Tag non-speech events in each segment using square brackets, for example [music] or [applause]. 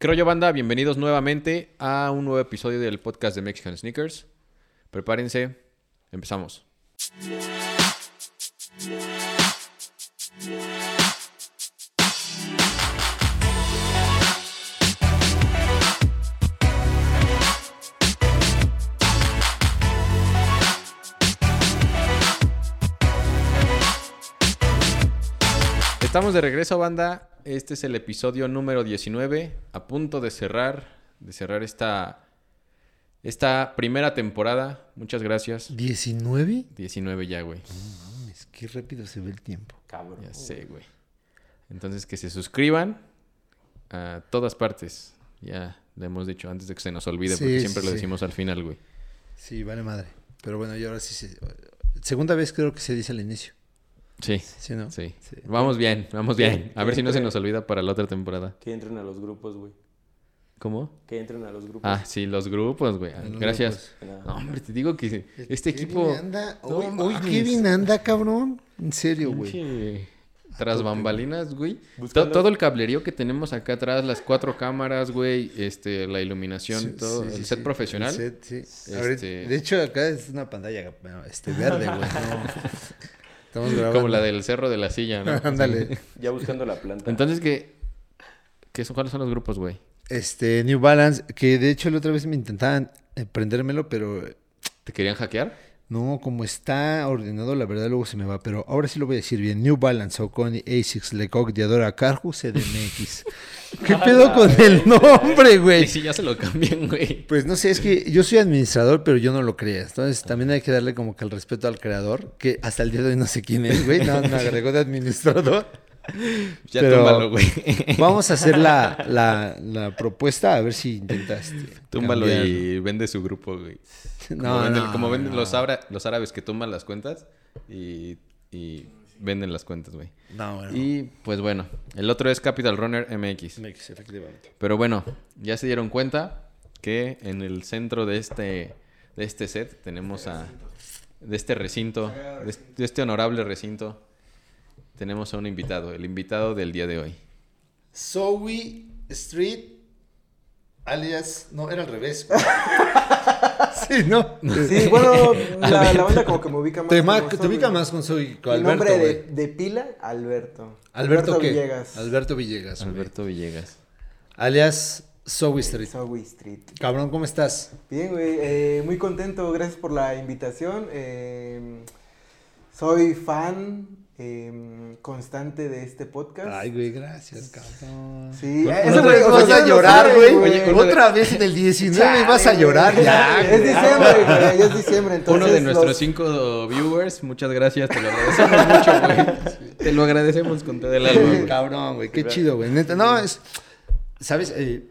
Creo yo, banda, bienvenidos nuevamente a un nuevo episodio del podcast de Mexican Sneakers. Prepárense, empezamos. Estamos de regreso, banda. Este es el episodio número 19, a punto de cerrar, de cerrar esta, esta primera temporada. Muchas gracias. ¿19? 19 ya, güey. No mames, qué rápido se ve el tiempo. Cabrón. Ya sé, güey. Entonces que se suscriban a todas partes. Ya le hemos dicho antes de que se nos olvide, Sí, porque sí, siempre lo sí. decimos al final, güey. Sí, vale madre. Pero bueno, y ahora sí se... Segunda vez creo que se dice al inicio. Sí, ¿Sí, no? sí. Sí. Vamos bien, vamos bien. A ver si no se nos olvida para la otra temporada. Que entren a los grupos, güey. ¿Cómo? Que entren a los grupos. Ah, sí, los grupos, güey. Gracias. No, hombre, te digo que este Kevin equipo... Anda, No hoy. Kevin anda, cabrón. En serio, güey. Tras bambalinas, güey. Buscando- Todo el cablerío que tenemos acá atrás, las cuatro cámaras, güey, este, la iluminación, Sí, todo, sí, el sí, set sí. profesional. El set, sí. Este- Ahorita- de hecho, acá es una pantalla este, verde, güey. [laughs] no. Estamos grabando. Como la del cerro de la silla, ¿no? [laughs] Ándale. Ya buscando la planta. Entonces, ¿qué, qué son, ¿cuáles son los grupos, güey? Este, New Balance, que de hecho la otra vez me intentaban eh, prendérmelo, pero ¿Te querían hackear? No, como está ordenado, la verdad luego se me va. Pero ahora sí lo voy a decir bien. New Balance, Oconi, Asics, Lecoq, Diadora, Carhu, CDMX. [laughs] ¿Qué pedo con el nombre, Y güey? si ya se lo cambian, güey. Pues no sé, es que yo soy administrador, pero yo no lo creía. Entonces también hay que darle como que el respeto al creador, que hasta el día de hoy no sé quién es, güey. No, me agregó de administrador. [laughs] Ya Pero- túmbalo, güey. [laughs] Vamos a hacer la, la, la propuesta, a ver si intentas. túmbalo y vende su grupo, güey. [laughs] Como No, venden, no, como venden no. Los, abra- los árabes que tumban las cuentas y, y venden las cuentas, güey. No, bueno. Y pues bueno, el otro es Capital Runner MX. MX, efectivamente. Pero bueno, ya se dieron cuenta que en el centro de este, de este set tenemos a... De este recinto, de este honorable recinto, tenemos a un invitado, el invitado del día de hoy. Zoe Street, alias. No, era al revés. [laughs] sí, ¿no? Sí, bueno, [laughs] la, la banda como que me ubica más. Te, ma- te ubica más con Zoe. Con Alberto, nombre de, güey. de pila, Alberto. ¿Alberto qué? Villegas. Alberto Villegas. güey. Alberto Villegas. Alias Zoe Street. Zoe Street. Cabrón, ¿cómo estás? Bien, güey, eh, muy contento, gracias por la invitación. eh, soy fan eh, constante de este podcast. Ay, güey, gracias, cabrón. Sí, Otra eso, vez güey, o vas a llorar, güey. Oye, Otra vez en el 19 Chale, vas a llorar. Ya, Es diciembre, güey, ya es diciembre, entonces. Uno de nuestros los- cinco viewers, muchas gracias, te lo agradecemos mucho, güey. [laughs] Te lo agradecemos con todo el alma, güey. Cabrón, güey, qué chido, güey. Neta, no, es. ¿Sabes? Eh,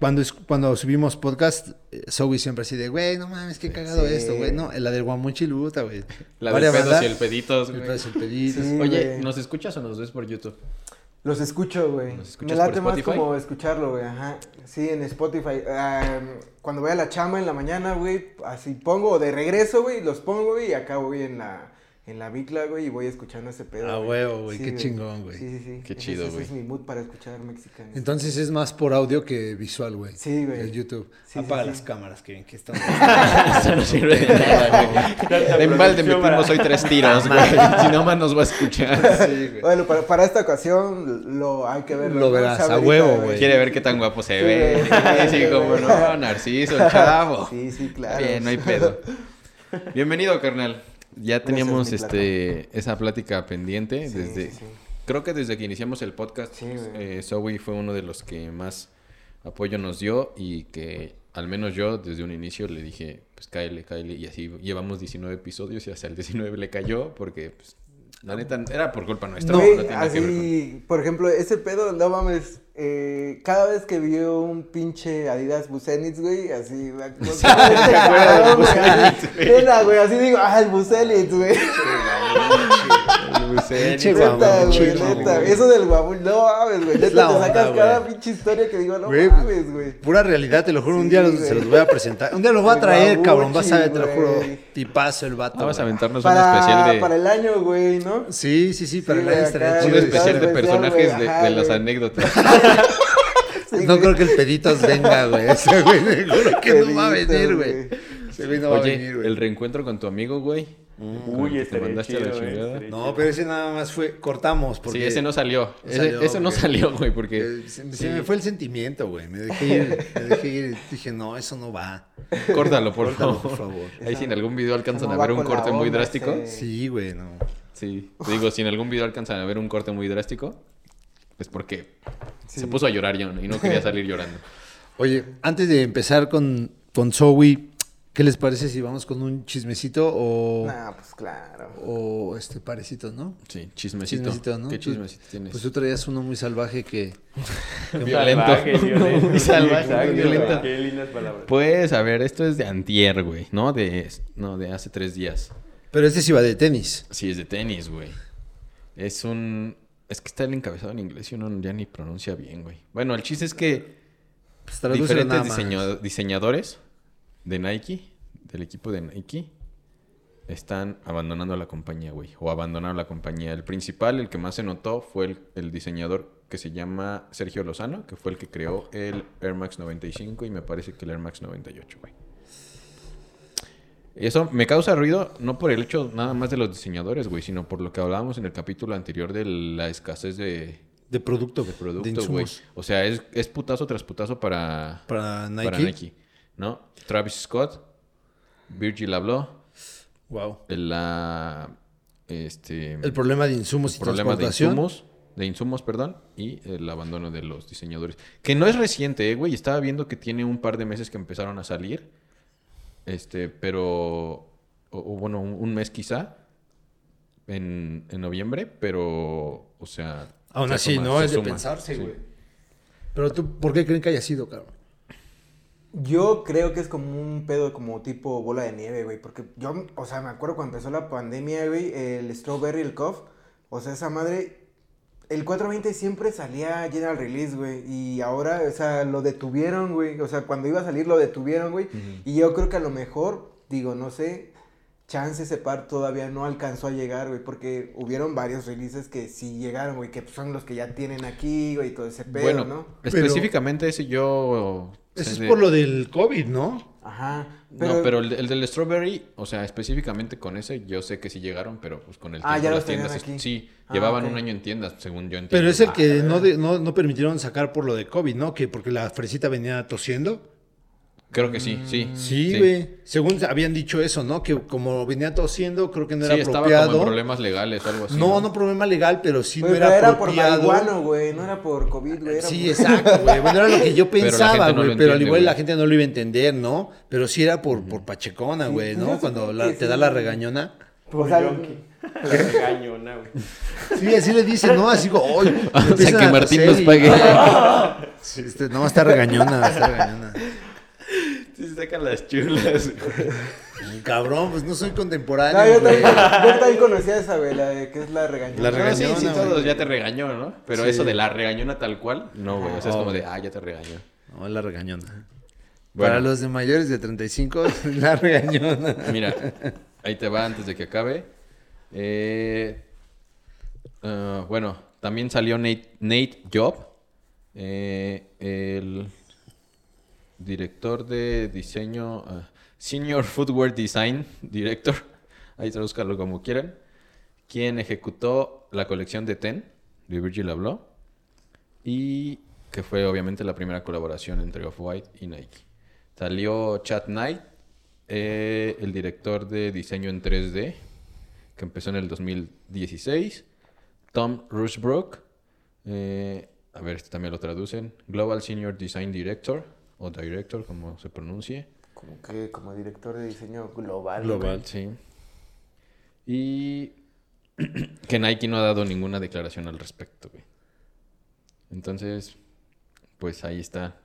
cuando, es- cuando subimos podcast, eh, Zoe siempre así de, güey, no mames, qué cagado Sí. esto, güey. No, la del Guamuchiluta, güey. La de Varias pedos y el peditos, El güey. pedos y el peditos. Sí. Oye, güey. ¿nos escuchas o nos ves por YouTube? Los escucho, güey. ¿Los Me late más como escucharlo, güey. Ajá. Sí, en Spotify. Ah, cuando voy a la chamba en la mañana, güey, así pongo de regreso, güey, los pongo, güey, y acá voy en la, en la bicla, güey, y voy escuchando ese pedo. Ah, huevo, güey, qué chingón, güey. Sí, sí, sí. Qué Ese- chido, ese güey. es mi mood para escuchar mexicano. Entonces es más por audio que visual, güey. Sí, güey. El YouTube. Sí, Apaga sí. las cámaras, que bien que están. Eso no sirve de nada, güey. [laughs] De embalde metimos hoy tres tiros, güey. [laughs] Si no más nos va a escuchar. Sí, güey. Bueno, para, para esta ocasión lo hay que verlo. Lo verás, a huevo, güey. Quiere ver qué tan guapo se Sí, ve. güey. Sí, como no, Narciso, chavo. Sí, sí, claro. Bien, no hay pedo. [laughs] Bienvenido, carnal. Ya teníamos este esa plática pendiente Sí, desde sí, sí. creo que desde que iniciamos el podcast, eh, Zoe fue uno de los que más apoyo nos dio y que al menos yo desde un inicio le dije, pues cáele, cáele y así llevamos 19 episodios y hasta el 19 le cayó porque pues, la neta era por culpa nuestra. No así, por ejemplo, ese pedo, no mames, eh, cada vez que vio un pinche Adidas Bucenitz, güey, así, güey, güey, así, digo, ah, el Bucenitz, güey, Pinche eso del guamul, no mames, güey, Es la neta, te sacas cada pinche historia que digo, no mames, güey. Pura realidad, te lo juro. un día se los voy a presentar. Un día los voy a traer, cabrón. Vas a ver, te lo juro. Tipazo el vato. Vamos a aventarnos un especial de para el año, güey, ¿no? Sí, sí, sí, para el año un especial de personajes de, las güey. [laughs] [laughs] no creo que el peditos venga, güey. [laughs] Ese güey, seguro que no va a venir, güey. Ese güey no va a Oye, venir, güey. el reencuentro con tu amigo, güey. Uy, te estaría mandaste a la chido, eh, chingada. estaría No, pero ese nada más fue, cortamos, porque... Sí, ese no salió. Ese, salió, ese no porque- salió, güey, porque... eh, Se, se me fue el sentimiento, güey. Me dejé ir, me dejé ir. Dije, no, eso no va. Córtalo, por Córtalo, favor. por favor. Ahí si en algún video alcanzan ¿Cómo a ver un la corte muy drástico. ese? Sí, güey, no. Sí. Te digo, si en algún video alcanzan a ver un corte muy drástico, es porque Sí. se puso a llorar yo y no quería [laughs] salir llorando. Oye, antes de empezar con, con Zoe, ¿qué les parece si vamos con un chismecito o, Nah, pues claro. o este parecito, no? Sí, chismecito. Chismecito, ¿no? ¿Qué chismecito tienes? Pues tú traías uno muy salvaje que... [laughs] Violento. Salvaje, [laughs] violento. Muy salvaje, Exacto, violento. Qué lindas palabras. Pues, a ver, esto es de antier, güey, ¿no? De, no, de hace tres días. Pero este sí va de tenis. Sí, es de tenis, güey. Es un... Es que está el encabezado en inglés y uno ya ni pronuncia bien, güey. Bueno, el chiste es que Pues diferentes diseño- diseñadores de Nike, del equipo de Nike, están abandonando la compañía, güey. O abandonaron la compañía. El principal, el que más se notó, fue el, el diseñador que se llama Sergio Lozano, que fue el que creó el Air Max 95 y me parece que el Air Max 98, güey. Eso me causa ruido no por el hecho nada más de los diseñadores, güey, sino por lo que hablábamos en el capítulo anterior de la escasez de, De producto. de producto, güey. O sea, es, es putazo tras putazo para, Para Nike. para Nike, ¿no? Travis Scott, Virgil habló, Wow. el, la, este, El problema de insumos y problema de insumos, de insumos, perdón, y el abandono de los diseñadores. Que no es reciente, eh, güey. Estaba viendo que tiene un par de meses que empezaron a salir. Este, pero, o, o bueno, un, un mes quizá, en, en noviembre, pero, o sea... Aún se así, suma, ¿no? se Es de pensarse, sí. güey. Pero tú, ¿por qué creen que haya sido, cabrón? Yo creo que es como un pedo como tipo bola de nieve, güey. Porque yo, o sea, me acuerdo cuando empezó la pandemia, güey, el Strawberry, el Cough. O sea, esa madre, el 420 siempre salía General Release, güey. Y ahora, o sea, lo detuvieron, güey. O sea, cuando iba a salir lo detuvieron, güey. Y yo creo que a lo mejor, digo, no sé, chance ese par todavía no alcanzó a llegar, güey. Porque hubieron varios releases que sí llegaron, güey. Que son los que ya tienen aquí, güey, y todo ese pedo, Bueno, ¿no? específicamente ese yo... Eso es por lo del COVID, ¿no? Ajá. No, pero el, el del Strawberry, o sea, específicamente con ese, yo sé que sí llegaron, pero pues con el Ah, tiempo ya las tiendas, aquí. sí, Ah, llevaban un año en tiendas, según yo entiendo. Pero es el Ah, que no, de- no, no permitieron sacar por lo de COVID, ¿no? Que porque la fresita venía tosiendo. Creo que sí, sí. Sí, güey. Según habían dicho eso, ¿no? Que como venía tosiendo, creo que no Sí, era estaba como en apropiado. problemas legales o algo así. no, no problema legal, pero sí no pero era, era por apropiado. marihuana, güey, no era por COVID, güey. era Sí, por- exacto, güey. Bueno, era lo que yo [laughs] Pero la pensaba, no güey. lo pero al igual la güey. gente no lo iba a entender, ¿no? Pero sí era por, por pachecona, Sí, güey, pues ¿no? Cuando la- te sí. da la regañona. Por O sea, yonki. Regañona, güey. Sí, así le dicen, ¿no? Así como, ¡ay! [laughs] O sea, que Martín nos pague. [laughs] Este, no, está regañona, está regañona. Sí, se sacan las chulas. [laughs] Cabrón, pues no soy No, contemporáneo, yo también, yo también conocía esa, güey, la de que es la regañona. La No, sí, regañona, sí, güey. todos ya te regañó, ¿no? Pero Sí. eso de la regañona tal cual, no, güey. O sea, es como de, ah, ya te regañó. No, la regañona. Bueno. Para los de mayores de 35, [laughs] la regañona. Mira, ahí te va antes de que acabe. Eh, ah, bueno, también salió Nate, Nate Job, eh, el director de diseño, ah, Senior Footwear Design Director, ahí traduzcanlo como quieran, quien ejecutó la colección de Ten, de Virgil Abloh, y que fue obviamente la primera colaboración entre Off-White y Nike. Salió Chad Knight, eh, el director de diseño en 3D, que empezó en el 2016. Tom Rushbrook, eh, a ver, este también lo traducen. Global Senior Design Director, o Director, como se pronuncie. Como que, como director de diseño global. Global. Sí. Y [clears throat] que Nike no ha dado ninguna declaración al respecto, güey. Entonces, pues ahí está.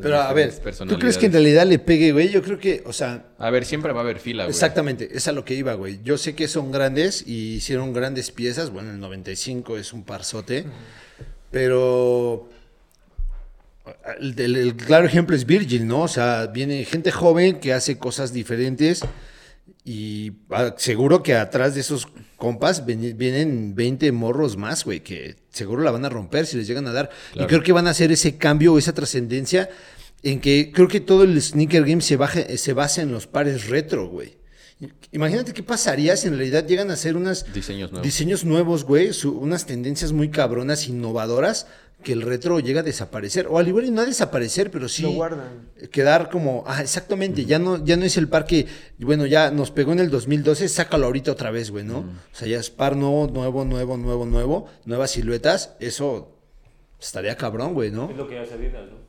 Pero a ver, ¿tú crees que en realidad le pegue, güey? Yo creo que, o sea, A ver, siempre va a haber fila, güey. exactamente, es a lo que iba, güey. Yo sé que son grandes y hicieron grandes piezas. Bueno, el 95 es un parzote. Pero el, el- el claro ejemplo es Virgil, ¿no? O sea, viene gente joven que hace cosas diferentes y ah, seguro que atrás de esos compas, ven- vienen 20 morros más, güey, que seguro la van a romper si les llegan a dar. Claro. Y creo que van a hacer ese cambio, esa trascendencia, en que creo que todo el sneaker game se, se basa en los pares retro, güey. Imagínate qué pasaría si en realidad llegan a hacer unas Diseños nuevos. diseños nuevos, güey, su- unas tendencias muy cabronas, innovadoras, que el retro llega a desaparecer. O al igual y no a desaparecer, pero sí Lo guardan. quedar como, ah, exactamente, ya no, ya no es el par que, bueno, ya nos pegó en el 2012, sácalo ahorita otra vez, güey, ¿no? O sea, ya es par nuevo, nuevo, nuevo, nuevo, nuevo, nuevas siluetas, eso estaría cabrón, güey, ¿no? Es lo que hace Adidas, ¿no?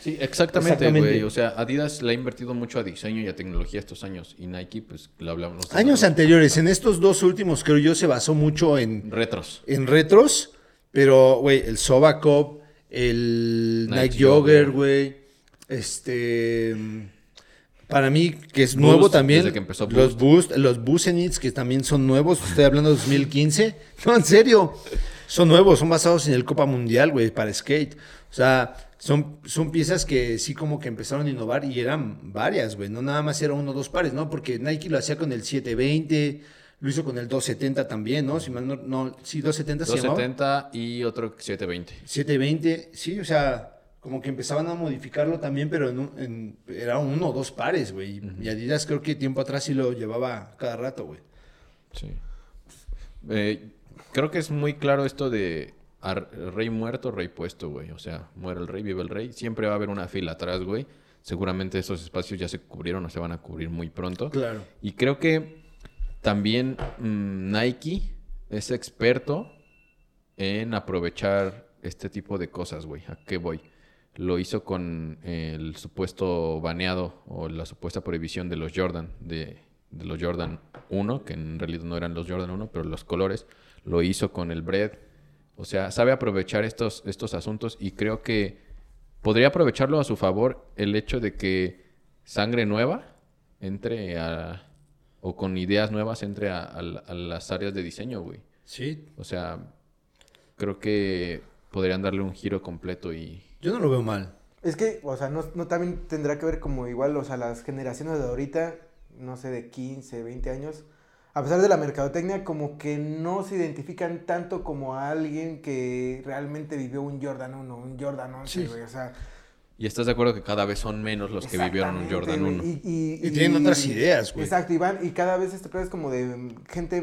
Sí, exactamente, güey. O sea, Adidas le ha invertido mucho a diseño y a tecnología estos años. Y Nike, pues, lo hablamos. Años anteriores, en estos dos últimos, creo yo, se basó mucho en, Retros. en retros, pero, güey, el Sobacop, el Nike, Nike Jogger, güey, este... Para mí, que es Boost, nuevo también, desde que empezó los Boost, los Busenits, que también son nuevos, estoy hablando de 2015, [laughs] no, en serio, son nuevos, son basados en el Copa Mundial, güey, para skate, o sea, son, son piezas que sí como que empezaron a innovar y eran varias, güey, no nada más era uno o dos pares, ¿no? Porque Nike lo hacía con el 720, lo hizo con el 270 también, ¿no? Si mal no, no sí, 270 se llamaba. 270 y otro 720. 720, sí, o sea, como que empezaban a modificarlo también, pero en un- en- era uno o dos pares, güey. Y Adidas creo que tiempo atrás sí lo llevaba cada rato, güey. Sí. Eh, creo que es muy claro esto de rey muerto, rey puesto, güey. O sea, muere el rey, vive el rey. Siempre va a haber una fila atrás, güey. Seguramente esos espacios ya se cubrieron o se van a cubrir muy pronto. Claro. Y creo que también mm, Nike es experto en aprovechar este tipo de cosas, güey. ¿A qué voy? Lo hizo con el supuesto baneado o la supuesta prohibición de los Jordan, de, de los Jordan 1, que en realidad no eran los Jordan 1, pero los colores. Lo hizo con el Bread. O sea, sabe aprovechar estos, estos asuntos y creo que podría aprovecharlo a su favor el hecho de que sangre nueva entre a... o con ideas nuevas entre a, a a las áreas de diseño, güey. Sí, O sea, creo que podrían darle un giro completo y... yo no lo veo mal. Es que, o sea, no, no también tendrá que ver como igual, o sea, las generaciones de ahorita, no sé, de 15, 20 años, a pesar de la mercadotecnia, como que no se identifican tanto como a alguien que realmente vivió un Jordan 1, un Jordan 11, Sí. güey, o sea... Y estás de acuerdo que cada vez son menos los que vivieron un Jordan güey, 1. Y, y- Y tienen otras ideas, güey. Exacto, y van, y cada vez este pedo es como de gente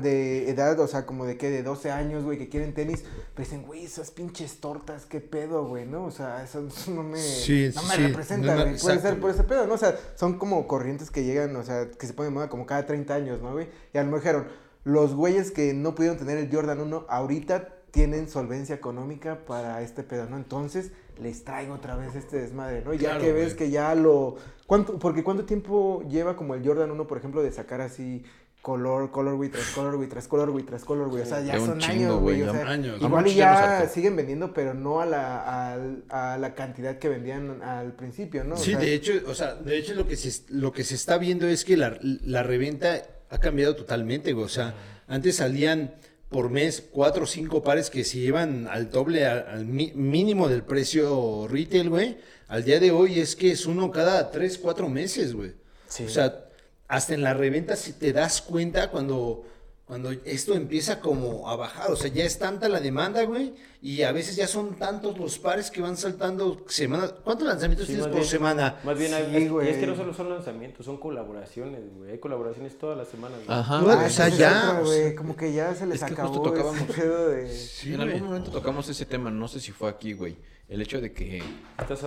de edad, o sea, como de que de 12 años, güey, que quieren tenis, pero dicen, güey, esas pinches tortas, qué pedo, güey, ¿no? O sea, eso, eso no me, Sí, no me sí. representa, No, no, güey. Puede ser por ese pedo, ¿no? O sea, son como corrientes que llegan, o sea, que se ponen de moda como cada 30 años, ¿no, güey? Y a lo mejor dijeron, los güeyes que no pudieron tener el Jordan 1, ahorita tienen solvencia económica para este pedo, ¿no? Entonces, les traigo otra vez este desmadre, ¿no? Ya Claro, que ves güey. que ya lo... ¿cuánto, porque ¿cuánto tiempo lleva como el Jordan 1, por ejemplo, de sacar así color, colorway tras colorway tras colorway tras colorway? O sea, ya son chingo, años, güey, güey. O sea, años. A igual ya ya siguen vendiendo, pero no a la, al- a, la cantidad que vendían al principio, ¿no? O Sí, sea, de hecho, o sea, de hecho lo que se, lo que se está viendo es que la, la reventa ha cambiado totalmente, güey. O sea, antes salían por mes cuatro o cinco pares que se iban al doble, al, mínimo del precio retail, güey. Al día de hoy es que es uno cada tres, cuatro meses, güey. Sí. O sea, hasta en la reventa si te das cuenta cuando, cuando esto empieza como a bajar. O sea, ya es tanta la demanda, güey. Y a veces ya son tantos los pares que van saltando semana. ¿Cuántos lanzamientos Sí, tienes por bien- semana? Más bien, hay- Sí, es, y güey. es que no solo son lanzamientos, son colaboraciones, güey. Hay colaboraciones todas las semanas. güey. Ajá. Ah, o sea, ya, otra, güey, como que ya se les es que justo acabó tocábamos- ese pedo de... Sí, en güey. algún momento tocamos ese tema, no sé si fue aquí, güey. El hecho de que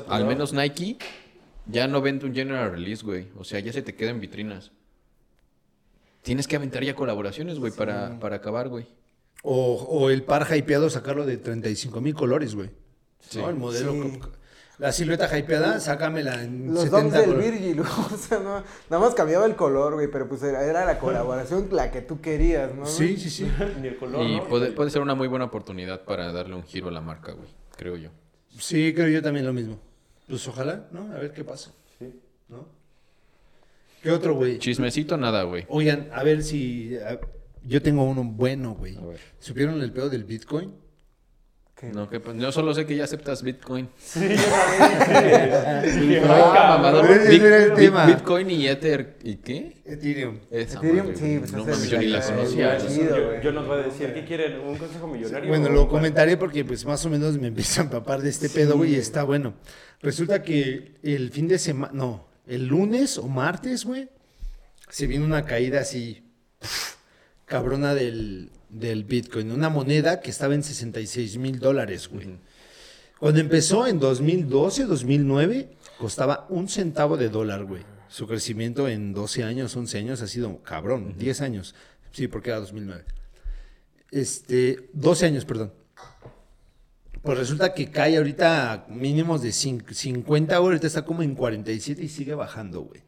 al menos Nike ya no vende un general release, güey. O sea, ya se te queda en vitrinas. Tienes que aventar ya colaboraciones, güey, para, para acabar, güey. O, o el par hypeado sacarlo de 35 mil colores, güey. Sí. ¿No? El modelo. Sí. La silueta hypeada, sácamela en Los 70 doms del. Virgil, [laughs] o sea, no, nada más cambiaba el color, güey, pero pues era, era la colaboración la que tú querías, ¿no? Sí, sí, sí. [laughs] Ni el color, Y ¿no? puede, puede ser una muy buena oportunidad para darle un giro a la marca, güey. Creo yo. Sí, creo yo también lo mismo. Pues ojalá, ¿no? A ver qué pasa, Sí. ¿no? ¿Qué otro, güey? Chismecito, nada, güey. Oigan, a ver si... a- yo tengo uno bueno, güey. A ver. ¿Supieron el pedo del Bitcoin? ¿Qué? No, que, pues, yo solo sé que ya aceptas Bitcoin. [laughs] Sí, Ah, "Ay, mamador. cabrón". Ese Bit- era el Bit- tema. Bitcoin y Ether. ¿Y qué? Ethereum. Esa Ethereum, madre, sí, güey. pues no ese mames, es yo ni la conocía. Yo, güey. yo nos voy a decir, ¿qué quieren? ¿Un consejo millonario? Bueno, lo comentaré porque pues más o menos me [laughs] empieza a empapar de este pedo, güey, y está bueno. Resulta que el fin de semana, no, el lunes o martes, güey, se viene una caída así cabrona del, del Bitcoin, una moneda que estaba en 66 mil dólares, güey. Cuando empezó en 2012, 2009, costaba un centavo de dólar, güey. Su crecimiento en 12 años, 11 años ha sido cabrón, 10 años. Sí, porque era 2009. Este, 12 años, perdón. Pues resulta que cae ahorita a mínimos de cin- 50, güey, ahorita está como en 47 y sigue bajando, güey.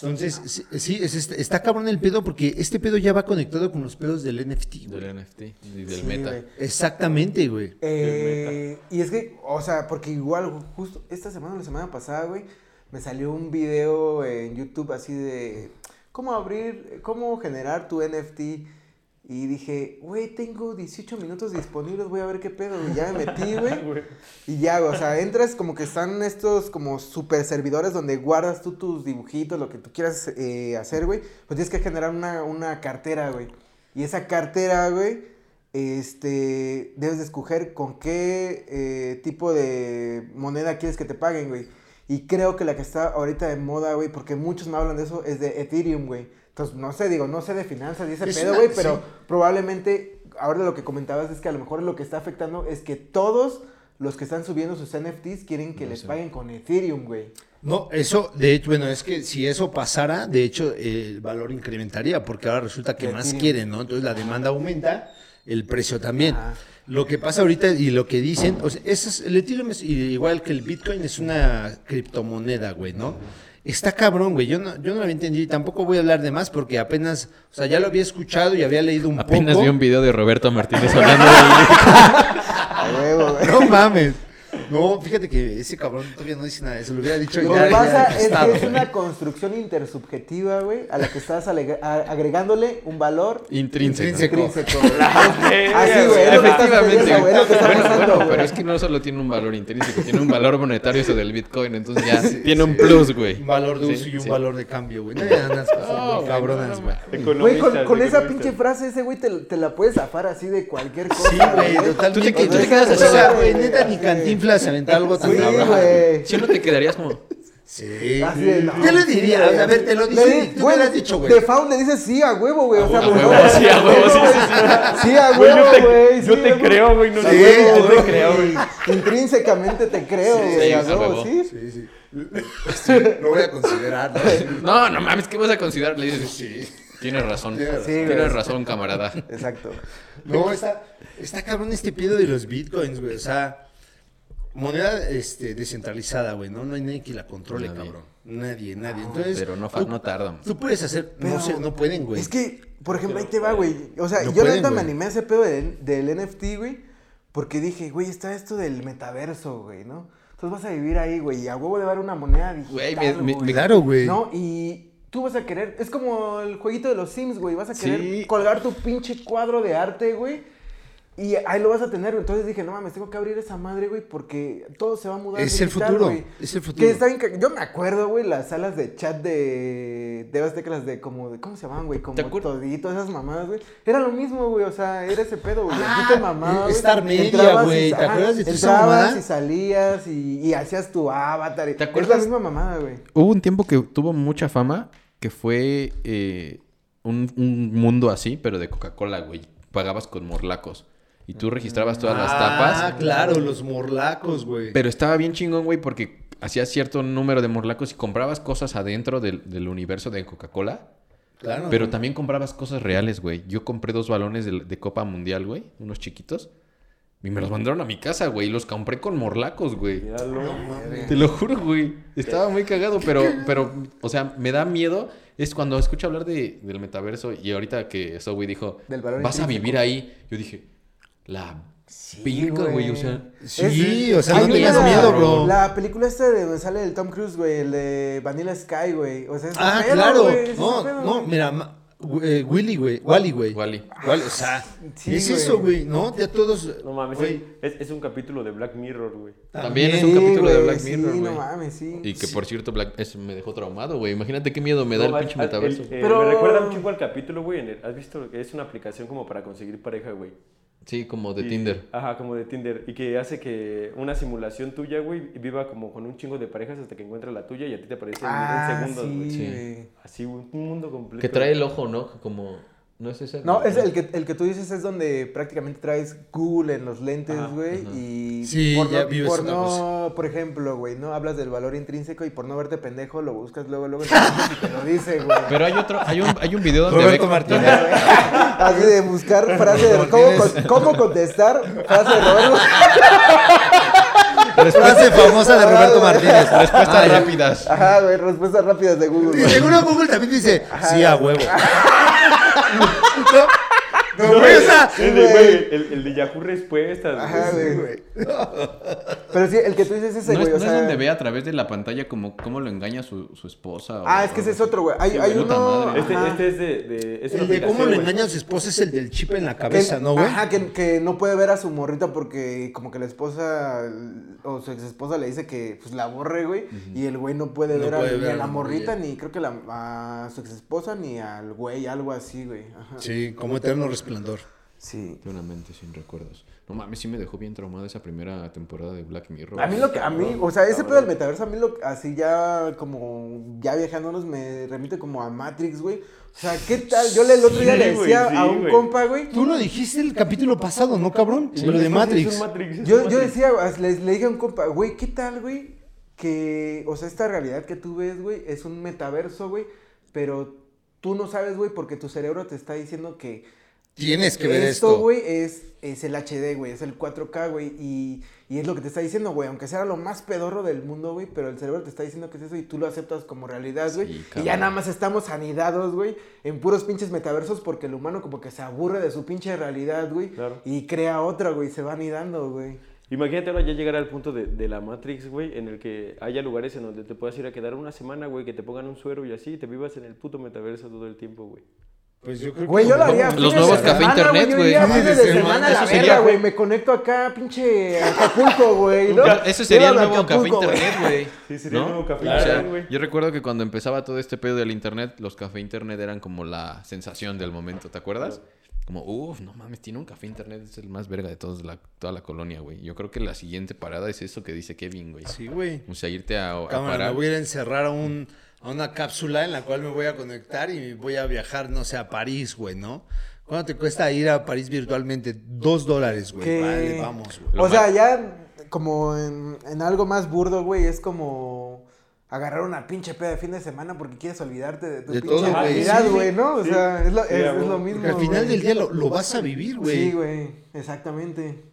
Entonces, sí, sí, es este- está cabrón el pedo porque este pedo ya va conectado con los pedos del NFT, güey. Del NFT y del Sí, meta. güey. Exactamente, güey. Eh, y es que, o sea, porque igual, justo esta semana o la semana pasada, güey, me salió un video en YouTube así de cómo abrir, cómo generar tu NFT. Y dije, güey, tengo 18 minutos disponibles, voy a ver qué pedo. Y ya me metí, [laughs] güey. Y ya, o sea, entras como que están estos como super servidores donde guardas tú tus dibujitos, lo que tú quieras eh, hacer, güey. Pues tienes que generar una, una cartera, güey. Y esa cartera, güey, este, debes de escoger con qué eh, tipo de moneda quieres que te paguen, güey. Y creo que la que está ahorita de moda, güey, porque muchos me hablan de eso, es de Ethereum, güey. Entonces, no sé, digo, no sé de finanzas y ese Es pedo, güey, pero sí. probablemente, ahora lo que comentabas es que a lo mejor lo que está afectando es que todos los que están subiendo sus NFTs quieren que No les sé. paguen con Ethereum, güey. No, eso, de hecho, bueno, es que si eso pasara, de hecho, el valor incrementaría, porque ahora resulta que más quieren, ¿no? Entonces la demanda aumenta, el precio también. Lo que pasa ahorita y lo que dicen, o sea, es- el Ethereum es igual que el Bitcoin, es una criptomoneda, güey, ¿no? Está cabrón, güey. Yo no, yo no lo había entendido y tampoco voy a hablar de más porque apenas, o sea, ya lo había escuchado y había leído un Apenas poco. vi un video de Roberto Martínez hablando [laughs] del A huevo, güey. No mames. No, fíjate que ese cabrón todavía no dice nada. Eso lo hubiera dicho Lo ya- que ya pasa es que es güey. una construcción intersubjetiva, güey, a la que estás alega- a- agregándole un valor intrínseco. Intrínseco. intrínseco. [laughs] [laughs] Así, güey. es lo que está Efectivamente. sucediendo, güey, es lo que está Bueno, pasando, bueno, güey. pero es que no solo tiene un valor intrínseco, tiene un valor monetario eso del Bitcoin, entonces ya [laughs] tiene un plus, güey. Un valor de Sí, uso y un sí. valor de cambio, güey. No, ya andas cosas muy cabronas, güey. Güey, con, esa pinche frase, ese güey te, te la puedes zafar así de cualquier cosa. Sí, güey, totalmente. Tú te- tú quedas así, o sea, güey. güey, neta, ni Cantinflas se aventó algo tan Sí, cabrón. güey. Si no te quedarías como... Sí. Así de, no, ¿Qué le sí, diría? güey. A ver, te lo Le dice, di- tú me lo has dicho, güey. De Faun le dices sí a huevo, güey. O sea, A pues, huevo, no, sí, a huevo, sí, sí, sí. Sí, a Güey, huevo, yo te, güey. yo sí, te a huevo. creo, güey. No Sí, yo te huevo. creo, güey. Intrínsecamente te creo, Sí, güey. sí, a a huevo, huevo. ¿sí? Sí, sí. Lo voy a considerar, ¿no? No, no mames, ¿qué vas a considerar? Le dices, sí. Tienes razón. Tienes razón. Sí, güey. Tienes razón, camarada. Exacto. No, está, está cabrón este pedo de los bitcoins, güey. O sea, moneda este, descentralizada, güey, ¿no? No hay nadie que la controle, Nadie. cabrón. Nadie, nadie. Entonces, Pero no, tú, no tardan. tú puedes hacer, no sé, no pueden, güey. Es que, por ejemplo, ahí te va, güey. O sea, No yo pueden, neta me animé a ese pedo del, del NFT, güey. Porque dije, güey, está esto del metaverso, güey, ¿no? Entonces vas a vivir ahí, güey, y a huevo de dar una moneda Güey, digital, me- güey. me- Claro, güey. ¿No? Y tú vas a querer, es como el jueguito de los Sims, güey, vas a querer Sí. colgar tu pinche cuadro de arte, güey. Y ahí lo vas a tener, güey. Entonces dije, no mames, tengo que abrir esa madre, güey, porque todo se va a mudar. Es el futuro, güey. es el futuro. Que está bien ca- Yo me acuerdo, güey, las salas de chat de. De las de como. de- ¿Cómo se llamaban, güey? Como ¿Te acuer- todito, esas mamadas, güey. Era lo mismo, güey. O sea, era ese pedo, güey. Ah, Aquí te mamabas, güey. Star Media, Entrabas y- güey. ¿Te acuerdas de esa Entrabas y salías y, y hacías tu avatar. y- ¿Te Es acuerdas? la misma mamada, güey. Hubo un tiempo que tuvo mucha fama que fue eh, un, un mundo así, pero de Coca-Cola, güey. Pagabas con morlacos. Y tú registrabas todas las Ah, tapas. claro, los morlacos, güey. Pero estaba bien chingón, güey, porque hacías cierto número de morlacos y comprabas cosas adentro del, del universo de Coca-Cola. Claro. Pero también comprabas cosas reales, güey. Yo compré dos balones de, de Copa Mundial, güey. Unos chiquitos. Y me los mandaron a mi casa, güey. Y los compré con morlacos, güey. Míralo. Te lo juro, güey. Estaba muy cagado, pero, [laughs] pero, o sea, me da miedo. Es cuando escucho hablar de, del metaverso y ahorita que eso, güey, dijo, Del vas a intrínseco". vivir ahí. Yo dije, la pinga, güey. O sea, Sí, Es- o sea, no tengas una- miedo, bro. La película esta de donde sale el Tom Cruise, güey, el de Vanilla Sky, güey. O sea, es Ah, pedo, claro. güey, es No, pedo, no, güey. mira, ma- eh, Willy, güey. Wally, güey. Wally. Wally, o sea, Sí, es güey. eso, güey, ¿no? Ya todos. No mames, güey, es, es un capítulo de Black Mirror, güey. También es un Sí, capítulo de güey, Black sí, Mirror, no güey. mames, sí. Y que por cierto, Black eso me dejó traumado, güey. Imagínate qué miedo me da No, el pinche metaverso. el- eh, Pero- Me recuerda un chingo al capítulo, güey. ¿Has visto? que Es una aplicación como para conseguir pareja, güey. Sí, como de Y- Tinder. Ajá, como de Tinder. Y que hace que una simulación tuya, güey, viva como con un chingo de parejas hasta que encuentra la tuya y a ti te aparece en- Ah, en segundos, güey. sí. Así, güey, un mundo completo. Que trae el ojo, ¿no? Como. ¿No es ese? No, es el que, el que tú dices es donde prácticamente traes Google en los lentes, güey, y Sí, por ya no, vives por no, por ejemplo, güey, no hablas del valor intrínseco y por no verte pendejo lo buscas luego, luego y te lo dice, güey. Pero hay otro, hay un, hay un video donde Roberto Martínez. [laughs] Así de buscar frase de Roberto cómo, cómo contestar frase de Roberto. Frase famosa de Roberto Martínez. Respuestas Ah, rápidas. Ajá, güey, respuestas rápidas de Google. Y seguro Google también dice, sí, a huevo. então, no, no, güey, o sea, El de, güey, el, el de Yahoo Respuestas, Ajá, güey. güey. Pero sí, el que tú dices es ese, No es, güey, o no sea... es donde ve a través de la pantalla como cómo lo engaña su, su esposa. o- Ah, es que ese es otro, güey. Hay, Sí, hay uno... Este, este es de... es el de cómo güey. engaña a su esposa es el del chip en la Que- cabeza, ¿no, güey? Ajá, que, que no puede ver a su morrita porque como que la esposa o su ex esposa le dice que pues la borre, güey. Y el güey no puede No ver, puede ni ver a a la morrita, ni creo que la, a su ex esposa, ni al güey, algo así, güey. Ajá. Sí, como eterno resplandor. Sí. De una mente sin recuerdos. No mames, sí me dejó bien traumada esa primera temporada de Black Mirror. A mí lo que, a mí, o sea, ese pedo del metaverso, a mí lo así ya como, ya viajándonos me remite como a Matrix, güey. O sea, ¿qué tal? Yo le- el otro día Sí, le güey, decía sí, a un güey. compa, güey. Tú lo dijiste el capítulo pasado, ¿no, cabrón? Sí, lo de Matrix. Yo, yo decía, le, le dije a un compa, güey, ¿qué tal, güey? Que, o sea, esta realidad que tú ves, güey, es un metaverso, güey, pero tú no sabes, güey, porque tu cerebro te está diciendo que Tienes que ver esto, esto. güey, es, es el HD, güey, es el 4K, güey, y, y es lo que te está diciendo, güey, aunque sea lo más pedorro del mundo, güey, pero el cerebro te está diciendo que es eso y tú lo aceptas como realidad, güey. Sí, y ya nada más estamos anidados, güey, en puros pinches metaversos porque el humano como que se aburre de su pinche realidad, güey, Claro. y crea otra, güey, se va anidando, güey. Imagínate ahora ya llegar al punto de, de la Matrix, güey, en el que haya lugares en donde te puedas ir a quedar una semana, güey, que te pongan un suero y así, y te vivas en el puto metaverso todo el tiempo, güey. Pues yo creo Güey, que yo lo haría. Los nuevos café semana, internet, yo güey. iría Fines Fines de semana, la eso sería- verga, güey. Me conecto acá, pinche Acapulco, güey. ¿no? Ese sería el nuevo café internet, güey. [laughs] Sí, sería el ¿No? nuevo café internet, güey. yo recuerdo que cuando empezaba todo este pedo del internet, los café internet eran como la sensación del momento, ¿te acuerdas? Como, uff, no mames, tiene un café internet, es el más verga de todos la, toda la colonia, güey. Yo creo que la siguiente parada es eso que dice Kevin, güey. Sí, güey. O sea, irte a, a Cámara, parar. me voy a ir a encerrar a, un, a una cápsula en la cual me voy a conectar y voy a viajar, no sé, a París, güey, ¿no? ¿Cuánto te cuesta ir a París virtualmente? Dos dólares, güey. Vale, vamos, güey. O sea, ya como en, en algo más burdo, güey, es como agarrar una pinche peda de fin de semana porque quieres olvidarte de tu De pinche güey. realidad, Sí, güey, ¿no? O sí. sea, es lo, es, lo mismo. Al final del día lo, lo vas a vivir, güey. Sí, güey, exactamente.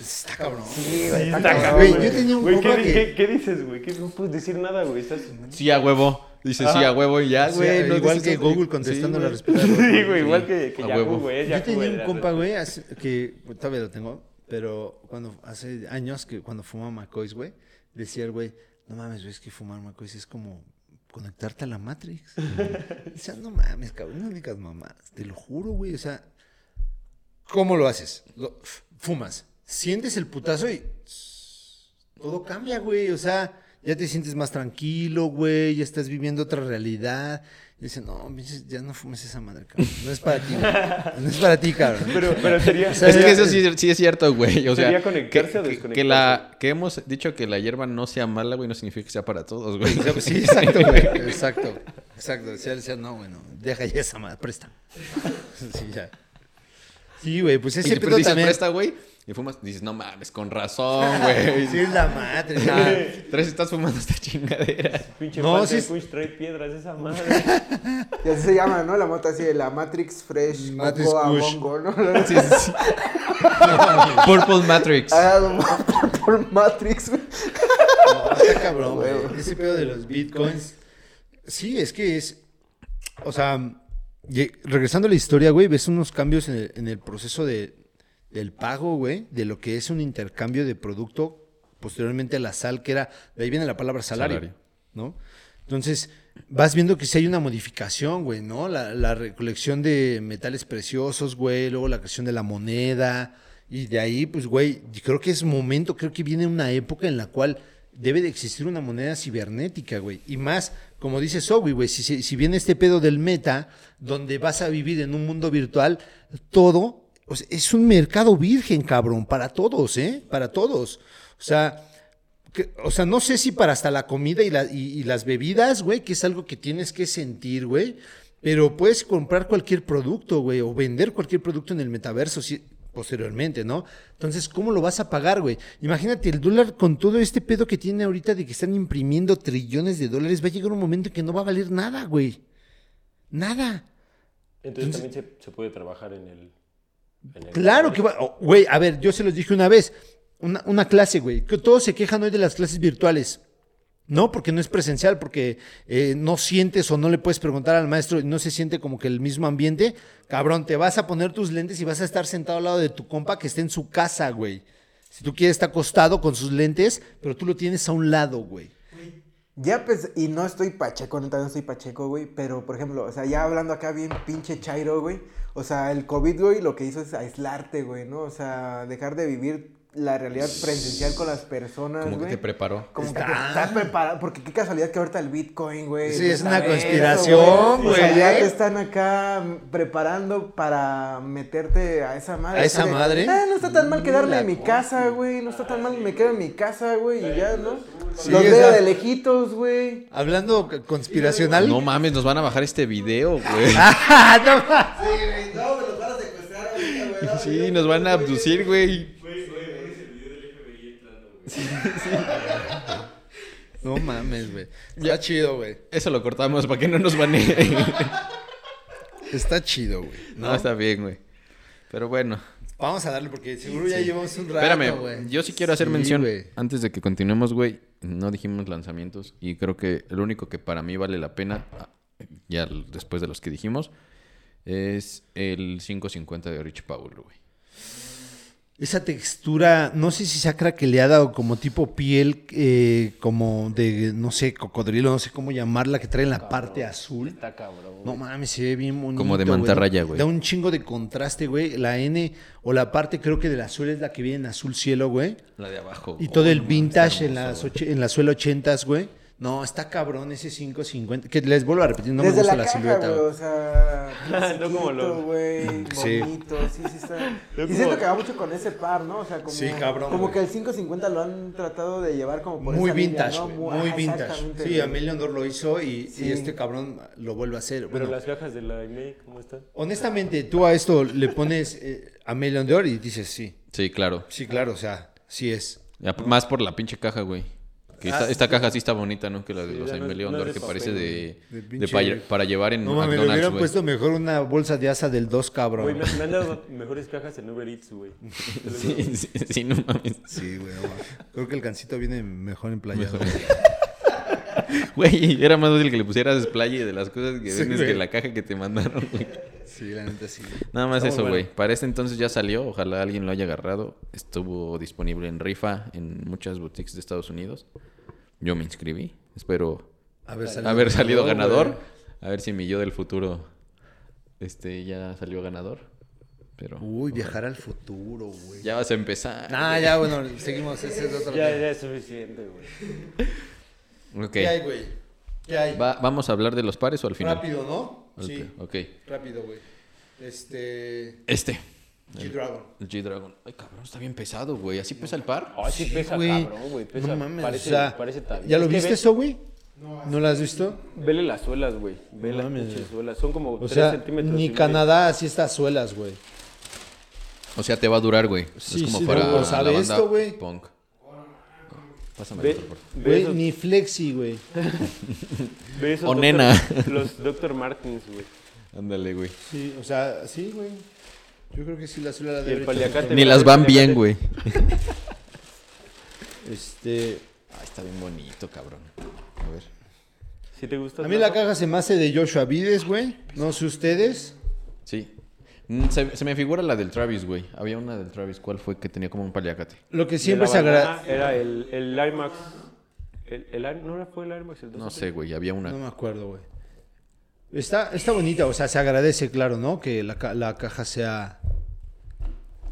Está cabrón. Sí, güey, está Está cabrón, Güey, yo tenía un Güey, compa ¿qué, que- qué- qué dices, güey? ¿Qué- No puedes decir nada, güey. Estás... Sí, a huevo. Dice sí, a huevo y ya, güey. no igual que. Google contestando Sí, la güey. respuesta. [laughs] Sí, güey, igual que, que a Yahoo, huevo. güey. Yo tenía un compa, güey, hace- que pues, todavía lo tengo, pero cuando hace años que cuando fumaba Macois, güey, decía el güey, no mames, güey, es que fumar Macois es como conectarte a la Matrix. [laughs] Decía, no mames, cabrón, no digas mamás, te lo juro, güey, o sea, ¿cómo lo haces? Lo- fumas, sientes el putazo y todo cambia, güey, o sea, ya te sientes más tranquilo, güey, ya estás viviendo otra realidad. Y dice, no, ya no fumes esa madre, cabrón. No es para ti, güey. No es para ti, cabrón. Pero, pero sería... [laughs] O sea, Es que eso sí, sí es cierto, güey. O sea, ¿Sería conectarse que, o desconectarse? que la, que hemos dicho que la hierba no sea mala, güey, no significa que sea para todos, güey. Sí, [laughs] exacto, güey. Exacto. Exacto. Decía, decía, no, bueno, deja ya esa madre, presta. [laughs] Sí, ya. Sí, güey, pues Y ese después pedo también. presta, güey, y fumas, dices, no mames, con razón, [laughs] güey. Sí, es la madre. Ah. Tres estás fumando esta chingadera. Pinche No, no, sí es- Push trae piedras esa madre. Y así se llama, ¿no? La moto así de la Matrix Fresh Matrix. Mongo, ¿no? Sí, sí, sí. [laughs] Purple Matrix. Ah, [laughs] por Matrix, güey. No, está cabrón, güey. Ese pedo de los bitcoins. Sí, es que es. O sea, regresando a la historia, güey, ves unos cambios en el, en el proceso de, del pago, güey, de lo que es un intercambio de producto, posteriormente a la sal, que era. De ahí viene la palabra salario, Salario. ¿no? Entonces, vas viendo que sí hay una modificación, güey, ¿no? La, la recolección de metales preciosos, güey, luego la creación de la moneda. Y de ahí, pues, güey, creo que es momento, creo que viene una época en la cual debe de existir una moneda cibernética, güey. Y más, como dice Zoe, güey, si, si, si viene este pedo del meta, donde vas a vivir en un mundo virtual, todo o sea, es un mercado virgen, cabrón, para todos, ¿eh? Para todos. O sea, que- o sea, no sé si para hasta la comida y, la- y- y las bebidas, güey, que es algo que tienes que sentir, güey. Pero puedes comprar cualquier producto, güey, o vender cualquier producto en el metaverso si- posteriormente, ¿no? Entonces, ¿cómo lo vas a pagar, güey? Imagínate, el dólar con todo este pedo que tiene ahorita de que están imprimiendo trillones de dólares, va a llegar un momento en que no va a valer nada, güey. Nada. Entonces también se, se puede trabajar en el. Claro que va. oh, Güey, a ver, yo se los dije una vez. Una, una clase, güey. Que todos se quejan hoy de las clases virtuales. No, porque no es presencial, porque eh, no sientes o no le puedes preguntar al maestro y no se siente como que el mismo ambiente. Cabrón, te vas a poner tus lentes y vas a estar sentado al lado de tu compa que esté en su casa, güey. Si tú quieres, está acostado con sus lentes, pero tú lo tienes a un lado, güey. Ya pues, y no estoy pacheco, no estoy pacheco, güey, pero por ejemplo, o sea, ya hablando acá bien pinche chairo, güey, o sea, el COVID, güey, lo que hizo es aislarte, güey, ¿no? O sea, dejar de vivir la realidad presencial con las personas, Como que te preparó. Como que te estás preparado, porque qué casualidad que ahorita el Bitcoin, güey. Sí, es está una conspiración, güey. ya te están acá preparando para meterte a esa madre. ¿A esa madre? Ah, no está tan mal quedarme La en mi casa, güey. No está tan mal, me quedo en mi casa, güey, y ya, ¿no? Sí, Los veo de lejitos, güey. Hablando conspiracional. No mames, nos van a bajar este video, güey. [laughs] Ah, no Sí, güey, no, me los van a secuestrar ahorita, güey. Sí, nos van a abducir, güey. No mames, güey. Está chido, güey. Eso lo cortamos para que no nos baneen. Está chido, güey. No, está bien, güey. Pero bueno. Vamos a darle porque seguro ya llevamos un rato, Espérame, yo sí quiero hacer Sí, mención. Antes de que continuemos, güey, no dijimos lanzamientos. Y creo que el único que para mí vale la pena, ya después de los que dijimos, es el 550 de Rich Paul, güey. Esa textura, no sé si sea craqueleada o como tipo piel, eh, como de, no sé, cocodrilo, no sé cómo llamarla, que trae en la parte azul. Está cabrón. No mames, se ve bien bonito. Como de mantarraya, güey. Da un chingo de contraste, güey. La N o la parte, creo que de la suela es la que viene en azul cielo, güey. La de abajo. Y todo el Oh, vintage en, las en la suela ochentas, güey. No, está cabrón ese 550. Que les vuelvo a repetir, no Desde me gusta la, la, caja, silueta, güey. o sea, [laughs] No como lo- Sí. bonito, sí, sí está. [laughs] No Y como- siento que va mucho con ese par, ¿no? O sea, como, Sí, cabrón, como que el 550 lo han tratado de llevar como por Muy esa línea, vintage, Muy- vintage. Sí. Emilio Andor lo hizo y, Sí. y este cabrón lo vuelve a hacer. Pero Bueno, las cajas de la IMEI, ¿cómo están? honestamente, tú a esto le pones eh, a Andor y dices sí. Sí, claro. Sí, claro, o sea, sí es. Ya, Más por la pinche caja, güey. Que esta, Ah, esta caja sí está bonita, ¿no? Que la de Sí, los no Ondor, de que parece de. De de pinche- pa- para llevar en No McDonald's, hubieran güey. puesto mejor una bolsa de asa del 2, cabrón. Güey, me, me han dado mejores cajas en Uber Eats, güey. [laughs] Sí, sí, sí, no mames. Sí, güey. Creo que el gancito viene mejor emplayado. Mejor. [laughs] Güey, era más útil que le pusieras play de las cosas que Sí, vendes güey. que la caja que te mandaron, güey. Sí, la neta sí. Nada más eso, güey. Para este entonces ya salió. Ojalá alguien lo haya agarrado. Estuvo disponible en rifa en muchas boutiques de Estados Unidos. Yo me inscribí. Espero Haber haber salido ganador. A ver si mi yo del futuro este ya salió ganador. Pero Uy, viajar al futuro, güey. ya vas a empezar. Ah, ya, bueno, seguimos. Ese es otro Ya, ya es suficiente, güey. [laughs] Ok. ¿Qué hay, güey? ¿Qué hay? Va- ¿Vamos a hablar de los pares o al final? Rápido, ¿no? Ok, Sí, ok. rápido, güey. Este. Este. G-Dragon. El G-Dragon. Ay, cabrón, está bien pesado, güey. ¿Así pesa el par? Ay, sí pesa, Güey, cabrón, güey. Pesa, no mames, parece, o sea, parece tan- ¿Ya lo es que viste ve- eso, güey? ¿No lo has visto? Vele las suelas, güey. Ve No las mames, pinches güey. suelas. Son como O 3 sea, centímetros. ni medio. Canadá así estas suelas, güey. O sea, te va a durar, güey. Sí, es como sí, para no, la sabe banda esto, güey. punk. Pásame esos, ni flexi, güey. [laughs] O nena. [laughs] Los Dr. Martins, güey. Ándale, güey. Sí, o sea, sí, güey. Yo creo que sí la suela la Y debe. Ni las van bien, güey. [laughs] Este, Ay, está bien bonito, cabrón. A ver. ¿Sí te gusta? a mí la caja se me hace de Joshua Vides, güey. No sé ustedes. Sí. Mm, Se, se me figura la del Travis, güey. Había una del Travis. ¿Cuál fue que tenía como un paliacate? Lo que siempre se agrada. Era el, el IMAX. el, el Air- ¿No fue el Air Max el 2? No sé, güey, había una. No me acuerdo, güey. Está, está bonita, o sea, se agradece, claro, ¿no? Que la, la caja sea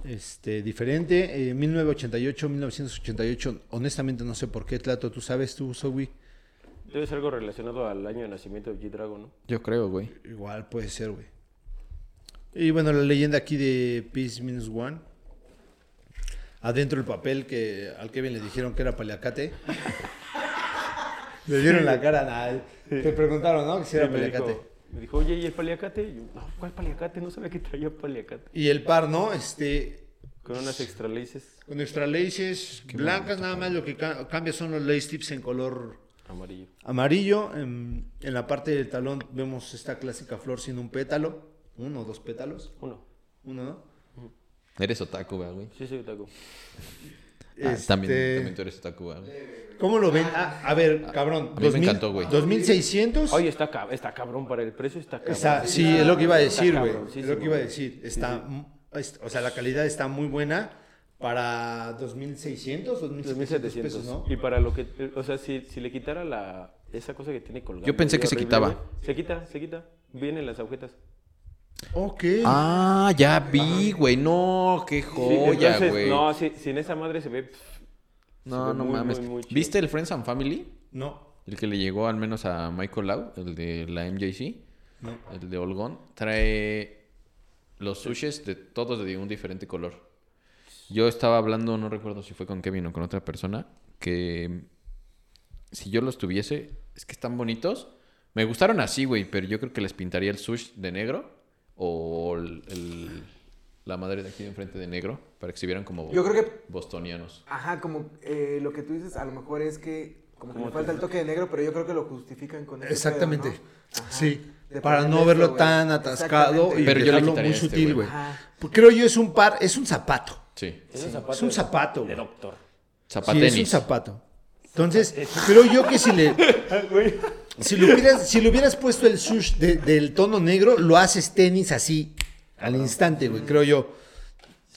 este, diferente. Eh, 1988, 1988, honestamente no sé por qué, Tlato, ¿tú sabes tú, Zoe? Debe ser algo relacionado al año de nacimiento de G-Dragon, ¿no? Yo creo, güey. Igual puede ser, güey. Y bueno, la leyenda aquí de Peace Minus One. Adentro el papel que al Kevin le dijeron que era paliacate. le dieron la cara, nada. Te preguntaron, ¿no? Que si era Sí, me, paliacate. dijo, me dijo, oye, ¿y el paliacate? Y yo, no, ¿cuál paliacate? No sabía que traía paliacate. Y el par, ¿no? Este, Con unas extra laces con extra laces blancas, nada más lo que ca- cambia son los lace tips en color amarillo. amarillo. En, en la parte del talón vemos esta clásica flor sin un pétalo. Uno o dos pétalos. Uno. Uno, ¿no? Eres otaku, güey. Sí, soy otaku. Ah, también, Este, también tú eres otaku, güey. ¿Cómo lo ven? Ah, a ver, cabrón. A mí me encantó, güey. 2600. Oye, está, cab- está cabrón para el precio, está cabrón. Está, sí, es lo que iba a decir, güey. cabroncísimo, Es lo que iba a decir. Está, o sea, la calidad está muy buena para 2600, 2700 2700. pesos, ¿no? Y para lo que, o sea, si, si le quitara la, esa cosa que tiene colgada. Yo pensé que se quitaba. Se quita, se quita. Vienen las agujetas. Ok. Ah, ya vi, güey. No, qué joya, güey. No, si, sin esa madre se ve. pff, No, se ve no muy, mames. muy, muy chido. ¿Viste el Friends and Family? No, El que le llegó al menos a Michael Lau, el de la MJC, no. el de Olgon. Trae los sushis de todos de un diferente color. Yo estaba hablando, no recuerdo si fue con Kevin o con otra persona, que si yo los tuviese, es que están bonitos. Me gustaron así, güey, pero yo creo que les pintaría el sush de negro o el, el- la madre de aquí de enfrente de negro para que se vieran como Yo creo que bostonianos. Ajá, como eh, lo que tú dices, a lo mejor es que como que le falta el toque de negro, pero yo creo que lo justifican con ese Exactamente. pedo, ¿no? Ajá. Sí. De Para no verlo esto, tan atascado y. Pero yo muy este, sutil, güey. Pues Creo yo es un par, es un zapato. Sí. Es un zapato. Es un de- zapato, De güey. doctor. Sí, es un Zapatenis. zapato. Entonces, creo yo que si le si le hubieras, si le hubieras puesto el sush de- del tono negro, lo haces tenis así al instante, güey, creo yo.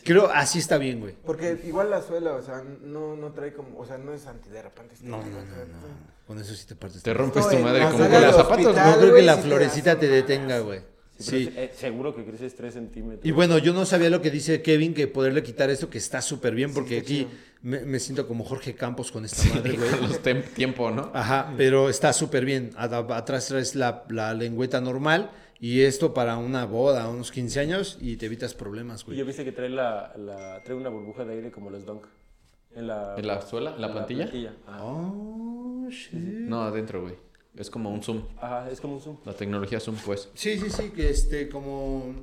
Creo así está bien, güey. Porque igual la suela, o sea, no, no trae como, o sea, no es antiderrapante. No, no, no, no. Con eso sí te partes. Te rompes tu madre como con los zapatos. No creo que la florecita te detenga, güey. Sí. Eh, seguro que creces 3 centímetros. Y bueno, yo no sabía lo que dice Kevin, que poderle quitar esto, que está súper bien, porque aquí chido. Me, me siento como Jorge Campos con esta madre, güey. Los tiempo, ¿no? Ajá, pero está súper bien. Atrás traes la, la lengüeta normal y esto para una boda, unos 15 años y te evitas problemas, Y güey. yo viste que trae, la, la- trae una burbuja de aire como los Dunk. En la, ¿En la suela? ¿En la plantilla? Oh, shit. No, adentro, güey. Es como un zoom. Ajá, es como un zoom. La tecnología zoom, pues. Sí, sí, sí, que este, como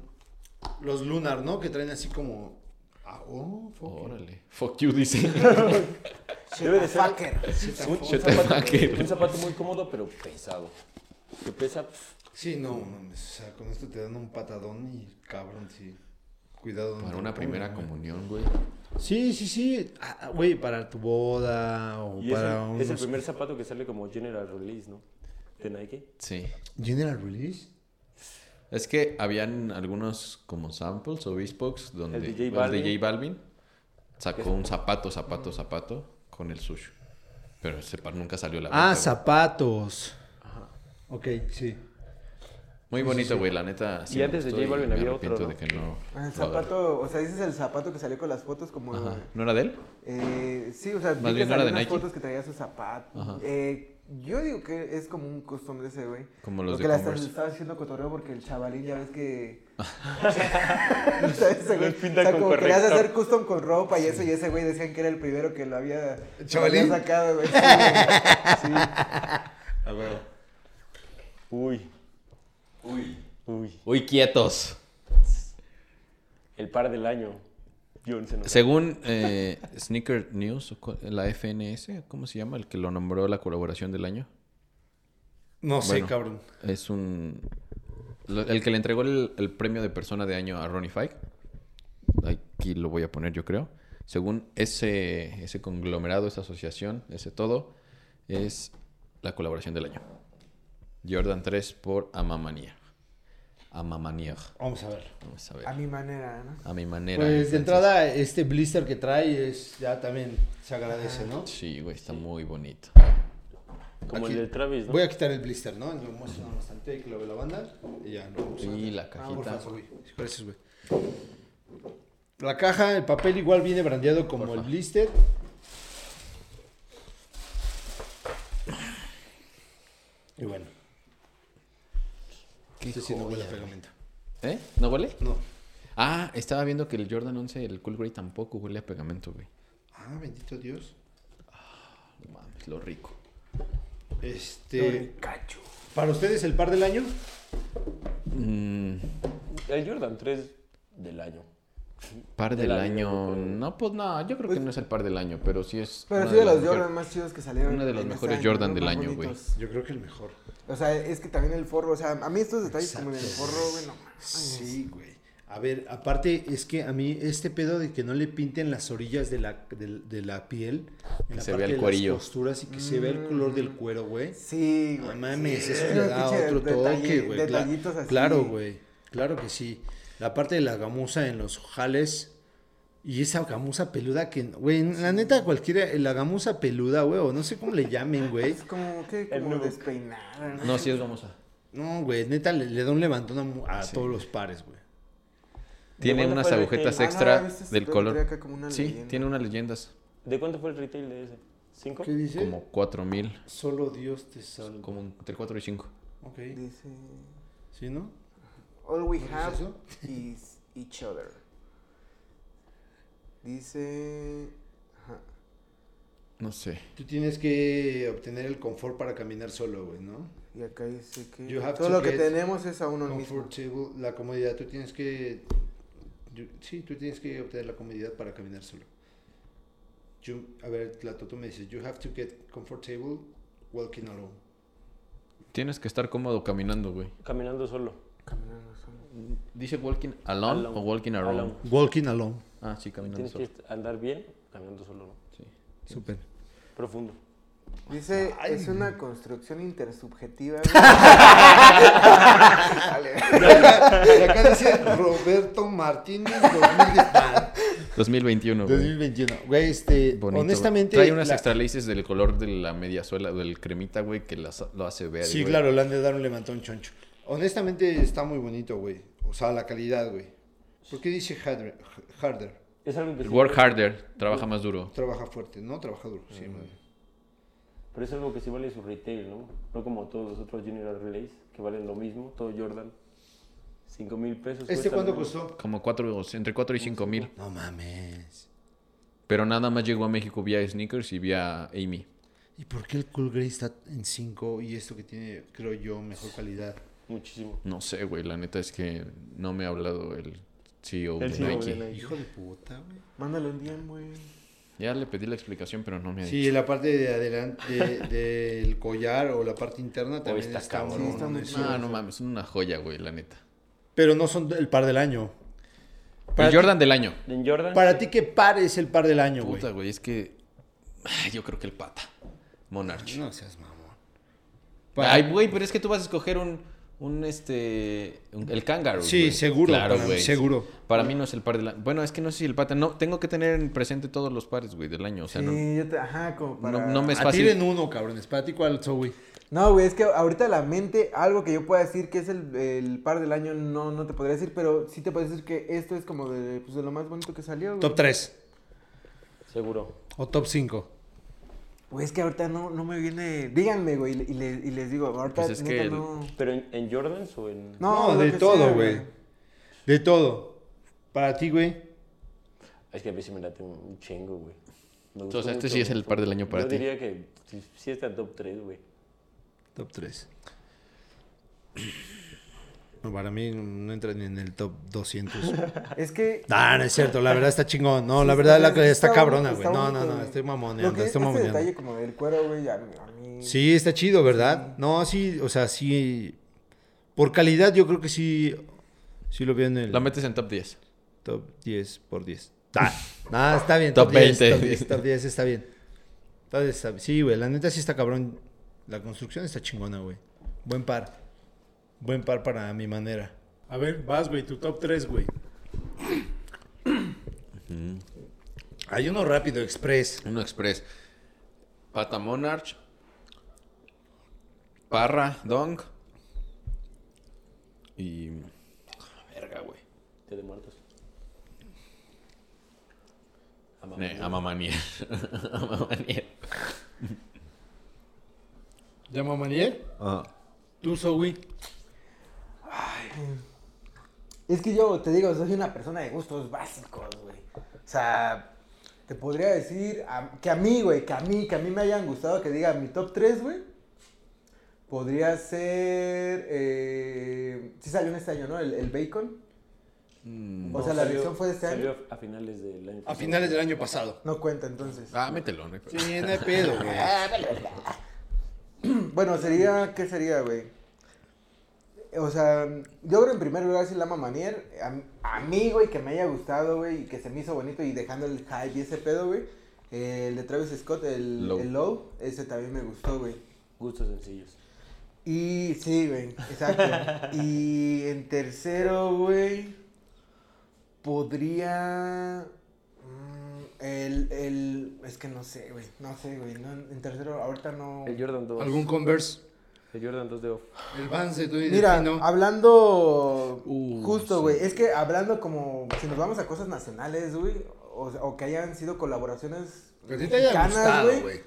los Lunar, ¿no? Que traen así como... Ah, oh, fuck. Órale. Fuck you, dice. [laughs] Debe de ser un, un zapato, un zapato muy cómodo, pero pesado. Que pesa. Sí, no, mames, o sea, con esto te dan un patadón y cabrón, sí. Cuidado. Para una primera güey. comunión, güey. Sí, sí, sí. Ah, Güey, para tu boda o Y para el, es el primer zapato que sale como General Release, ¿no? De Nike. Sí. General Release. Es que habían algunos como samples o bespokes donde El de J el Balvin. de J Balvin sacó un zapato, zapato, zapato con el suyo. Pero ese par nunca salió a la Ah, venta, zapatos. Ok, sí. Muy bonito, güey, la neta. sí Y antes de J Balvin había otro, de que no. Ah, El zapato, o sea, dices el zapato que salió con las fotos como... Ajá. ¿No era de él? Eh, sí, o sea, vi Más que bien no era salían de unas Nike. fotos que traía su zapato. Ajá. Eh, yo digo que es como un custom de ese, güey. Como los Lo de la Converse. estaba haciendo cotorreo porque el chavalín ya ves que... [laughs] [laughs] Ese güey, o sea, con como querías hacer custom con ropa y eso, y ese güey decían que era el primero que lo había, lo ¿Chavalín? había sacado, güey. [laughs] Sí, güey. Uy. Uy. Uy. Uy, quietos. El par del año. Según eh, Sneaker News, la FNS, ¿cómo se llama? El que lo nombró la colaboración del año. No sé, cabrón. Es un. El que le entregó el, el premio de persona de año a Ronnie Fike. Aquí lo voy a poner, yo creo. Según ese, ese conglomerado, esa asociación, ese todo, es la colaboración del año. Jordan 3 por Amamanier. Amamanier. Vamos a ver. Vamos a ver. A mi manera, ¿no? A mi manera. Pues de entrada, este blister que trae es ya también se agradece, ¿no? Sí, güey, está muy bonito. Como Aquí. el de Travis, ¿no? Voy a quitar el blister, ¿no? Lo muestro bastante que lo ve la banda. Y ya, no. Y la Ah, cajita. favor, güey. Gracias, güey. La caja, el papel igual viene brandeado como el blister. Y bueno. Este sí no huele a pegamento. ¿Eh? ¿No huele? No. Ah, estaba viendo que el Jordan 11, el Cool Grey tampoco huele a pegamento, güey. Ah, bendito Dios. No mames, lo rico. Este. Cacho. ¿Para ustedes el par del año? Mm, El Jordan 3 del año. Par Del del año. No, pues no, yo creo que no es el par del año, pero sí es. Pero sí de los los mejor- Jordan más chidos que salieron. uno de los mejores año, Jordan ¿no? del año, güey. Yo creo que el mejor. O sea, es que también el forro, o sea, a mí estos detalles como en el Exacto. forro, güey, no. Sí, güey. A ver, aparte es que a mí este pedo de que no le pinten las orillas de la, de, de la piel, en la se parte vea el de las cuerillo. costuras y que se vea el color del cuero, güey. Sí, No güey. mames, sí. eso le da otro detalle- toque, güey. Cla- Detallitos así. Claro, güey. Claro que sí. La parte de la gamuza en los jales y esa gamuza peluda que, güey, la neta cualquiera, la gamuza peluda, güey, o no sé cómo le llamen, güey. Es como, ¿qué? El Como despeinada, ¿no? No, sí es vamos a. No, güey, neta le, le da un levantón a, todos los pares, güey. Tiene unas el agujetas extra Ah, no, ¿viste? del que color. Sí, leyenda. tiene unas leyendas. ¿De cuánto fue el retail de ese? ¿Cinco? ¿Qué dice? Como 4000. Solo Dios te salva. Como entre 4 y 5. Ok. Dice... ¿Sí, no? All we ¿Cómo es have eso? is each other. Dice... Ajá. No sé. Tú tienes que obtener el confort para caminar solo, güey, ¿no? Y acá dice que You have todo to lo que get tenemos es a uno mismo. Comfortable, la comodidad, tú tienes que... you- sí, tú tienes que obtener la comodidad para caminar solo. You- a ver, Tlato, tú me dices, you have to get comfortable walking alone. Tienes que estar cómodo caminando, güey. Caminando solo. Caminando solo. ¿Dice walking alone, Alone. o walking around? Alone. Walking alone. Ah, sí, caminando Tienes solo. que andar bien caminando solo, ¿no? Sí. Súper. Profundo. Dice, Ay. es una construcción intersubjetiva. [laughs] Y acá dice Roberto Martínez 2010. 2021, güey. 2021. Güey, este, Bonito, honestamente... Trae unas la- extra laces del color de la media suela, del cremita, güey, que las- lo hace ver. Sí, güey. claro, le han de dar un levantón choncho. Honestamente está muy bonito, güey. O sea, la calidad, güey. ¿Por qué dice harder? harder? Es algo que sí Work harder, trabaja más duro. Trabaja fuerte, ¿no? Trabaja duro, sí, güey. Pero es algo que sí vale su retail, ¿no? No como todos los otros General Relays, que valen lo mismo. Todo Jordan. 5 mil pesos. ¿Este cuánto costó? Como cuatro, entre 4 y 5 mil. No mames. Pero nada más llegó a México vía Sneakers y vía Amy. ¿Y por qué el Cool Grey está en 5 y esto que tiene, creo yo, mejor calidad? Muchísimo. No sé, güey. La neta es que no me ha hablado el CEO El de CEO de Nike. Nike. Hijo de puta, güey. Mándale un día, güey. Ya le pedí la explicación, pero no me ha Sí, dicho. la parte de adelante de- del collar o la parte interna también está está, cabrón. muy Sí, está muy bonito. chido. No, no mames, son una joya, güey, la neta. Pero no son el par del año. Para El ti- Jordan del año. En Jordan. Para sí. ti, ¿qué par es el par del año, güey? Puta, güey, es que. Yo creo que el pata. Monarch. No seas mamón. Para- Ay, güey, pero es que tú vas a escoger un. Un este. un- el kangaroo. Sí, güey. seguro, Claro, para- güey. seguro. Para mí no es el par del año. Bueno, es que no sé si el pata. No, tengo que tener en presente todos los pares, güey, del año. O sea, sí, no. yo te... Ajá, como para... No- no me- Es A fácil. tiren uno, cabrones. Para ti, ¿cuál, Zoe? No, güey, es que ahorita la mente, algo que yo pueda decir que es el, el par del año, no, no te podría decir, pero sí te puedo decir que esto es como de, pues, de lo más bonito que salió, güey. Top 3 Seguro. o top 5. Güey, es que ahorita no, no me viene... Díganme, güey, y, le- y les digo, ahorita Pues es neta que el- no... ¿Pero en, en Jordans o en.? No, lo de todo, sea, güey. De todo. Para ti, güey. Es que a mí sí me late un chingo, güey. Entonces, este sí es el par del año para Yo ti. diría que sí, sí está top 3, güey. Top 3. No, para mí no entra ni en el top 200. [laughs] Es que... Ah, no es cierto, la [laughs] verdad está chingón. No, la Sí, verdad está- la está, está cabrona, güey. No, no, no, estoy Lo mamoneando, estoy este mamoneando. detalle como del cuero, güey, a, mí- a mí... Sí, está chido, ¿verdad? No, sí, o sea, sí. Por calidad, yo creo que sí. Sí lo veo en el La metes en top 10. top 10 por 10. Ah, nah, está bien. [laughs] Top 10, 20. Top 10, top 10 está bien. Top 10 está- Sí, güey, la neta sí está cabrón. La construcción está chingona, güey. Buen par. Buen par para mi manera. A ver, vas, güey, tu top 3, güey. Hay uno rápido, express. Uno express. Pata Monarch. Parra, Dong. Y. Verga, güey. Té de muertos. Ne, Amamanier. Amamanier. ¿Llama Manier? Ajá. ¿Tú, Zoe? Es que yo te digo, soy una persona de gustos básicos, güey. O sea, te podría decir a- que a mí, güey, que a mí, que a mí me hayan gustado que diga mi top 3, güey. Podría ser. Eh, sí salió en este año, ¿no? El, el Bacon. Mm. O sea, la edición fue de este salió año. a finales del año A pasado. finales del año pasado. No cuenta entonces. Ah, mételo, ¿no? Sí, no hay pedo, güey. [laughs] Bueno, sería. ¿Qué sería, güey? O sea, yo creo en primer lugar sí Lama Manier. A, a mí, güey, que me haya gustado, güey, y que se me hizo bonito y dejando el hype y ese pedo, güey. eh, el de Travis Scott, el Low. el Low, ese también me gustó, güey. Gustos sencillos. Y sí, güey, exacto. [laughs] y en tercero, güey, podría... mm, el, el, es que no sé, güey, no sé, güey, no, en tercero ahorita no... El Jordan 2. ¿Algún Converse? El Jordan 2 de off. El Vans de Dwayne Mira, hablando Uh, justo, sí. güey, es que hablando como, si nos vamos a cosas nacionales, güey, o, o que hayan sido colaboraciones gustado, güey.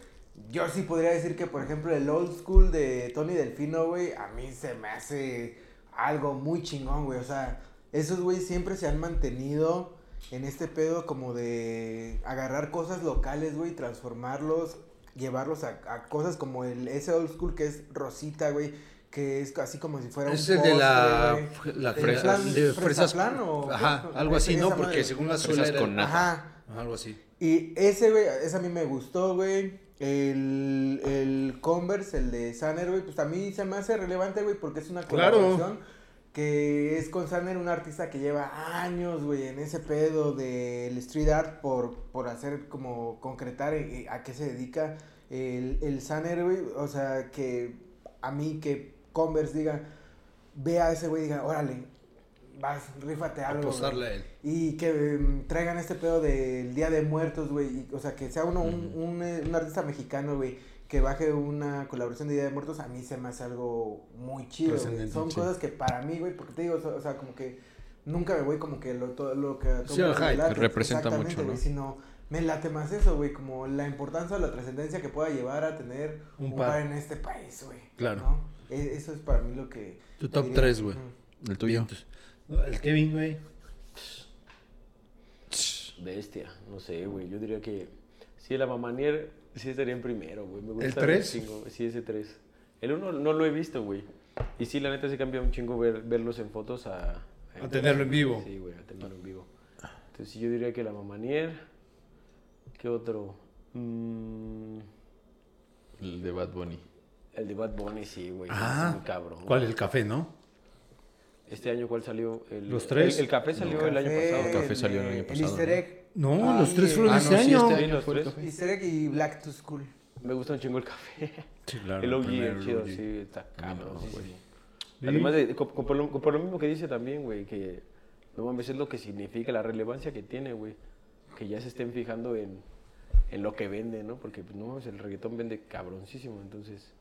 Yo sí podría decir que, por ejemplo, el old school de Tony Delfino, güey, a mí se me hace algo muy chingón, güey. O sea, esos güey siempre se han mantenido en este pedo como de agarrar cosas locales, güey, transformarlos, llevarlos a, a cosas como el ese old school que es Rosita, güey, que es así como si fuera Es un el de la, postre, güey. la ¿El fresa, plan- de fresa fresas. plan o Ajá, qué? algo así, ¿no? madre. Porque según la suela Fresas era... con nata. Ajá. Ajá, Algo así. Y ese, güey, ese a mí me gustó, güey. El, el Converse, el de Sanner, güey, pues a mí se me hace relevante, güey, porque es una Claro. Que es con Sanner, un artista que lleva años, güey, en ese pedo del street art por, por hacer como concretar eh, a qué se dedica el, el Sanner, güey. O sea, que a mí que Converse diga, vea a ese güey y diga, órale, vas, rífate algo. güey". Apostarle a él. Y que mm, traigan este pedo del Día de Muertos, güey. O sea, que sea uno un, un, eh, un artista mexicano, güey, que baje una colaboración de Día de Muertos, a mí se me hace algo muy chido, Son sí. cosas que para mí, güey, porque te digo, o sea, como que nunca me voy como que lo, todo lo que... todo Sí, el late, representa mucho, ¿no? güey, Sino me late más eso, güey, como la importancia o la trascendencia que pueda llevar a tener Un un par. en este país, güey. Claro. ¿no? E- Eso es para mí lo que... Tu top diría. 3, güey. El tuyo. El Kevin, güey. Bestia, no sé, güey. Yo diría que sí, la Mamanier sí estaría en primero, güey. Me gusta ¿El un tres? chingo, Sí, ese 3. El 1 no lo he visto, güey. Y sí, la neta sí cambia un chingo ver, verlos en fotos a... A tenerlo en vivo. Sí, güey, a tenerlo en vivo. Entonces yo diría que la Mamanier. ¿Qué otro? Mm, El de Bad Bunny. el de Bad Bunny, sí, güey. Ah, es cabrón. ¿Cuál? El café, ¿no? Este año, ¿cuál salió? El, ¿Los tres? El, el café salió el año pasado. El café salió el año El pasado, easter ¿no? egg. No, Ah, los tres fueron Ah, este no, sí, año. este Sí, año los tres. Easter egg y Black to School. Me gusta un chingo el café. Sí, claro. el OG, el chido, OG. sí, está cabrón. no, sí, güey. sí. Sí. Además, de, co- co- por, lo, por lo mismo que dice también, güey, que no mames, es lo que significa, la relevancia que tiene, güey. Que ya se estén fijando en, en lo que vende, ¿no? Porque, pues, no mames, el reggaetón vende cabroncísimo, entonces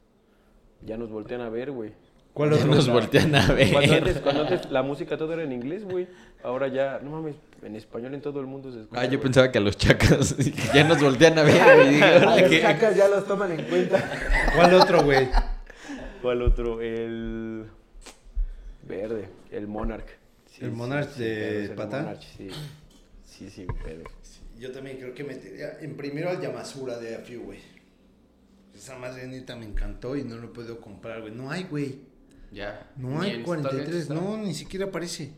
ya nos voltean a ver, güey. ¿Cuál Ya nos voltean a Cuando ver. antes, cuando antes la música todo era en inglés, güey. Ahora ya, no mames, en español en todo el mundo se escucha. Ah, yo pensaba que a los chacas que [laughs] ya nos voltean a ver. güey. Dije, A "Órale, los ¿qué?". chacas ya los toman en cuenta. ¿Cuál otro, güey? ¿Cuál otro? El verde, el Monarch. Sí, ¿El sí, Monarch sí, de el? Monarch, sí. Sí, sí, pedo. Yo también creo que metería en primero al Yamasura de Afiu, güey. Esa madre neta me encantó y no lo puedo comprar, güey. No hay, güey. Ya. No hay en 43, Starbucks no, ni siquiera aparece.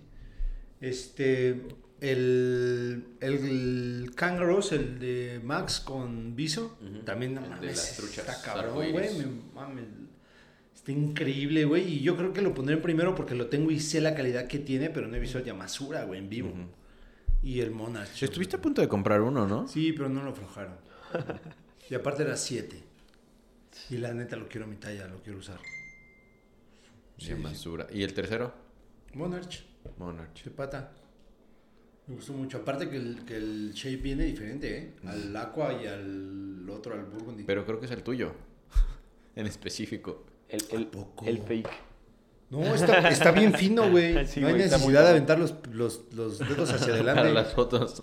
Este, el, el Kangaroos, el de Max con Viso, también no El de mames, las truchas está cabrón, güey, arcoíris. me mames. Está increíble, güey, y yo creo que lo pondré en primero porque lo tengo y sé la calidad que tiene, pero no he visto Yamasura, güey, en vivo. Y el Monarch. Estuviste a punto de comprar uno, ¿no? Sí, pero no lo aflojaron. y aparte era 7. Y la neta lo quiero a mi talla, lo quiero usar. Sí, basura. ¿Y el tercero? Monarch. Monarch. De pata. Me gustó mucho. Aparte que el, que el shape viene diferente, ¿eh? Al aqua y al otro, al burgundy. Pero creo que es el tuyo. [laughs] en específico. El, el, poco? el fake. No, está, está bien fino, güey. [laughs] Sí, no hay güey, necesidad de aventar los, los, los dedos hacia [laughs] adelante. Para las fotos.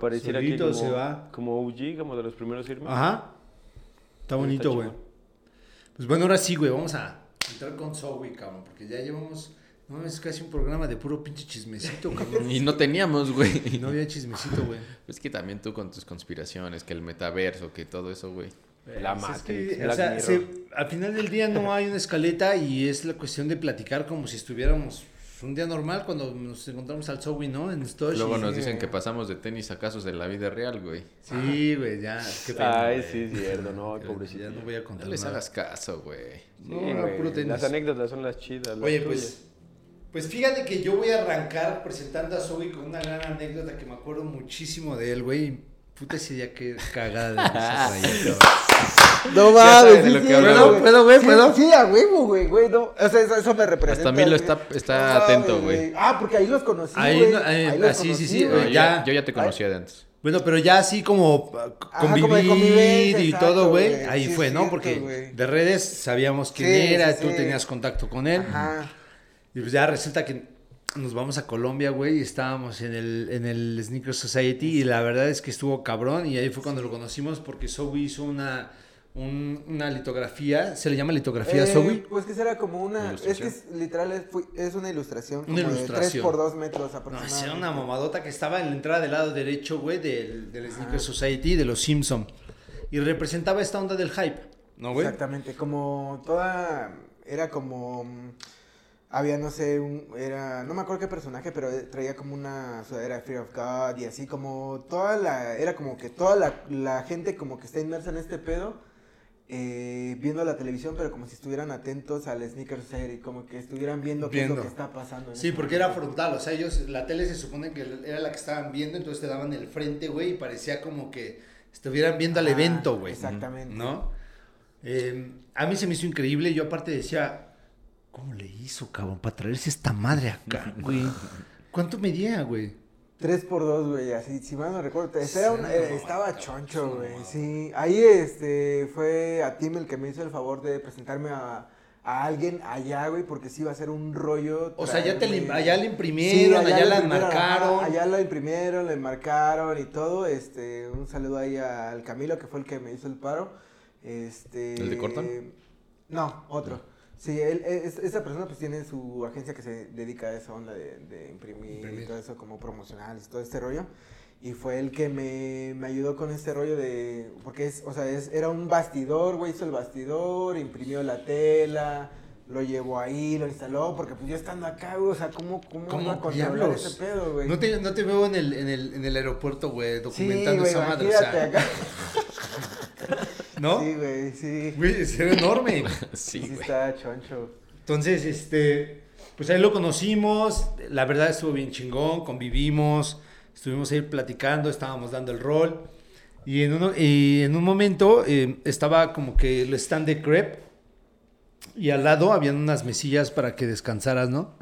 Pareciera que como, se va. como OG, como de los primeros firmas. Ajá. Está bonito, güey. Pues bueno, ahora sí, güey. Vamos a entrar con Zoe, cabrón. Porque ya llevamos. No, es casi un programa de puro pinche chismecito, [laughs] cabrón. Y no teníamos, güey. Y no había chismecito, güey. Es que también tú con tus conspiraciones, que el metaverso, que todo eso, güey. La Pues es Matrix, que, o sea, se- al final del día no hay una escaleta y es la cuestión de platicar como si estuviéramos un día normal cuando nos encontramos al Zoe, ¿no? En Stosh. Luego nos dicen que pasamos de tenis a casos de la vida real, güey. Sí, güey, ya. Qué pena, Ay, sí, es cierto, no, pobrecito. Ya no voy a No contar les nada. hagas caso, güey. Sí, No, güey, puro tenis. Las anécdotas son las chidas. las Oye, tuyas. pues, pues fíjate que yo voy a arrancar presentando a Zoe con una gran anécdota que me acuerdo muchísimo de él, güey. Puta ese día que cagada. [laughs] No mames, sí, lo sí, güey. ¿Puedo, güey? Sí, ¿Puedo? Sí, a huevo, güey, güey, no. O sea, eso, eso me representa. Hasta Milo güey. está- está No mames, atento, güey. Ah, porque ahí los conocí, Ahí güey. no- ahí- Ahí los ah, sí, sí, conocí, sí, güey. No, yo, ya. yo ya te conocía de antes. Bueno, pero ya así como ah, Ajá, como convivir convivencia, y exacto, todo, güey. Ahí Sí, fue, ¿no? cierto, Porque de redes sabíamos quién Sí, era, sí, tú sí. tenías contacto con él. Ajá. Y pues ya resulta que nos vamos a Colombia, güey, y estábamos en el, en el Sneaker Society y la verdad es que estuvo cabrón y ahí fue cuando lo conocimos porque Zoe hizo una, un- una litografía, ¿se le llama litografía Eh, Zoe? Pues que será como una. Es que es, literal es, una ilustración. Como Una De ilustración. 3 por 2 metros No, aproximadamente. era una mamadota que estaba en la entrada del lado derecho, güey, del, del Sneaker. Society de los Simpson y representaba esta onda del hype, ¿no, güey? Exactamente, como toda. Era como. Había, no sé, un, era. No me acuerdo qué personaje, pero traía como una sudadera de Fear of God y así, como toda la. Era como que toda la, la gente, como que está inmersa en este pedo. eh, viendo la televisión, pero como si estuvieran atentos al Sneaker Series, como que estuvieran viendo, qué es lo que está pasando. en Sí, ese porque era frontal, o sea, ellos, la tele se supone que era la que estaban viendo, entonces te daban el frente, güey, y parecía como que estuvieran viendo al Ah, evento, güey. Exactamente. ¿No? Eh, a mí se me hizo increíble, yo aparte decía, ¿cómo le hizo, cabrón, para traerse esta madre acá, [laughs] güey? ¿Cuánto medía, güey? 3 por 2 güey, así, si mal no recuerdo. Este era un- Sí, eh, estaba choncho, güey, sí. Ahí, este, fue a Tim el que me hizo el favor de presentarme a, a alguien allá, güey, porque sí iba a ser un rollo. O sea, ya te traerme- le- allá le Sí, imprimieron, allá, lo la enmarcaron. allá lo imprimieron, lo enmarcaron y todo. Este, un saludo ahí al Camilo, que fue el que me hizo el paro. Este. ¿El de Corton? No, otro. Sí, él, es- esa persona pues tiene su agencia que se dedica a esa onda de, de imprimir, Imprimir. y todo eso como promocionales y todo este rollo. Y fue el que me, me ayudó con este rollo de... Porque es, o sea, es, era un bastidor, güey, hizo el bastidor, imprimió la tela, lo llevó ahí, lo instaló, porque pues yo estando acá, güey, o sea, ¿cómo, cómo, ¿Cómo iba a controlar ese pedo, güey? No te, no te veo en el, en el, en el aeropuerto, güey, sí, documentando güey, esa madre, o sea, acá. [laughs] ¿no? Sí, güey, sí. Güey, es enorme. [laughs] Sí, Sí, güey. está choncho. Entonces, este, pues ahí lo conocimos, la verdad estuvo bien chingón, convivimos, estuvimos ahí platicando, estábamos dando el rol. Y en, uno, y en un momento eh, estaba como que el stand de crepe y al lado habían unas mesillas para que descansaras, ¿no?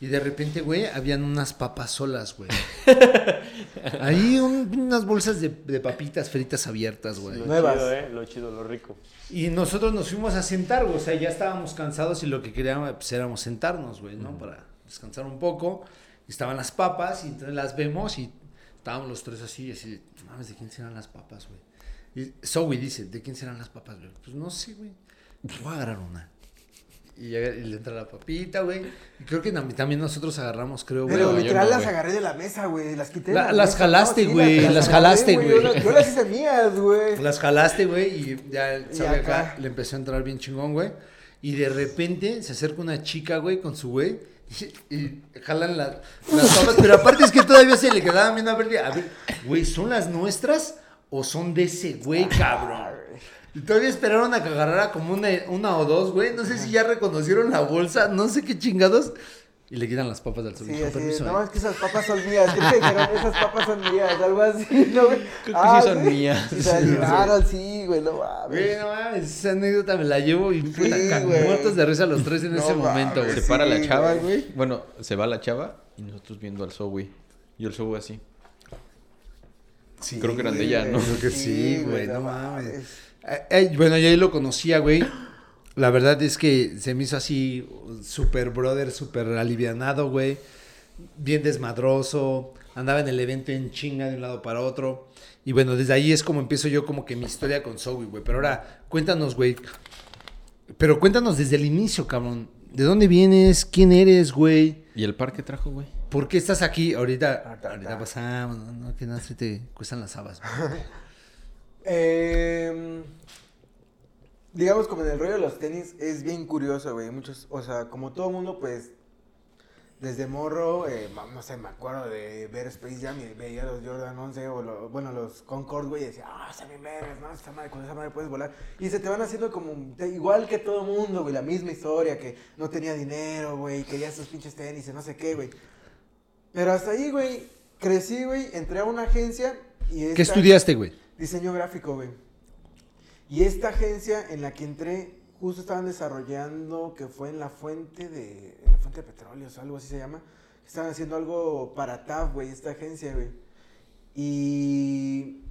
Y de repente, güey, habían unas papas solas, güey. [laughs] Ahí un- unas bolsas de, de papitas fritas abiertas, güey. Lo Nuevas. chido, ¿eh? Lo chido, lo rico. Y nosotros nos fuimos a sentar, güey. O sea, ya estábamos cansados y lo que queríamos pues, éramos sentarnos, güey, ¿no? Para descansar un poco. Y estaban las papas y entonces las vemos y estábamos los tres así, así, mames, ¿de quién serán las papas, güey? Y Zoe dice, ¿de quién serán las papas, güey? Pues no sé, güey. Voy a agarrar una. Y, llega- y le entra la papita, güey. Y creo que tam- también nosotros agarramos, creo, güey. Pero literal no, las agarré de la mesa, güey. Las quité. La- la las mesa. jalaste, sí, güey, las jalaste, güey. yo las hice mías, güey. Las jalaste, güey, y ya Y sabe acá. acá, le empezó a entrar bien chingón, güey. Y de repente se acerca una chica, güey, con su güey. Y, y jalan la- las papas. Pero aparte es que todavía se le quedaban viendo a ver, a ver, güey, ¿son las nuestras o son de ese güey, cabrón? Y todavía esperaron a que agarrara como una, una o dos, güey. No sé si ya reconocieron la bolsa, no sé qué chingados. Y le quitan las papas al Sí, suelo. así, permiso, no, eh. es que esas papas son mías. Creo que dijeron, esas papas son mías, algo así, ¿no, güey? [laughs] Creo que sí son mías. Y se las [laughs] Sí, llevaron, sí, güey, no mames. Güey, no mames, esa anécdota me la llevo y puta, Sí, güey. muertos de risa los tres en No ese mames. momento, güey. Se Sí, para la chava, güey. güey. Bueno, se va la chava y nosotros viendo al Zoe. Y el Zoe así. Sí, Creo que eran de güey, ella, ¿no? Creo que sí, Sí, güey, güey, no mames. Eh, eh, bueno, yo ahí lo conocía, güey. La verdad es que se me hizo así super brother, super alivianado, güey. Bien desmadroso. Andaba en el evento en chinga de un lado para otro. Y bueno, desde ahí es como empiezo yo como que mi historia con Zoe, güey. Pero ahora, cuéntanos, güey. Pero cuéntanos desde el inicio, cabrón. ¿De dónde vienes? ¿Quién eres, güey? ¿Y el par que trajo, güey? ¿Por qué estás aquí? Ahorita, Ahorita, ahorita pasamos, no, no, que nada se te cuestan las habas. güey. [laughs] Eh, digamos, como en el rollo de los tenis, es bien curioso, güey. Muchos, o sea, como todo mundo, pues, desde morro, eh, no sé, me acuerdo de ver Space Jam y veía los Jordan 11 o, lo- bueno, los Concord, güey, y decía, ah, está bien vergas, ¿no? Esta madre, con esa madre puedes volar. Y se te van haciendo como, igual que todo mundo, güey, la misma historia, que no tenía dinero, güey, quería esos pinches tenis y no sé qué, güey. Pero hasta ahí, güey, crecí, güey, entré a una agencia y... ¿Qué esta- estudiaste, güey? Diseño gráfico, güey. Y esta agencia en la que entré, justo estaban desarrollando, que fue en la fuente de, en la fuente de petróleos o algo así se llama. Estaban haciendo algo para TAF, güey, esta agencia, güey. Y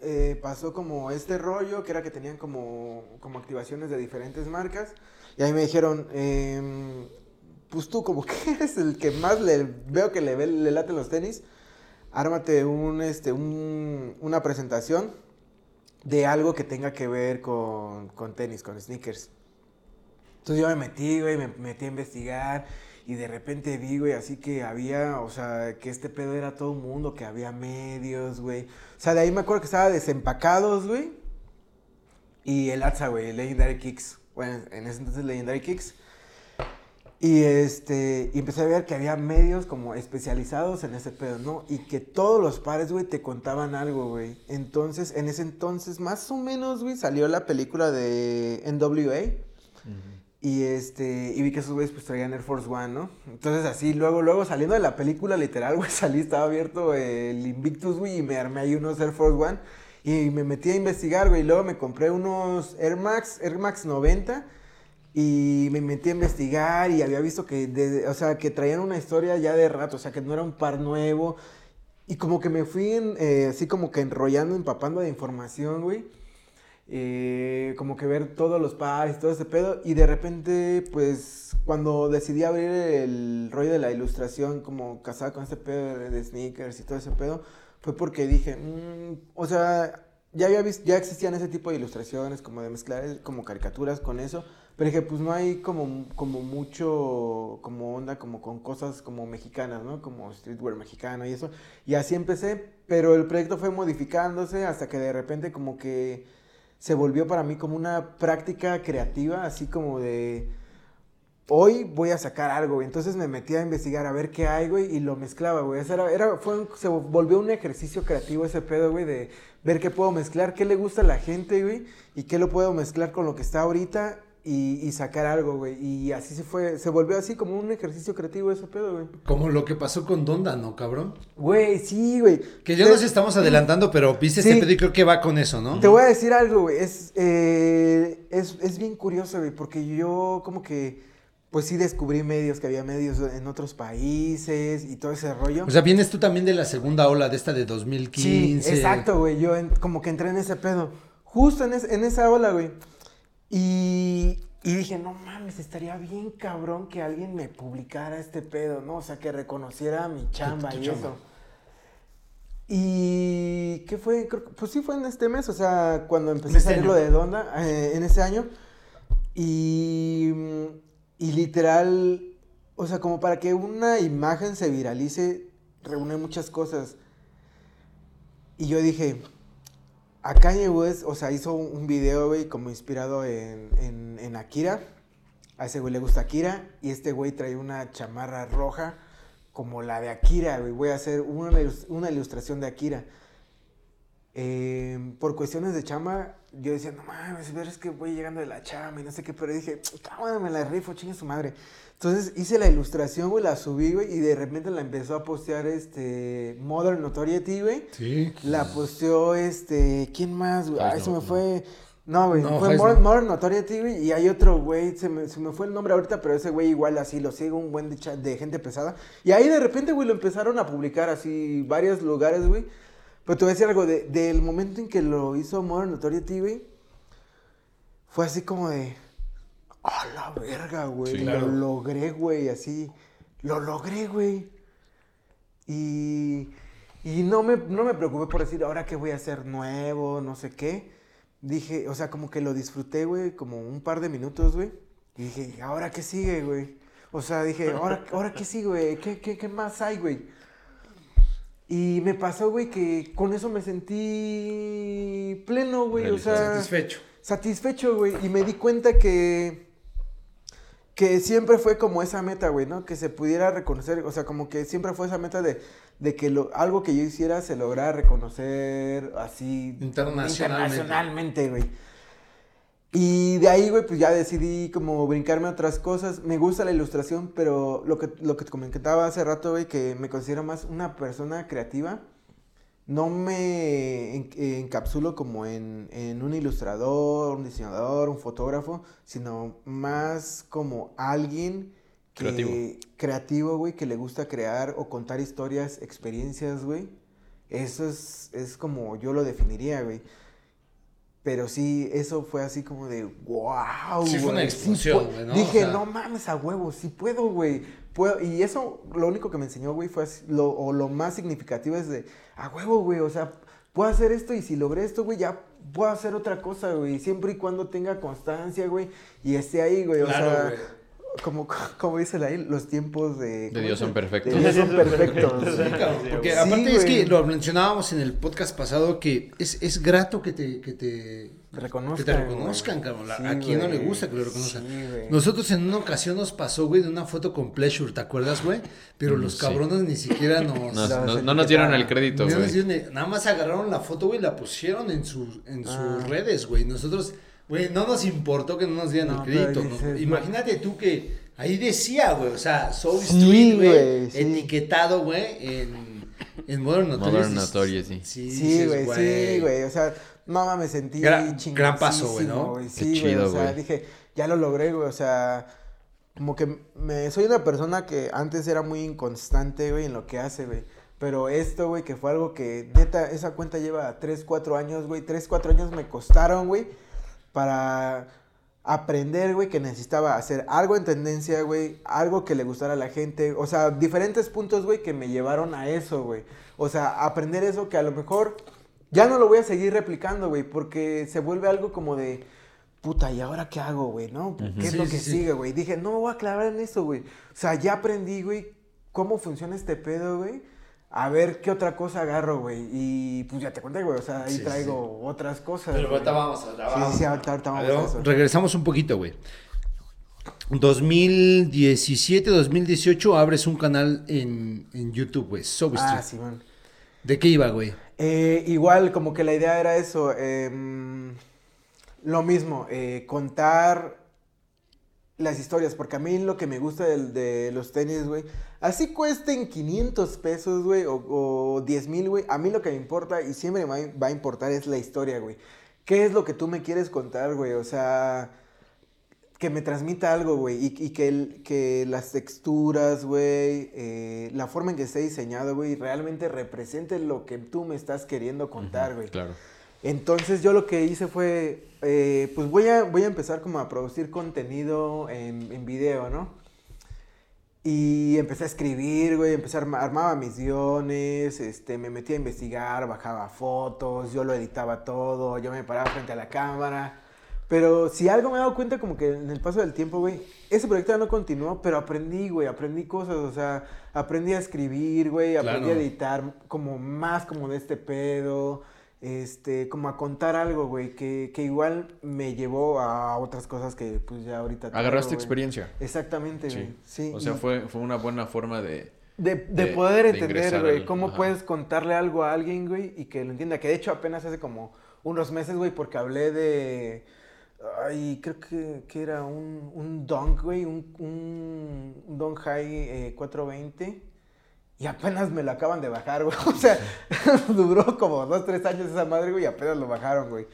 eh, pasó como este rollo, que era que tenían como, como activaciones de diferentes marcas. Y ahí me dijeron, em, pues tú como que eres el que más le veo que le, le los tenis, ármate un, este, un- una presentación de algo que tenga que ver con, con tenis, con sneakers. Entonces yo me metí, güey, me metí a investigar y de repente vi, güey, así que había, o sea, que este pedo era todo el mundo, que había medios, güey. O sea, de ahí me acuerdo que estaba desempacados, güey. Y el ATSA, güey, Legendary Kicks. Bueno, en ese entonces Legendary Kicks. Y este, y empecé a ver que había medios como especializados en ese pedo, ¿no? Y que todos los pares, güey, te contaban algo, güey. Entonces, en ese entonces, más o menos, güey, salió la película de NWA. Y este, y vi que esos güeyes pues traían Air Force One, ¿no? Entonces así, luego, luego saliendo de la película, literal, güey, [laughs] salí, estaba abierto el Invictus, güey, y me armé ahí unos Air Force One. Y me metí a investigar, güey, y luego me compré unos Air Max, Air Max 90. Y me metí a investigar y había visto que, de- o sea, que traían una historia ya de rato, o sea, que no era un par nuevo. Y como que me fui en, eh, así como que enrollando, empapando de información, güey. Eh, como que ver todos los pares y todo ese pedo. Y de repente, pues, cuando decidí abrir el rollo de la ilustración, como casada con este pedo de, sneakers y todo ese pedo, fue porque dije, mm, o sea, ya había visto, ya existían ese tipo de ilustraciones, como de mezclar como caricaturas con eso. Pero dije, pues no hay como, como mucho, como onda, como con cosas como mexicanas, ¿no? Como streetwear mexicano y eso. Y así empecé, pero el proyecto fue modificándose hasta que de repente como que se volvió para mí como una práctica creativa, así como de, hoy voy a sacar algo, güey. Entonces me metí a investigar a ver qué hay, güey, y lo mezclaba, güey. Era, era, fue un- se volvió un ejercicio creativo ese pedo, güey, de ver qué puedo mezclar, qué le gusta a la gente, güey, y qué lo puedo mezclar con lo que está ahorita y, y sacar algo, güey. Y así se fue, se volvió así como un ejercicio creativo ese pedo, güey. Como lo que pasó con Donda, ¿no, cabrón? Güey, sí, güey. Que ya Te- nos estamos adelantando, pero viste Sí. este pedo y creo que va con eso, ¿no? Te voy a decir algo, güey. Es, eh, es, es bien curioso, güey, porque yo como que, pues sí descubrí medios, que había medios en otros países y todo ese rollo. O sea, vienes tú también de la segunda ola de esta de sí, 2015. exacto, güey. Yo en- como que entré en ese pedo. Justo en, es- en esa ola, güey. Y, y dije, no mames, estaría bien cabrón que alguien me publicara este pedo, ¿no? O sea, que reconociera mi chamba tu y chamba. eso. Y ¿qué fue? Creo que- pues sí fue en este mes, o sea, cuando empecé a este salir lo de Donda, eh, en ese año. Y, y literal, o sea, como para que una imagen se viralice, reúne muchas cosas. Y yo dije, a Kanye West, o sea, hizo un video, güey, como inspirado en, en, Akira. A ese güey le gusta Akira. Y este güey trae una chamarra roja como la de Akira, güey. Voy a hacer una, una ilustración de Akira. Eh, por cuestiones de chamba, yo decía, no mames, pero es que voy llegando de la chamba y no sé qué, pero dije, cámara, me la rifo, chingue su madre. Entonces hice la ilustración, güey, la subí, güey, y de repente la empezó a postear este Modern Notoriety, güey. Sí. La posteó este. ¿Quién más, güey? Ay, Heisel, se me no. fue. No, güey. No, fue. Modern, Modern Notoriety, güey. Y hay otro güey. Se me, se me fue el nombre ahorita, pero ese güey igual así lo sigue un buen de, de gente pesada. Y ahí de repente, güey, lo empezaron a publicar así varios lugares, güey. Pero te voy a decir algo. De, del momento en que lo hizo Modern Notoriety, güey. Fue así como de. La verga, güey. Sí. lo logré, güey, así. Lo logré, güey. Y, y no, me, no me preocupé por decir, ahora qué voy a hacer nuevo, no sé qué. Dije, o sea, como que lo disfruté, güey, como un par de minutos, güey. Y dije, ¿ahora qué sigue, güey? O sea, dije, ¿ahora, [laughs] ¿ahora qué sigue, güey? ¿Qué, qué, qué más hay, güey? Y me pasó, güey, que con eso me sentí pleno, güey. O sea, Satisfecho. satisfecho, güey. Y me di cuenta que. Que siempre fue como esa meta, güey, ¿no? Que se pudiera reconocer, o sea, como que siempre fue esa meta de, de que lo, algo que yo hiciera se lograra reconocer así. Internacionalmente. Internacionalmente, güey. Y de ahí, güey, pues ya decidí como brincarme a otras cosas. Me gusta la ilustración, pero lo que, lo que te comentaba hace rato, güey, que me considero más una persona creativa. No me en- encapsulo como en, en un ilustrador, un diseñador, un fotógrafo, sino más como alguien que, Creativo. creativo, güey, que le gusta crear o contar historias, experiencias, güey. Eso es, es como yo lo definiría, güey. Pero sí, eso fue así como de, wow. Sí fue una explosión, pu-". güey, ¿no? Dije, O sea- no mames a huevo, sí puedo, güey. Puedo. Y eso, lo único que me enseñó, güey, fue así- lo, o lo más significativo es de, a huevo, güey, o sea, puedo hacer esto y si logré esto, güey, ya puedo hacer otra cosa, güey. Siempre y cuando tenga constancia, güey, y esté ahí, güey. O Claro, sea, güey. Como, como dice la los tiempos de... ¿cómo Dios son perfectos. De Dios son perfectos. Sí, porque Sí, aparte es que lo mencionábamos en el podcast pasado que es, es grato que te, que te, Reconozcan, que te reconozcan, cabrón. Sí, a quien no le gusta que lo reconozcan. Sí. Nosotros en una ocasión nos pasó, güey, de una foto con Pleasure, ¿te acuerdas, güey? Pero Mm, los sí. cabrones ni siquiera nos... [laughs] No, no nos dieron el crédito, güey. nada más agarraron la foto, güey, y la pusieron en, sus en sus Ah. redes, güey. Nosotros, güey, no nos importó que no nos dieran No, el crédito. ¿no? Imagínate tú que ahí decía, güey, o sea, Soul Sí, Street, güey, güey, sí. etiquetado, güey, en, en Modern Notorious. Modern Notorious, sí. Sí, güey, sí, güey. O sea, no me sentí Gran- gran paso, güey, ¿no? Qué Sí, güey, chido, o sea, güey. dije, ya lo logré, güey, o sea, como que me, soy una persona que antes era muy inconstante, güey, en lo que hace, güey. Pero esto, güey, que fue algo que, neta, esa cuenta lleva 3, 4 años, güey. 3, 4 años me costaron, güey, para aprender, güey, que necesitaba hacer algo en tendencia, güey, algo que le gustara a la gente, o sea, diferentes puntos, güey, que me llevaron a eso, güey. O sea, aprender eso que a lo mejor ya no lo voy a seguir replicando, güey, porque se vuelve algo como de, puta, ¿y ahora qué hago, güey? ¿No? ¿Qué es Sí, lo que sí. sigue, güey? Dije, no me voy a clavar en eso, güey. O sea, ya aprendí, güey, cómo funciona este pedo, güey. A ver qué otra cosa agarro, güey. Y pues ya te conté, güey. O sea, ahí Sí, traigo otras cosas. Pero ahorita vamos, ahorita Sí, vamos. sí, ahorita, ahorita A vamos ver, a eso. regresamos un poquito, güey. 2017, 2018 abres un canal en, en YouTube, güey, Ah, sí, man. ¿De qué iba, güey? Eh, igual, como que la idea era eso. em, lo mismo, eh, contar las historias, porque a mí lo que me gusta del- de, los tenis, güey, así cuesten 500 pesos, güey, o, o 10 mil, güey, a mí lo que me importa y siempre me va, a- va a importar es la historia, güey. ¿Qué es lo que tú me quieres contar, güey? O sea, que me transmita algo, güey, y, y que, el- que las texturas, güey, eh, la forma en que esté diseñado, güey, realmente represente lo que tú me estás queriendo contar, güey. Claro. Entonces yo lo que hice fue, eh, pues voy a, voy a empezar como a producir contenido en, en video, ¿no? Y empecé a escribir, güey, empecé a arma- armaba mis guiones, este, me metí a investigar, bajaba fotos, yo lo editaba todo, yo me paraba frente a la cámara. Pero si algo me he dado cuenta como que en el paso del tiempo, güey, ese proyecto ya no continuó, pero aprendí, güey, aprendí cosas, o sea, aprendí a escribir, güey, aprendí Claro. a editar como más como de este pedo, este, como a contar algo, güey, que, que igual me llevó a otras cosas que pues ya ahorita Agarraste güey. experiencia. Exactamente, güey. Sí. Sí. O sea, fue, fue una buena forma de... de, de de- poder de entender, güey, al- cómo ajá. puedes contarle algo a alguien, güey, y que lo entienda. Que de hecho apenas hace como unos meses, güey, porque hablé de... Ay, creo que, que era un, un Dunk, güey, un, un, un High eh, 420. Y apenas me lo acaban de bajar, güey. [laughs] O sea, [laughs] duró como dos, tres años esa madre, güey, y apenas lo bajaron, güey.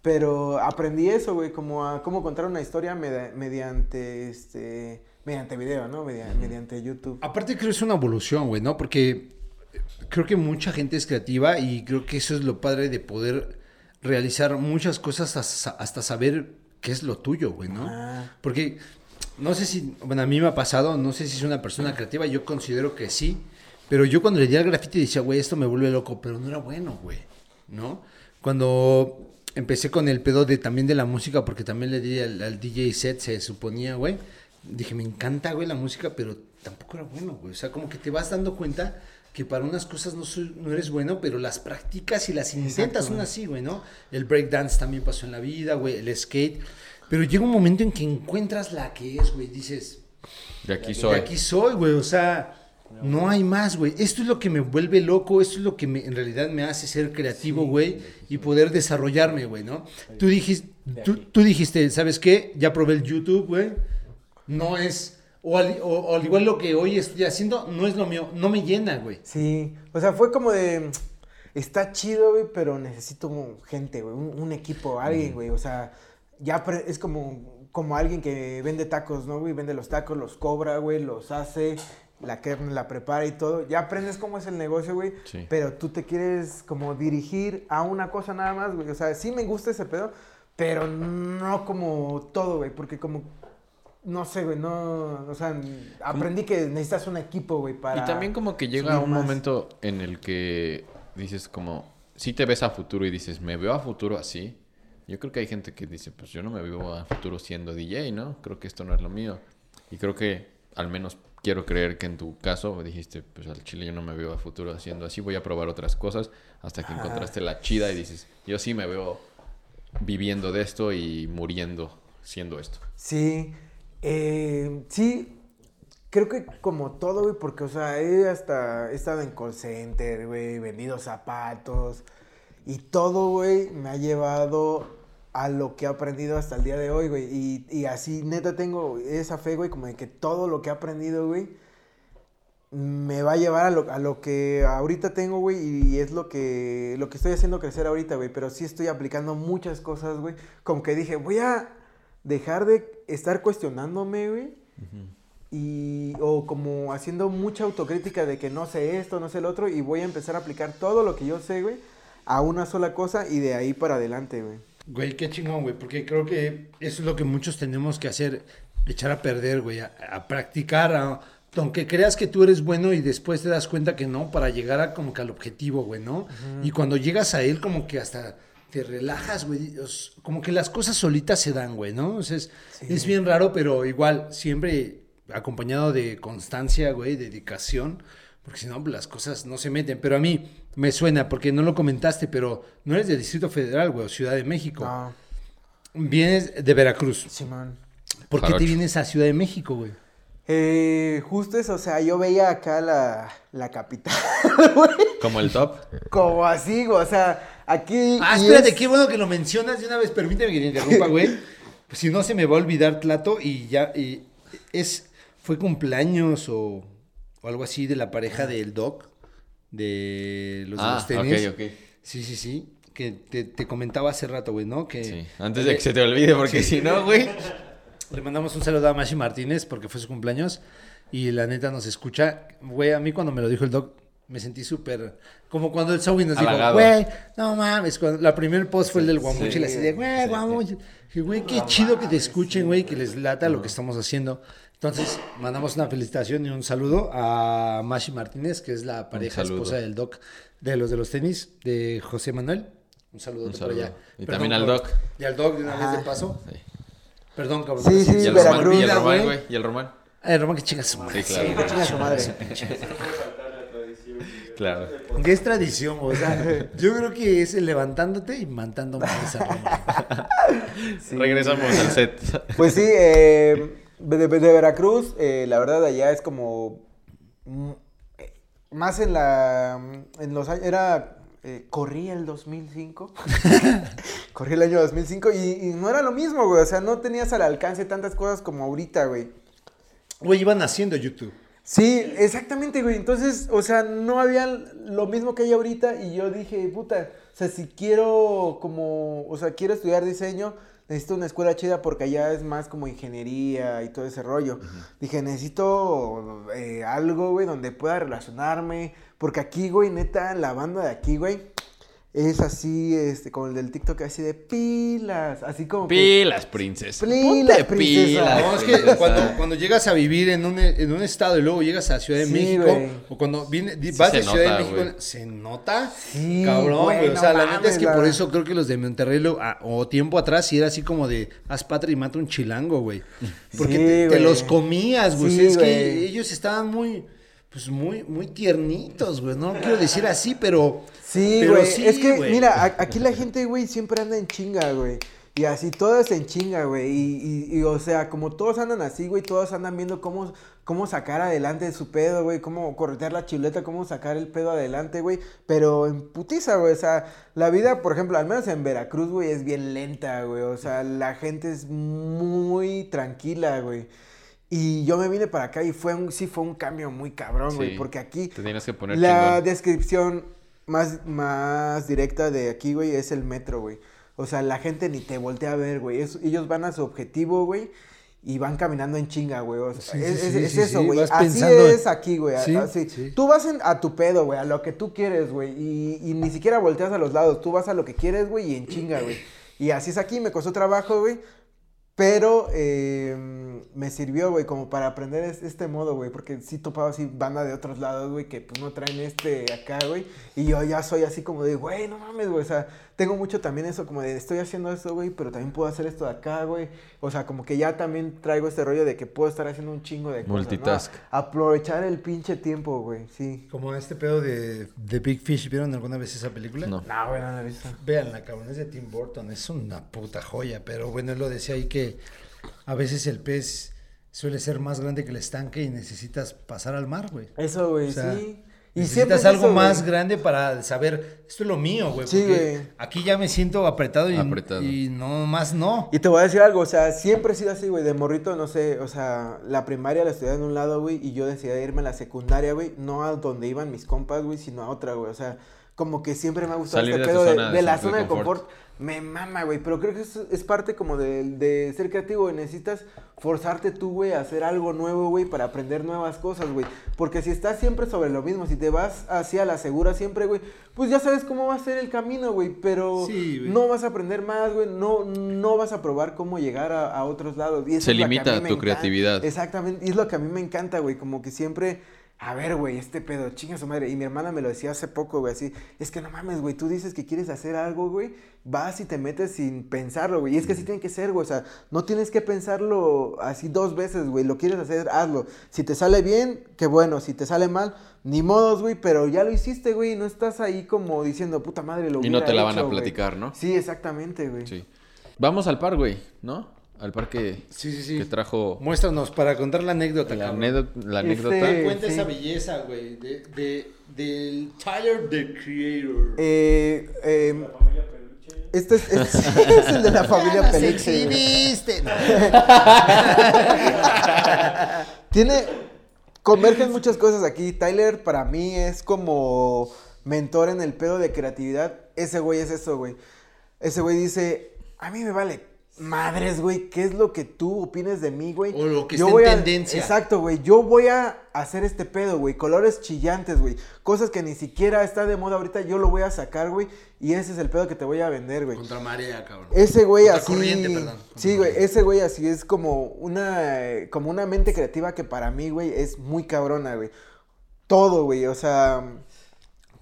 Pero aprendí eso, güey, como a cómo contar una historia medi- mediante, este, mediante video, ¿no? Media- mediante YouTube. Aparte creo que es una evolución, güey, ¿no? Porque creo que mucha gente es creativa y creo que eso es lo padre de poder realizar muchas cosas hasta, hasta saber qué es lo tuyo, güey, ¿no? Ah. Porque no sé si, bueno, a mí me ha pasado, no sé si es una persona creativa, yo considero que sí, pero yo cuando le di al grafiti decía, güey, esto me vuelve loco, pero no era bueno, güey, ¿no? Cuando empecé con el pedo de también de la música, porque también le di al, al DJ set, se suponía, güey, dije, me encanta, güey, la música, pero tampoco era bueno, güey, o sea, como que te vas dando cuenta que para unas cosas no, soy- no eres bueno, pero las practicas y las intentas son así, güey, ¿no? El breakdance también pasó en la vida, güey, el skate. Pero llega un momento en que encuentras la que es, güey, dices, De aquí de soy. aquí soy, güey, o sea, no hay más, güey. Esto es lo que me vuelve loco, esto es lo que me- en realidad me hace ser creativo, güey, y poder desarrollarme, güey, ¿no? Tú dijiste, tú, tú dijiste, ¿sabes qué? Ya probé el YouTube, güey. No es, o al, o- o al igual lo que hoy estoy haciendo, no es lo mío, no me llena, güey. Sí, o sea, fue como de, está chido, güey, pero necesito gente, güey, un, un equipo, alguien, güey, o sea, ya es como, como alguien que vende tacos, ¿no, güey? Vende los tacos, los cobra, güey, los hace, la carne la prepara y todo, ya aprendes cómo es el negocio, güey, Sí. pero tú te quieres como dirigir a una cosa nada más, güey, o sea, sí me gusta ese pedo, pero no como todo, güey, porque como... No sé, güey, no, o sea, aprendí que necesitas un equipo, güey, para... Y también como que llega un más. momento en el que dices como, si te ves a futuro y dices, me veo a futuro así. Yo creo que hay gente que dice, pues yo no me veo a futuro siendo DJ, ¿no? Creo que esto no es lo mío. Y creo que, al menos quiero creer que en tu caso dijiste, pues al chile yo no me veo a futuro haciendo así, voy a probar otras cosas hasta que encontraste la chida y dices, yo sí me veo viviendo de esto y muriendo siendo esto. Sí, eh, sí, creo que como todo, güey, porque, o sea, he hasta he estado en call center, güey, vendido zapatos y todo, güey, me ha llevado a lo que he aprendido hasta el día de hoy, güey. Y, y así, neta, tengo esa fe, güey, como de que todo lo que he aprendido, güey, me va a llevar a lo, a lo que ahorita tengo, güey, y es lo que, lo que estoy haciendo crecer ahorita, güey. Pero sí estoy aplicando muchas cosas, güey. Como que dije, voy a dejar de estar cuestionándome, güey. Y, o como haciendo mucha autocrítica de que no sé esto, no sé el otro, y voy a empezar a aplicar todo lo que yo sé, güey, a una sola cosa y de ahí para adelante, güey. Güey, qué chingón, güey, porque creo que eso es lo que muchos tenemos que hacer, echar a perder, güey, a, a practicar, a- aunque creas que tú eres bueno y después te das cuenta que no, para llegar a como que al objetivo, güey, ¿no? Y cuando llegas a él como que hasta te relajas, güey, como que las cosas solitas se dan, güey, ¿no? O sea, es, es bien raro, pero igual, siempre acompañado de constancia, güey, dedicación, porque si no, las cosas no se meten. Pero a mí me suena, porque no lo comentaste, pero no eres del Distrito Federal, güey, o Ciudad de México. No, Vienes de Veracruz. Simón. ¿Por qué te vienes a Ciudad de México, güey? Eh, justo eso, o sea, yo veía acá la, la capital, [laughs] güey, Como el top. como así, güey, o sea, aquí... Ah, espérate, es- qué bueno que lo mencionas de una vez. Permíteme que te interrumpa, güey. [laughs] Pues si no se me va a olvidar Tlato y ya. y es, fue cumpleaños o, o algo así de la pareja del Doc, de los de Ah, los tenis. ok, ok. Sí, sí, sí. Que te, te comentaba hace rato, güey, ¿no? Que Sí. Antes de que se te olvide, porque si no, güey. Le mandamos un saludo a Mashi Martínez porque fue su cumpleaños y la neta nos escucha. Güey, a mí cuando me lo dijo el doc me sentí súper... Como cuando el Zoe nos Halagado. dijo, güey, no mames. Cuando, la primer post fue el del Guamuchil, así de, güey, sí, Guamuchil. Dije, güey, qué chido que te escuchen, güey, que les lata lo que estamos haciendo. Entonces, mandamos una felicitación y un saludo a Mashi Martínez, que es la pareja esposa del doc de los de los tenis, de José Manuel. Un saludo Un por saludo. allá. Y Perdón también al por- Doc. Y al doc de una vez de paso. Sí. Perdón, cabrón. Sí, sí, Y el Román, y el Román, güey. Y el Román. Ay, Román, que chinga su madre. Sí, claro. que chinga su madre. [laughs] Claro. Que es tradición, o sea, yo creo que es el levantándote y mantando más a. Sí. [laughs] Regresamos al set. Pues sí, eh, de, de- Veracruz, eh, la verdad allá es como mm, eh, más en la en los años era eh, corrí el 2005. [laughs] corrí el año 2005 y, y no era lo mismo, güey, o sea, no tenías al alcance tantas cosas como ahorita, güey. Güey, iban haciendo YouTube. Sí, exactamente, güey. Entonces, o sea, no había lo mismo que hay ahorita y yo dije, puta, o sea, si quiero como, o sea, quiero estudiar diseño, necesito una escuela chida porque allá es más como ingeniería y todo ese rollo. Dije, necesito eh, algo, güey, donde pueda relacionarme, porque aquí, güey, neta, la banda de aquí, güey, es así, este, como el del TikTok, así de pilas, así como que- Pilas, princesa. Pilas, Ponte princesa. pilas, No, es que princesa. cuando, cuando llegas a vivir en un, en un estado y luego llegas a Ciudad de Sí, México, o cuando viene, Sí vas de Ciudad nota, de México, se nota, Sí, cabrón, güey, güey. O no sea, la neta es que la- por eso creo que los de Monterrey, lo- o tiempo atrás, sí era así como de, haz patria y mata un chilango, güey. Porque Sí, te, te los comías, güey. Es que ellos estaban muy, pues muy, muy tiernitos, güey. No quiero decir así, pero... Sí, pero güey. sí, es que, güey. mira, aquí la gente, güey, siempre anda en chinga, güey. Y así todos en chinga, güey. Y, y, y, o sea, como todos andan así, güey, todos andan viendo cómo, cómo sacar adelante su pedo, güey. Cómo corretear la chuleta, cómo sacar el pedo adelante, güey. Pero en putiza, güey. O sea, la vida, por ejemplo, al menos en Veracruz, güey, es bien lenta, güey. O sea, la gente es muy tranquila, güey. Y yo me vine para acá y fue un, sí fue un cambio muy cabrón, güey. Sí. Porque aquí Te tienes que poner la chingón. descripción más, más directa de aquí, güey, es el metro, güey. O sea, la gente ni te voltea a ver, güey. Es- ellos van a su objetivo, güey. Y van caminando en chinga, güey. O sea, Sí, es, sí, es- sí, es sí, eso, güey. Así pensando es aquí, güey. así. sí. Tú vas en- a tu pedo, güey, a lo que tú quieres, güey. Y, y ni siquiera volteas a los lados. Tú vas a lo que quieres, güey, y en chinga, güey. Y así es aquí. Me costó trabajo, güey. Pero eh, me sirvió, güey, como para aprender es- este modo, güey. Porque sí topaba así banda de otros lados, güey, que pues no traen este acá, güey. Y yo ya soy así como de, güey, no mames, güey. O sea, tengo mucho también eso como de, estoy haciendo esto, güey, pero también puedo hacer esto de acá, güey. O sea, como que ya también traigo este rollo de que puedo estar haciendo un chingo de cosas. ¿no? Multitask. Aprovechar el pinche tiempo, güey, sí. Como este pedo de, de Big Fish, ¿vieron alguna vez esa película? No. No, güey, no lo he visto. Vean, cabrón, es de Tim Burton, es una puta joya, pero bueno, él lo decía ahí que a veces el pez suele ser más grande que el estanque y necesitas pasar al mar, güey. Eso, güey, O sea, sí. Y siempre necesitas es algo eso, más güey. grande para saber, esto es lo mío, güey. Sí, porque güey. Aquí ya me siento apretado y, Apretado. y no más no. Y te voy a decir algo, o sea, siempre he sido así, güey, de morrito, no sé, o sea, la primaria la estudié en un lado, güey, y yo decidí irme a la secundaria, güey, no a donde iban mis compas, güey, sino a otra, güey, o sea, como que siempre me ha gustado Salir este de pedo de, zona de de la zona de confort. confort. Me mama, güey, pero creo que eso es parte como de, de ser creativo, güey, necesitas forzarte tú, güey, a hacer algo nuevo, güey, para aprender nuevas cosas, güey, porque si estás siempre sobre lo mismo, si te vas hacia la segura siempre, güey, pues ya sabes cómo va a ser el camino, güey, pero Sí, güey. no vas a aprender más, güey, no, no vas a probar cómo llegar a, a otros lados. Y eso Se es lo que a limita mí me tu encanta. creatividad. Exactamente, y es lo que a mí me encanta, güey, como que siempre, a ver, güey, este pedo, chinga su madre. Y mi hermana me lo decía hace poco, güey, así, es que no mames, güey, tú dices que quieres hacer algo, güey, vas y te metes sin pensarlo, güey. Y es que así tiene que ser, güey, o sea, no tienes que pensarlo así dos veces, güey, lo quieres hacer, hazlo. Si te sale bien, qué bueno, si te sale mal, ni modos, güey, pero ya lo hiciste, güey, no estás ahí como diciendo, puta madre, lo Y no te la van a hecho, güey". platicar, ¿no? Sí, exactamente, güey. Sí. Vamos al par, güey, ¿no? Al par que, Sí, sí, sí. que trajo Muéstranos para contar la anécdota, la, anécdota. la Este- anécdota. Cuenta sí. esa belleza, güey, de, de, del Tyler, the Creator. Eh, eh, este es, es- [laughs] es el de la familia Peluche. [laughs] Tiene. Convergen muchas cosas aquí. Tyler, para mí, es como mentor en el pedo de creatividad. Ese güey es eso, güey. Ese güey dice: A mí me vale madres, güey. ¿Qué es lo que tú opines de mí, güey? O lo que Yo esté en voy a- tendencia. Exacto, güey. Yo voy a hacer este pedo, güey. Colores chillantes, güey. Cosas que ni siquiera está de moda ahorita. Yo lo voy a sacar, güey. Y ese es el pedo que te voy a vender, güey. Contra marea, cabrón. Ese güey Contra así. corriente, perdón. Sí, güey, ese güey así es como una como una mente creativa que para mí, güey, es muy cabrona, güey. Todo, güey, o sea,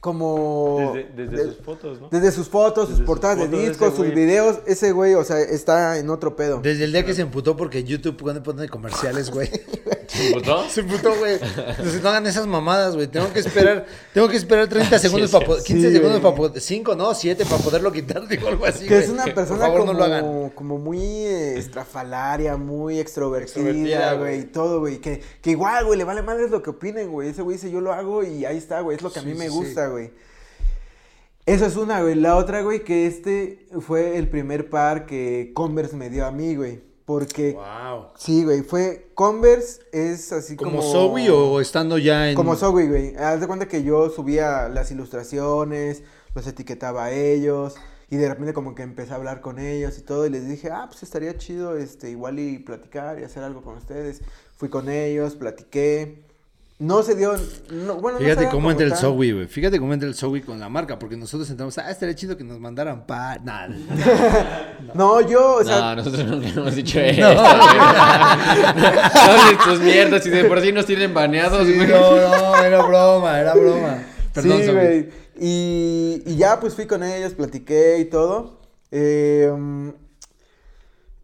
como Desde, desde de- sus fotos, ¿no? desde sus fotos, sus Desde sus portadas de fotos de ese discos, sus videos, ese güey, o sea, está en otro pedo. Desde el día que se emputó porque YouTube pone, pone comerciales, [laughs] güey. ¿Se emputó? [laughs] Se emputó, güey. Entonces no hagan esas mamadas, güey. Tengo que esperar, tengo que esperar 30 segundos para poder, 15 Sí, segundos para poder, 5, no, 7 para poderlo quitar, [laughs] digo algo así, que güey. es una persona favor, como, no lo hagan. como muy eh, estrafalaria, muy Extrovertida, güey. güey, todo, güey. Que, que igual, güey, le vale madres lo que opinen, güey. Ese güey dice, yo lo hago y ahí está, güey. Es lo que a mí Sí, me gusta, güey. Esa es una, güey. La otra, güey, que este fue el primer par que Converse me dio a mí, güey. Porque, Wow. sí, güey, fue Converse, es así como... ¿Como Zoe o estando ya en Como Zoe, güey. Haz de cuenta que yo subía las ilustraciones, los etiquetaba a ellos. Y de repente como que empecé a hablar con ellos y todo. Y les dije, ah, pues estaría chido este, igual y platicar y hacer algo con ustedes. Fui con ellos, platiqué. No se dio. no- bueno, no Fíjate cómo entra el. Zowie, güey. Fíjate cómo entra el Zowie con la marca, porque nosotros entramos, ah, estaría chido que nos mandaran pa... Nada. No, yo, o sea, No, nosotros nunca hemos dicho [laughs] eso. güey. No tus mierdas y de por sí nos tienen baneados, Sí, güey. no, no, era broma, era broma. Perdón, sí, güey. Y, y ya pues fui con ellos, platiqué y todo. Eh,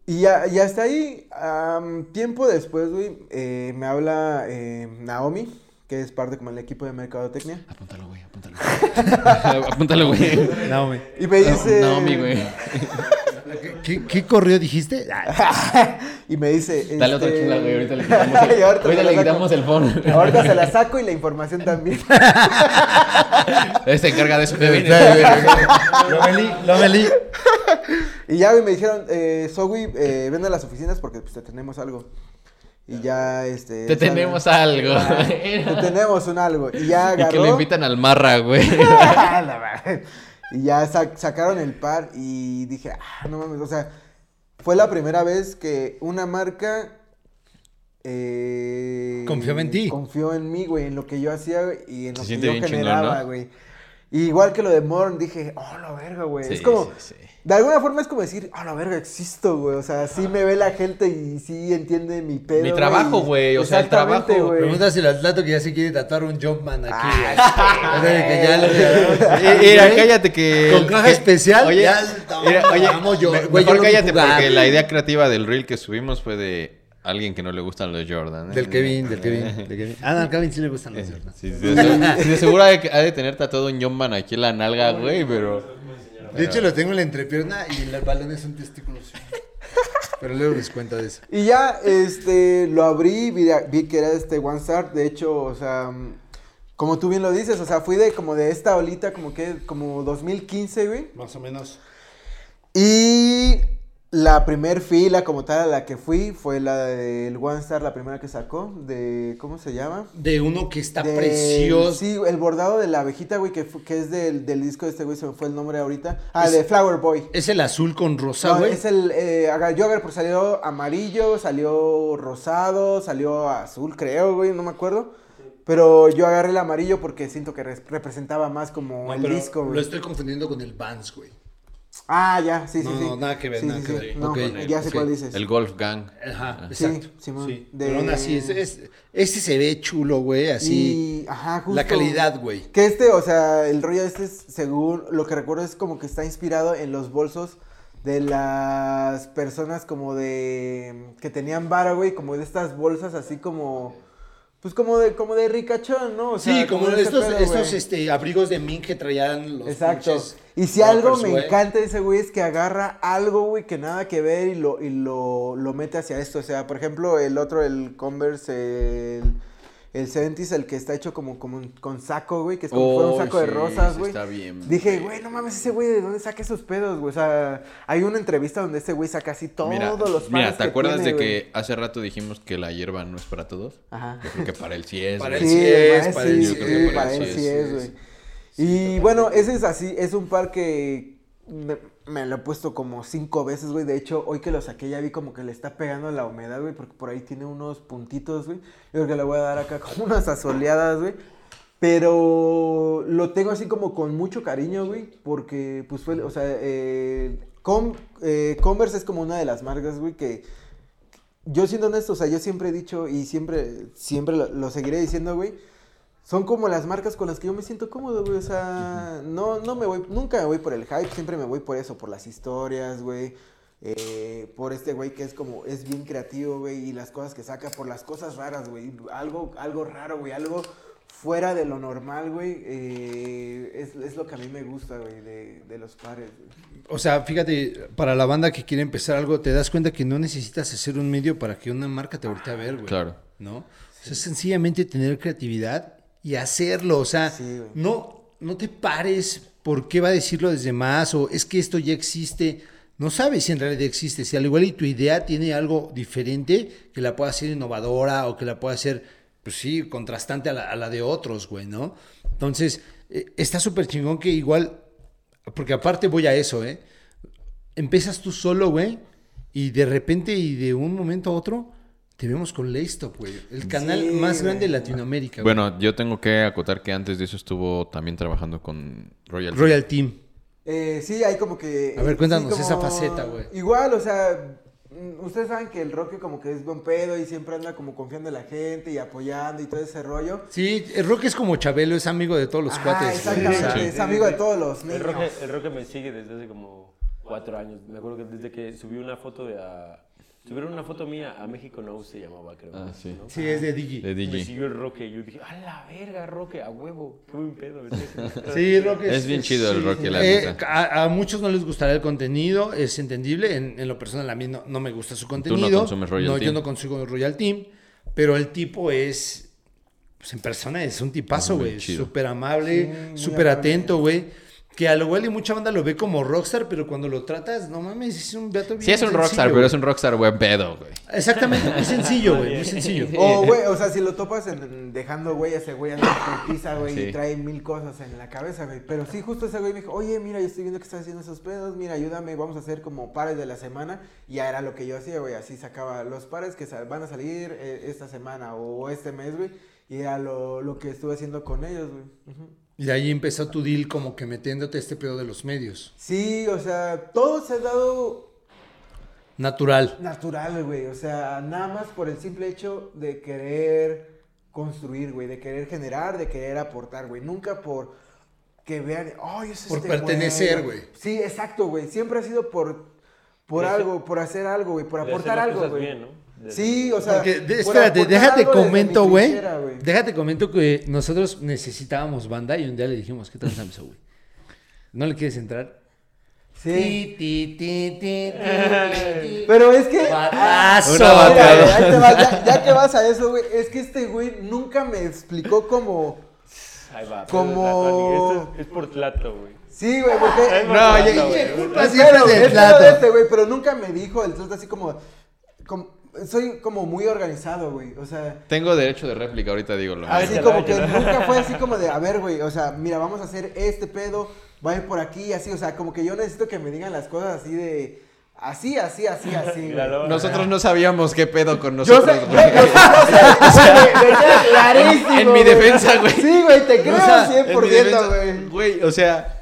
y ya, ya hasta ahí, am, tiempo después, güey, eh, me habla eh, Naomi, que es parte como del equipo de mercadotecnia. Apúntalo, güey, apúntalo. [laughs] apúntalo, güey. Güey. Y me dice... No, mi güey. ¿Qué, qué correo dijiste? Ah, [laughs] y me dice... Dale otra este, chula, güey. Ahorita le [laughs] quitamos el, Y ahorita ahorita le quitamos el phone. Ahorita se la saco y la información también. Se encarga de eso, bebé. Lomelí, Lomelí. Y ya, güey, me dijeron, eh, Zoe, eh, ven a las oficinas porque pues te tenemos algo. Y ya, este... Te sale- tenemos algo. Te tenemos un algo. Y ya Y agarró... que le invitan al marra, güey. [laughs] Y ya sa- sacaron el par y dije, ah, no mames, o sea, fue la primera vez que una marca... eh, Confiaba en ti. Confió en mí, güey, en lo que yo hacía y en lo Se que yo chingón, generaba, ¿no? güey. Y igual que lo de Morn, dije, oh, la verga, güey. Sí, es como, sí, sí. de alguna forma es como decir, oh, la verga, existo, güey. O sea, sí me ve la gente y sí entiende mi pedo. Mi trabajo, güey, o sea, el trabajo. güey. Pregúntaselo al Tato que ya se quiere tatuar un Jumpman aquí. Ah, güey. que ya lo Eh, [laughs] Mira, cállate que... Con caja especial, Oye, ya, oye, vamos, yo- me- güey, yo mejor cállate porque la idea creativa del reel que subimos fue de alguien que no le gustan los Jordan. ¿eh? Del Kevin, del Kevin, [laughs] del Kevin. Ah, no, al Kevin sí le gustan los Eh, Jordan. sí, de, de- [laughs] de seguro ha de, ha de tener tatuado un Jumpman aquí en la nalga, güey, pero... De hecho, lo tengo en la entrepierna y el balón es un testículo. sí. Pero luego les cuento de eso. Y ya, este, lo abrí, vi, vi que era este One Star, de hecho, o sea, como tú bien lo dices, o sea, fui de como de esta olita, como que, como 2015, güey. Más o menos. Y la primer fila como tal a la que fui fue la del One Star, la primera que sacó, de, ¿cómo se llama? De uno que está De- precioso. Sí, el bordado de la abejita, güey, que, que es del, del disco de este güey, se me fue el nombre ahorita. Ah, Es- de Flower Boy. Es el azul con rosa, No, güey. es el, eh, yo agarré, por salió amarillo, salió rosado, salió azul, creo, güey, no me acuerdo. Pero yo agarré el amarillo porque siento que res- representaba más como No, el pero disco, Lo güey. estoy confundiendo con el Vans, güey. Ah, ya, sí, sí, No, sí. no, nada que ver, Sí, nada sí, que sí. ver. Ya sé cuál dices. El Golf Gang. Ajá, Sí, exacto. Simón, Sí, de- Pero aún así, es, es- este se ve chulo, güey, así. Y, ajá, justo. La calidad, güey. Que este, o sea, el rollo este, es, según lo que recuerdo, es como que está inspirado en los bolsos de las personas como de... que tenían vara, güey, como de estas bolsas así como... Pues como de, como de ricachón, ¿no? O Sí, sea, como de estos, pedo, estos este, abrigos de mink que traían los Exacto. Y si algo me encanta de ese güey es que agarra algo, güey, que nada que ver y lo, y lo, lo mete hacia esto. O sea, por ejemplo, el otro, el Converse, el, el 70s, el que está hecho como, como un- con saco, güey, que es como si fuera un Oh, saco de rosas, güey. está bien, Dije, güey. güey, no mames, ese güey, ¿de dónde saca esos pedos, güey? O sea, hay una entrevista donde ese güey saca así todos Mira, los mira, ¿te que acuerdas tiene, de güey? que hace rato dijimos que la hierba no es para todos? Ajá. Yo creo que para él sí es. Para él sí es, para él sí, sí para él sí es, güey. Y bueno, ese es así, es un par que me, me lo he puesto como cinco veces, güey. De hecho, hoy que lo saqué ya vi como que le está pegando la humedad, güey, porque por ahí tiene unos puntitos, güey. Yo creo que le voy a dar acá [laughs] como unas asoleadas, güey. Pero lo tengo así como con mucho cariño, güey, porque pues fue, o sea, eh, Com- eh, Converse es como una de las marcas, güey, que yo siendo honesto, o sea, yo siempre he dicho y siempre, siempre lo, lo seguiré diciendo, güey. Son como las marcas con las que yo me siento cómodo, güey. O sea, no, no me voy, nunca me voy por el hype, siempre me voy por eso, por las historias, güey. eh, por este güey que es como, es bien creativo, güey. Y las cosas que saca, por las cosas raras, güey. Algo, algo raro, güey. Algo fuera de lo normal, güey. eh, es, es lo que a mí me gusta, güey, de, de los pares, güey. O sea, fíjate, para la banda que quiere empezar algo, te das cuenta que no necesitas hacer un medio para que una marca te voltee a ver, güey. Claro. ¿No? O sea, es sencillamente tener creatividad y hacerlo. O sea, Sí, no, no te pares por qué va a decirlo desde más o es que esto ya existe. No sabes si en realidad existe. Si al igual y tu idea tiene algo diferente que la pueda hacer innovadora o que la pueda hacer, pues sí, contrastante a la, a la de otros, güey, ¿no? Entonces, eh, está súper chingón que igual, porque aparte voy a eso, ¿eh? Empiezas tú solo, güey, y de repente y de un momento a otro Te vemos con Laystop, güey. El canal Sí, más grande de. Latinoamérica, güey. Bueno, yo tengo que acotar que antes de eso estuvo también trabajando con Royal. Royal Team. Eh, sí, hay como que... A ver, cuéntanos sí, esa faceta, güey. Igual, o sea, mm, ustedes saben que el Roque como que es buen pedo y siempre anda como confiando en la gente y apoyando y todo ese rollo. Sí, el Roque es como Chabelo, es amigo de todos los Ajá, cuates. exactamente, Sí. es amigo de todos los El niños. Roque, el Roque me sigue desde hace como cuatro años. Me acuerdo que desde que subí una foto de... a- subieron una foto mía a México No se llamaba, creo. Ah, sí. ¿no? Sí, es de Digi. De Me DJ. siguió el Roque y yo dije, a la verga, Roque, a huevo, qué buen pedo. [laughs] Sí, Roque Es bien chido el Roque, la Eh, a, a muchos no les gustará el contenido, es entendible. En, en lo personal, a mí no, no me gusta su contenido. consumes Royal no, Team. yo no consigo Royal Team. Pero el tipo es. Pues en persona es un tipazo, güey. Súper amable, Sí, súper atento, güey. Que a lo igual y mucha banda lo ve como rockstar, pero cuando lo tratas, no mames, es un gato bien Sí, es un sencillo, rockstar, pero es un rockstar buen pedo, güey. Exactamente, muy sencillo, güey, muy sencillo. O, güey, o sea, si lo topas en- dejando, güey, ese güey anda en pizza, güey, Sí. y trae mil cosas en la cabeza, güey. Pero sí, justo ese güey me dijo, oye, mira, yo estoy viendo que estás haciendo esos pedos, mira, ayúdame, vamos a hacer como pares de la semana. Y ya era lo que yo hacía, güey, así sacaba los pares que van a salir eh, esta semana o este mes, güey. Y era lo, lo que estuve haciendo con ellos, güey. Ujú. Y ahí empezó tu deal como que metiéndote este pedo de los medios. Sí, o sea, todo se ha dado Natural. natural, güey. O sea, nada más por el simple hecho de querer construir, güey. De querer generar, de querer aportar, güey. Nunca por que vean, ay, es Por este pertenecer, güey. Sí, exacto, güey. Siempre ha sido por, por algo, por hacer algo, güey. Por aportar algo, güey. bien, ¿no? Sí, o sea. Porque, espérate, déjate comento, güey. Déjate comento que nosotros necesitábamos banda y un día le dijimos, ¿qué transamiso, güey? ¿No le quieres entrar? Sí. Ti, ti, ti, ti, ti, ti. [laughs] Pero es que. Batazo. Una Mira, ya, [laughs] ya que vas a eso, güey, es que este güey nunca me explicó como... Ahí va. Como- Esto es, es por Tlato, güey. Sí, güey, porque... No, ya- culpa Es siempre del es pedo plato. de este, güey, pero nunca me dijo el trato así como, como- Soy como muy organizado, güey, o sea... Tengo derecho de réplica, ahorita digo lo mismo. Así como que nunca fue así como de, a ver, güey, o sea, mira, vamos a hacer este pedo, va a ir por aquí, así, o sea, como que yo necesito que me digan las cosas así de... Así, así, así, así, [laughs] güey. Nosotros no sabíamos qué pedo con Yo sé, nosotros, yo, güey. yo o sea, me queda clarísimo, En mi defensa, güey. Sí, güey, te creo O sea, en mi 100%, defensa, güey. Güey, o sea.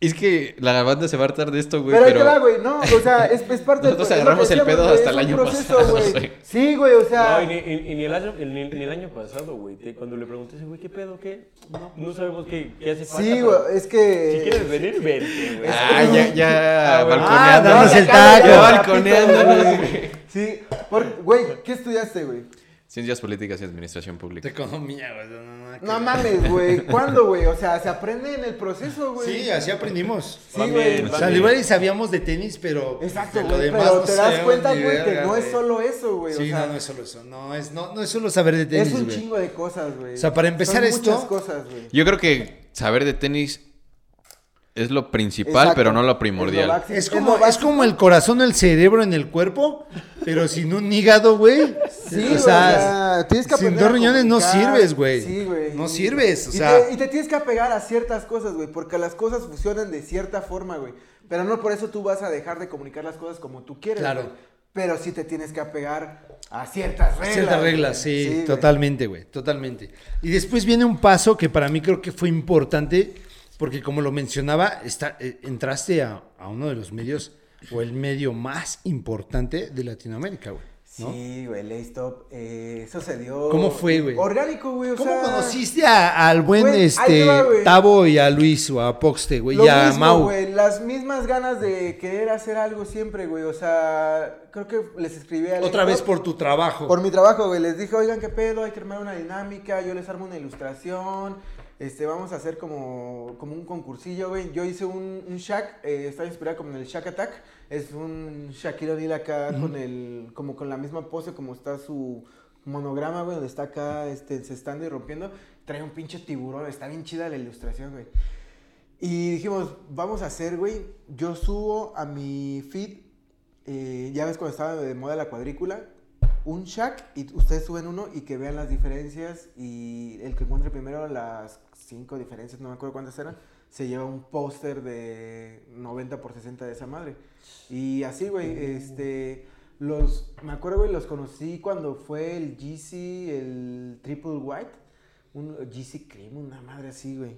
Es que la banda se va a hartar de esto, güey. Pero ahí Pero, te va, güey, no, o sea, es, es parte Nosotros agarramos el pedo hasta el año proceso, pasado, güey. güey. Sí, güey, o sea... No, y ni, y- y ni el año, ni, ni el año pasado, güey. Cuando le pregunté ese güey, ¿qué pedo? ¿Qué? No, no sabemos qué, qué hace falta. Sí, pero güey, es que... Si quieres venir, vente, güey. Ah, ya, ya. Ah, bueno. Ah, balconeando. danos el taco. Ya balconeándonos, güey. Sí, por- güey, ¿qué estudiaste, güey? Ciencias políticas y administración pública. economía, güey. No, no, no, No mames, güey, ¿cuándo, güey? O sea, se aprende en el proceso, güey. Sí, así aprendimos. Sí, güey. O sea, igual y sabíamos de tenis, pero. Exacto, güey, demás pero no te das cuenta, güey, que no es solo eso, güey. Sí, o sea, no, no es solo eso. No es, no, no es solo saber de tenis, es un chingo de cosas, güey. O sea, para empezar Son esto- muchas cosas, güey. Yo creo que saber de tenis es lo principal, Exacto. pero no lo Es lo primordial. Es Es como, es como el corazón, el cerebro en el cuerpo, pero sin un hígado, güey. Sí, o sea, tienes que sin aprender dos riñones no sirves, güey. Sí, güey. No sirves, o y sea. Te, y te tienes que apegar a ciertas cosas, güey, porque las cosas funcionan de cierta forma, güey. Pero no por eso tú vas a dejar de comunicar las cosas como tú quieres, Claro. güey. Pero sí te tienes que apegar a ciertas reglas. Ciertas reglas, sí, güey. totalmente, güey, totalmente. Y después viene un paso que para mí creo que fue importante, porque como lo mencionaba, está, eh, entraste a, a uno de los medios, o el medio más importante de Latinoamérica, güey. ¿no? Sí, güey, Lay Stop, eh, eso se dio... ¿Cómo fue, güey? Orgánico, güey, o ¿Cómo sea... conociste a- al buen Güey, este te va. Tavo y a Luis o a Poxte, güey? Lo Y a mismo, Mau. güey, las mismas ganas de querer hacer algo siempre, güey, o sea, creo que les escribí a Otra vez por tu trabajo. Por mi trabajo, güey, les dije, oigan, qué pedo, hay que armar una dinámica, yo les armo una ilustración, este, vamos a hacer como, como un concursillo, güey. Yo hice un, un Shaq, eh, está inspirado como en el Shaq Attack, es un Shaquille O'Neal acá con el, como con la misma pose como está su monograma, güey, donde está acá, este, encestando y rompiendo, trae un pinche tiburón, está bien chida la ilustración, güey. Y dijimos, vamos a hacer, güey, yo subo a mi feed, eh, ya ves cuando estaba de moda la cuadrícula, un Shaq y ustedes suben uno y que vean las diferencias y el que encuentre primero las cinco diferencias, no me acuerdo cuántas eran, se lleva un póster de 90 por 60 de esa madre. Y así, güey, este, Los, me acuerdo, güey, los conocí cuando fue el GC, el Triple White. Un GC Cream, una madre así, güey.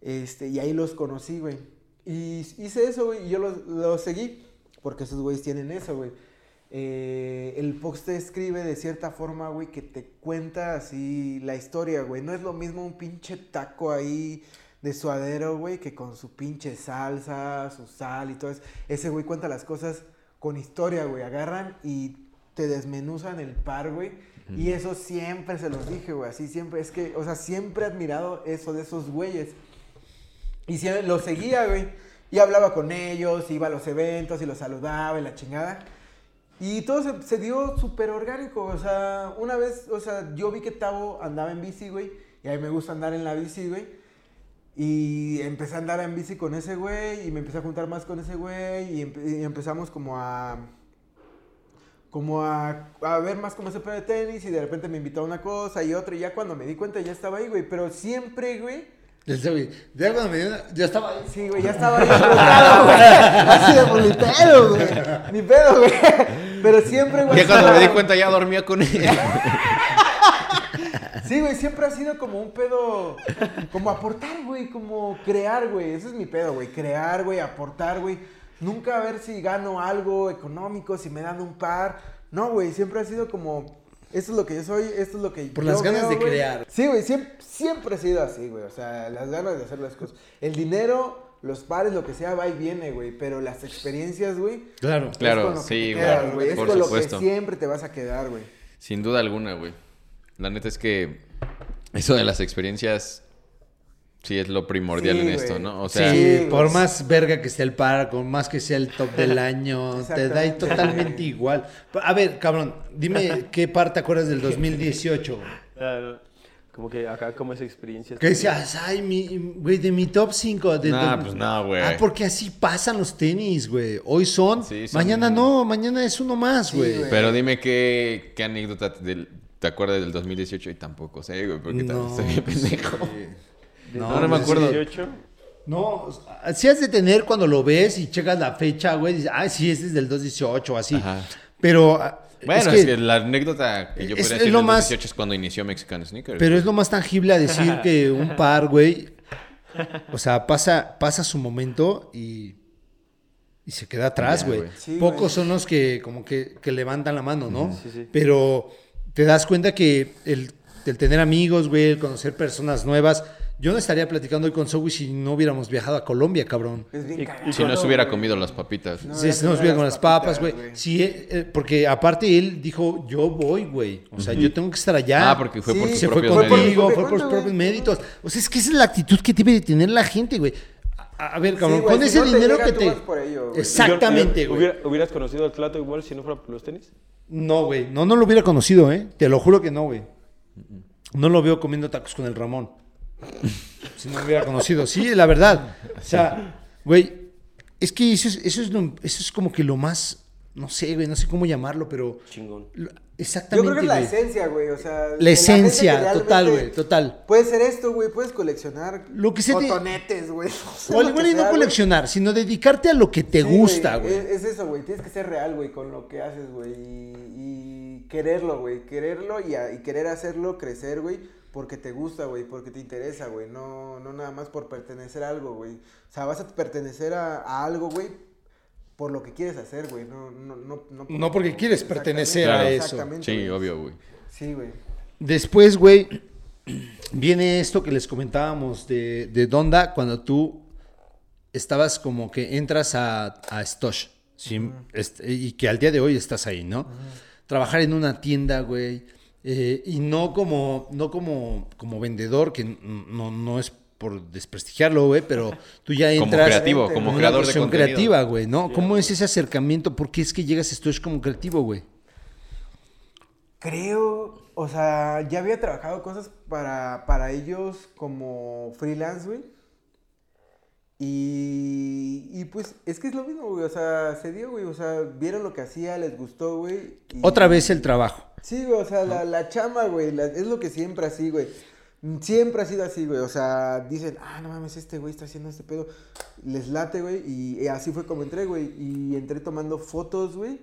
Este, y ahí los conocí, güey. Y hice eso, güey, y yo los, los seguí. Porque esos güeyes tienen eso, güey. Eh, el post te escribe de cierta forma, güey, que te cuenta así la historia, güey. No es lo mismo un pinche taco ahí de suadero, güey, que con su pinche salsa, su sal y todo eso. Ese güey cuenta las cosas con historia, güey. Agarran y te desmenuzan el par, güey. Y eso siempre se los dije, güey. Así siempre, es que, o sea, siempre he admirado eso de esos güeyes. Y siempre los seguía, güey. Y hablaba con ellos, iba a los eventos y los saludaba y la chingada. Y todo se, se dio súper orgánico. O sea, una vez, o sea, yo vi que Tavo andaba en bici, güey. Y a mí me gusta andar en la bici, güey. Y empecé a andar en bici con ese güey. Y me empecé a juntar más con ese güey. Y, empe- y empezamos como a. Como a, a ver más como ese pedo de tenis. Y de repente me invitó a una cosa y otra. Y ya cuando me di cuenta ya estaba ahí, güey. Pero siempre, güey. Ya cuando me dio una- ya estaba ahí. Sí, güey, ya estaba ahí. [laughs] Así de bolitero, güey. Ni pedo, güey. Pero siempre, güey. Ya cuando me di cuenta ya dormía con él. [laughs] Sí, güey, siempre ha sido como un pedo. Como aportar, güey. Como crear, güey. Ese es mi pedo, güey. Crear, güey. Aportar, güey. Nunca a ver si gano algo económico, si me dan un par. No, güey. Siempre ha sido como. Esto es lo que yo soy, esto es lo que Por yo las ganas de güey. crear. Sí, güey. Siempre, siempre ha sido así, güey. O sea, las ganas de hacer las cosas. El dinero, los pares, lo que sea, va y viene, güey. Pero las experiencias, güey. Claro. es Claro, con lo que sí, te quedas, güey, güey. Es por con lo supuesto. que siempre te vas a quedar, güey. Sin duda alguna, güey. La neta es que eso de las experiencias sí es lo primordial Sí, en esto. ¿no? O sea, sí, por más verga que esté el par, con más que sea el top del [laughs] año, te da totalmente igual. A ver, cabrón, dime [laughs] qué par te acuerdas del 2018. güey? Como que acá, como esa experiencia. Que decías, ay, mi, güey, de mi top 5. De, Nah, de- pues no, güey. Ah, porque así pasan los tenis, güey. Hoy son, Sí, son- mañana no, mañana es uno más, güey. pero dime qué, qué anécdota te, te acuerdas del 2018 y tampoco sé, güey, porque No, también estoy bien pendejo. No, No, no me acuerdo. 18. No, si has de tener cuando lo ves y checas la fecha, güey, dices, ah, sí, este es del 218 o así. Ajá. Pero Bueno, es que, la anécdota que yo podría decir lo más- 2018 es cuando inició Mexican Sneakers. Pero güey. es lo más tangible a decir que un par, güey, o sea, pasa, pasa su momento y, y se queda atrás, güey. Sí, Pocos güey. son los que como que, que levantan la mano, ¿no? Sí, sí. Pero te das cuenta que el, el tener amigos, güey, el conocer personas nuevas. Yo no estaría platicando hoy con Zoe si no hubiéramos viajado a Colombia, cabrón. Es bien Y- cagado, Si no se hubiera comido las papitas. No, Sí, ya se viene con las papas, güey. Sí, eh, eh, porque aparte él dijo, yo voy, güey. O sea, yo tengo que estar allá. Ah, porque fue por Sí, tus se fue propios por- contigo, ¿De fue por sus propios méritos. O sea, es que esa es la actitud que debe de tener la gente, güey. A, a ver, cabrón, Sí, güey, con si ese no te dinero llega, que tú te... vas por ello, güey. Exactamente, yo- güey. hubiera- ¿Hubieras conocido al Tlato igual si no fuera por los tenis? No, güey. No, no lo hubiera conocido, ¿eh? Te lo juro que no, güey. No lo veo comiendo tacos con el Ramón. Si no lo hubiera conocido. Sí, la verdad. O sea, güey, es que eso es, eso es, lo- eso es como que lo más... No sé, güey, no sé cómo llamarlo, pero... Chingón. lo- Yo Exactamente, creo que es la esencia, güey. O sea, La esencia, total, güey, total. Puede ser esto, güey. Puedes coleccionar Lo que se cotonetes, güey. [laughs] O al igual y no coleccionar, sino dedicarte a lo que te Sí, gusta, güey. Es, es eso, güey. Tienes que ser real, güey, con lo que haces, güey. Y, y quererlo, güey. Quererlo y, a- y querer hacerlo crecer, güey. Porque te gusta, güey. Porque te interesa, güey. No, no nada más por pertenecer a algo, güey. O sea, vas a pertenecer a, a algo, güey. Por lo que quieres hacer, güey. No, no, no, no, No porque quieres pertenecer a eso. Exactamente, Sí, güey. obvio, güey. Sí, güey. Después, güey, [clears throat] viene esto que les comentábamos de, de Donda cuando tú estabas como que entras a, a Stosh. ¿sí? Este, y que al día de hoy estás ahí, ¿no? Trabajar en una tienda, güey. Eh, y no como, no como, como vendedor, que no, no es por desprestigiarlo, güey, pero tú ya Como entras creativo, con como una creador de cuestión contenido. creativa, güey, ¿no? ¿Cómo es ese acercamiento? ¿Por qué es que llegas a Stosh como creativo, güey? Creo, o sea, ya había trabajado cosas para, para ellos como freelance, güey. Y, y pues es que es lo mismo, güey. O sea, se dio, güey. O sea, vieron lo que hacía, les gustó, güey. y- Otra vez el trabajo. Sí, güey, o sea, la, la chamba, güey, la- es lo que siempre así, güey. Siempre ha sido así, güey. O sea, dicen, ah, no mames, este güey está haciendo este pedo. Les late, güey. Y, y así fue como entré, güey. Y entré tomando fotos, güey.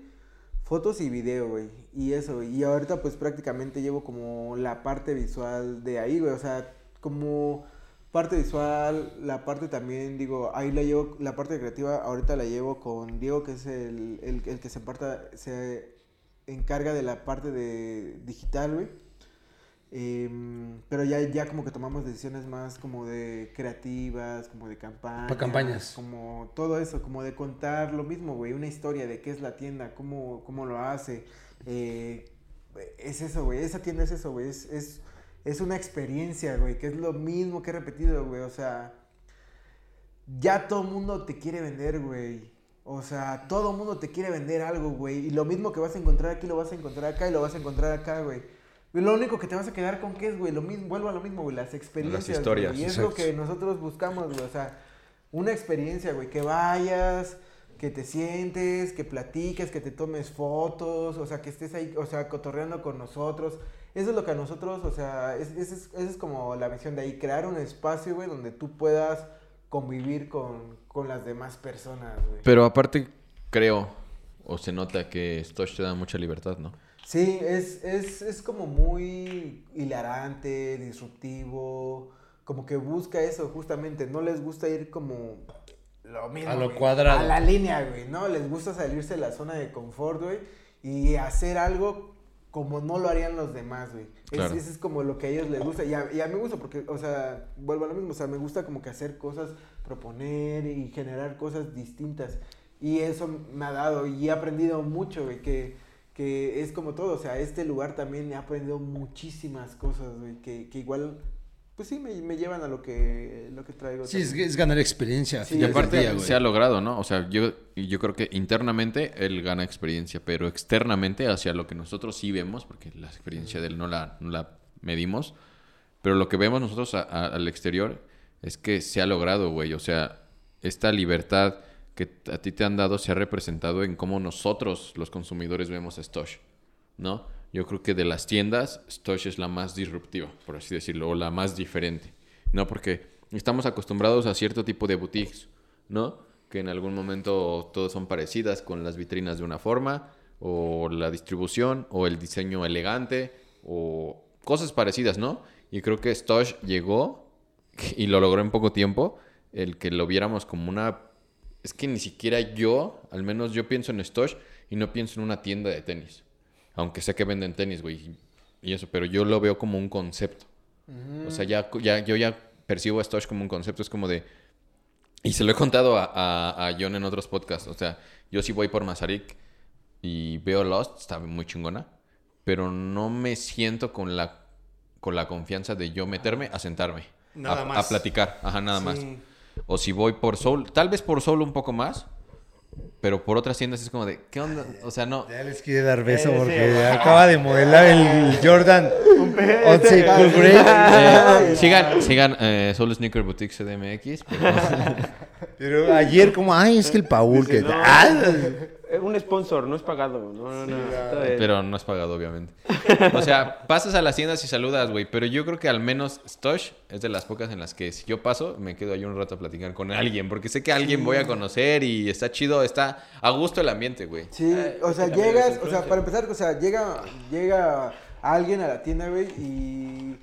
fotos y video, güey. Y eso, güey. Y ahorita pues prácticamente llevo como la parte visual de ahí, güey. O sea, como parte visual, la parte también, digo, ahí la llevo, la parte creativa ahorita la llevo con Diego, que es el, el, el que se, parta, se encarga de la parte de digital, güey. Em, pero ya, ya como que tomamos decisiones más como de creativas, como de campañas. Pa' campañas. Como todo eso, como de contar lo mismo, güey, una historia de qué es la tienda, cómo, cómo lo hace. eh, es eso, güey, esa tienda es eso, güey, es, es, es una experiencia, güey, que es lo mismo que he repetido, güey, o sea, ya todo el mundo te quiere vender, güey. O sea, todo el mundo te quiere vender algo, güey. Y lo mismo que vas a encontrar aquí, lo vas a encontrar acá y lo vas a encontrar acá, güey. Lo único que te vas a quedar con qué es, güey, lo mismo, vuelvo a lo mismo, güey, las experiencias. historias, güey. Y es lo que nosotros buscamos, güey. O sea, una experiencia, güey, que vayas, que te sientes, que platiques, que te tomes fotos, o sea, que estés ahí, o sea, cotorreando con nosotros. Eso es lo que a nosotros, o sea, es, es- es- esa es como la visión de ahí, crear un espacio, güey, donde tú puedas convivir con, con las demás personas, güey. Pero aparte, creo, o se nota que Stosh te da mucha libertad, ¿no? Sí, es, es, es como muy hilarante, disruptivo, como que busca eso justamente, no les gusta ir como lo mismo, A lo güey, cuadrado. A la línea, güey, ¿no? Les gusta salirse de la zona de confort, güey, y hacer algo como no lo harían los demás, güey. Es- Claro. Es como lo que a ellos les gusta, y a, y a mí me gusta porque, o sea, vuelvo a lo mismo, o sea, me gusta como que hacer cosas, proponer y generar cosas distintas. Y eso me ha dado y he aprendido mucho, güey, que, que es como todo, o sea, este lugar también he aprendido muchísimas cosas, güey, que, que igual, pues sí, me, me llevan a lo que, lo que traigo. Sí, es, ganar experiencia. Sí, Y aparte se ha logrado, ¿no? O sea, yo, yo creo que internamente él gana experiencia, pero externamente hacia lo que nosotros sí vemos, porque la experiencia de él no la, no la medimos, pero lo que vemos nosotros a- a- al exterior es que se ha logrado, güey. O sea, esta libertad que a ti te han dado se ha representado en cómo nosotros, los consumidores, vemos a Stosh, ¿no? Yo creo que de las tiendas, Stosh es la más disruptiva, por así decirlo, o la más diferente, ¿no? Porque estamos acostumbrados a cierto tipo de boutiques, ¿no? Que en algún momento todas son parecidas con las vitrinas de una forma, o la distribución, o el diseño elegante, o cosas parecidas, ¿no? Y creo que Stosh llegó y lo logró en poco tiempo, el que lo viéramos como una... Es que ni siquiera yo, al menos yo pienso en Stosh y no pienso en una tienda de tenis. Aunque sé que venden tenis, güey, y eso, pero yo lo veo como un concepto. O sea, ya, ya, yo ya percibo a Stosh como un concepto, es como de... Y se lo he contado a, a, a John en otros podcasts, o sea, yo sí voy por Mazarik y veo Lost, está muy chingona, pero no me siento con la, con la confianza de yo meterme a sentarme. Nada a, más. a platicar, ajá, nada más. O si voy por Soul, tal vez por Soul un poco más, pero por otras tiendas es como de, ¿qué onda? O sea, no. Ya les quiere dar beso sí, porque acaba de modelar el Jordan 11 Cool Grade. Eh, sigan, sigan eh, Soul Sneaker Boutique CDMX. pero- Pero ayer como, ay, es que el Paul que... No, Ah, un sponsor, no es pagado. No, no, no. pero no es pagado, obviamente. [laughs] O sea, pasas a las tiendas y saludas, güey. Pero yo creo que al menos Stosh es de las pocas en las que si yo paso, me quedo ahí un rato a platicar con alguien. Porque sé que a alguien voy a conocer y está chido, está a gusto el ambiente, güey. Sí, Eh, o sea, llegas, o sea, para empezar, o sea, llega, llega alguien a la tienda, güey, y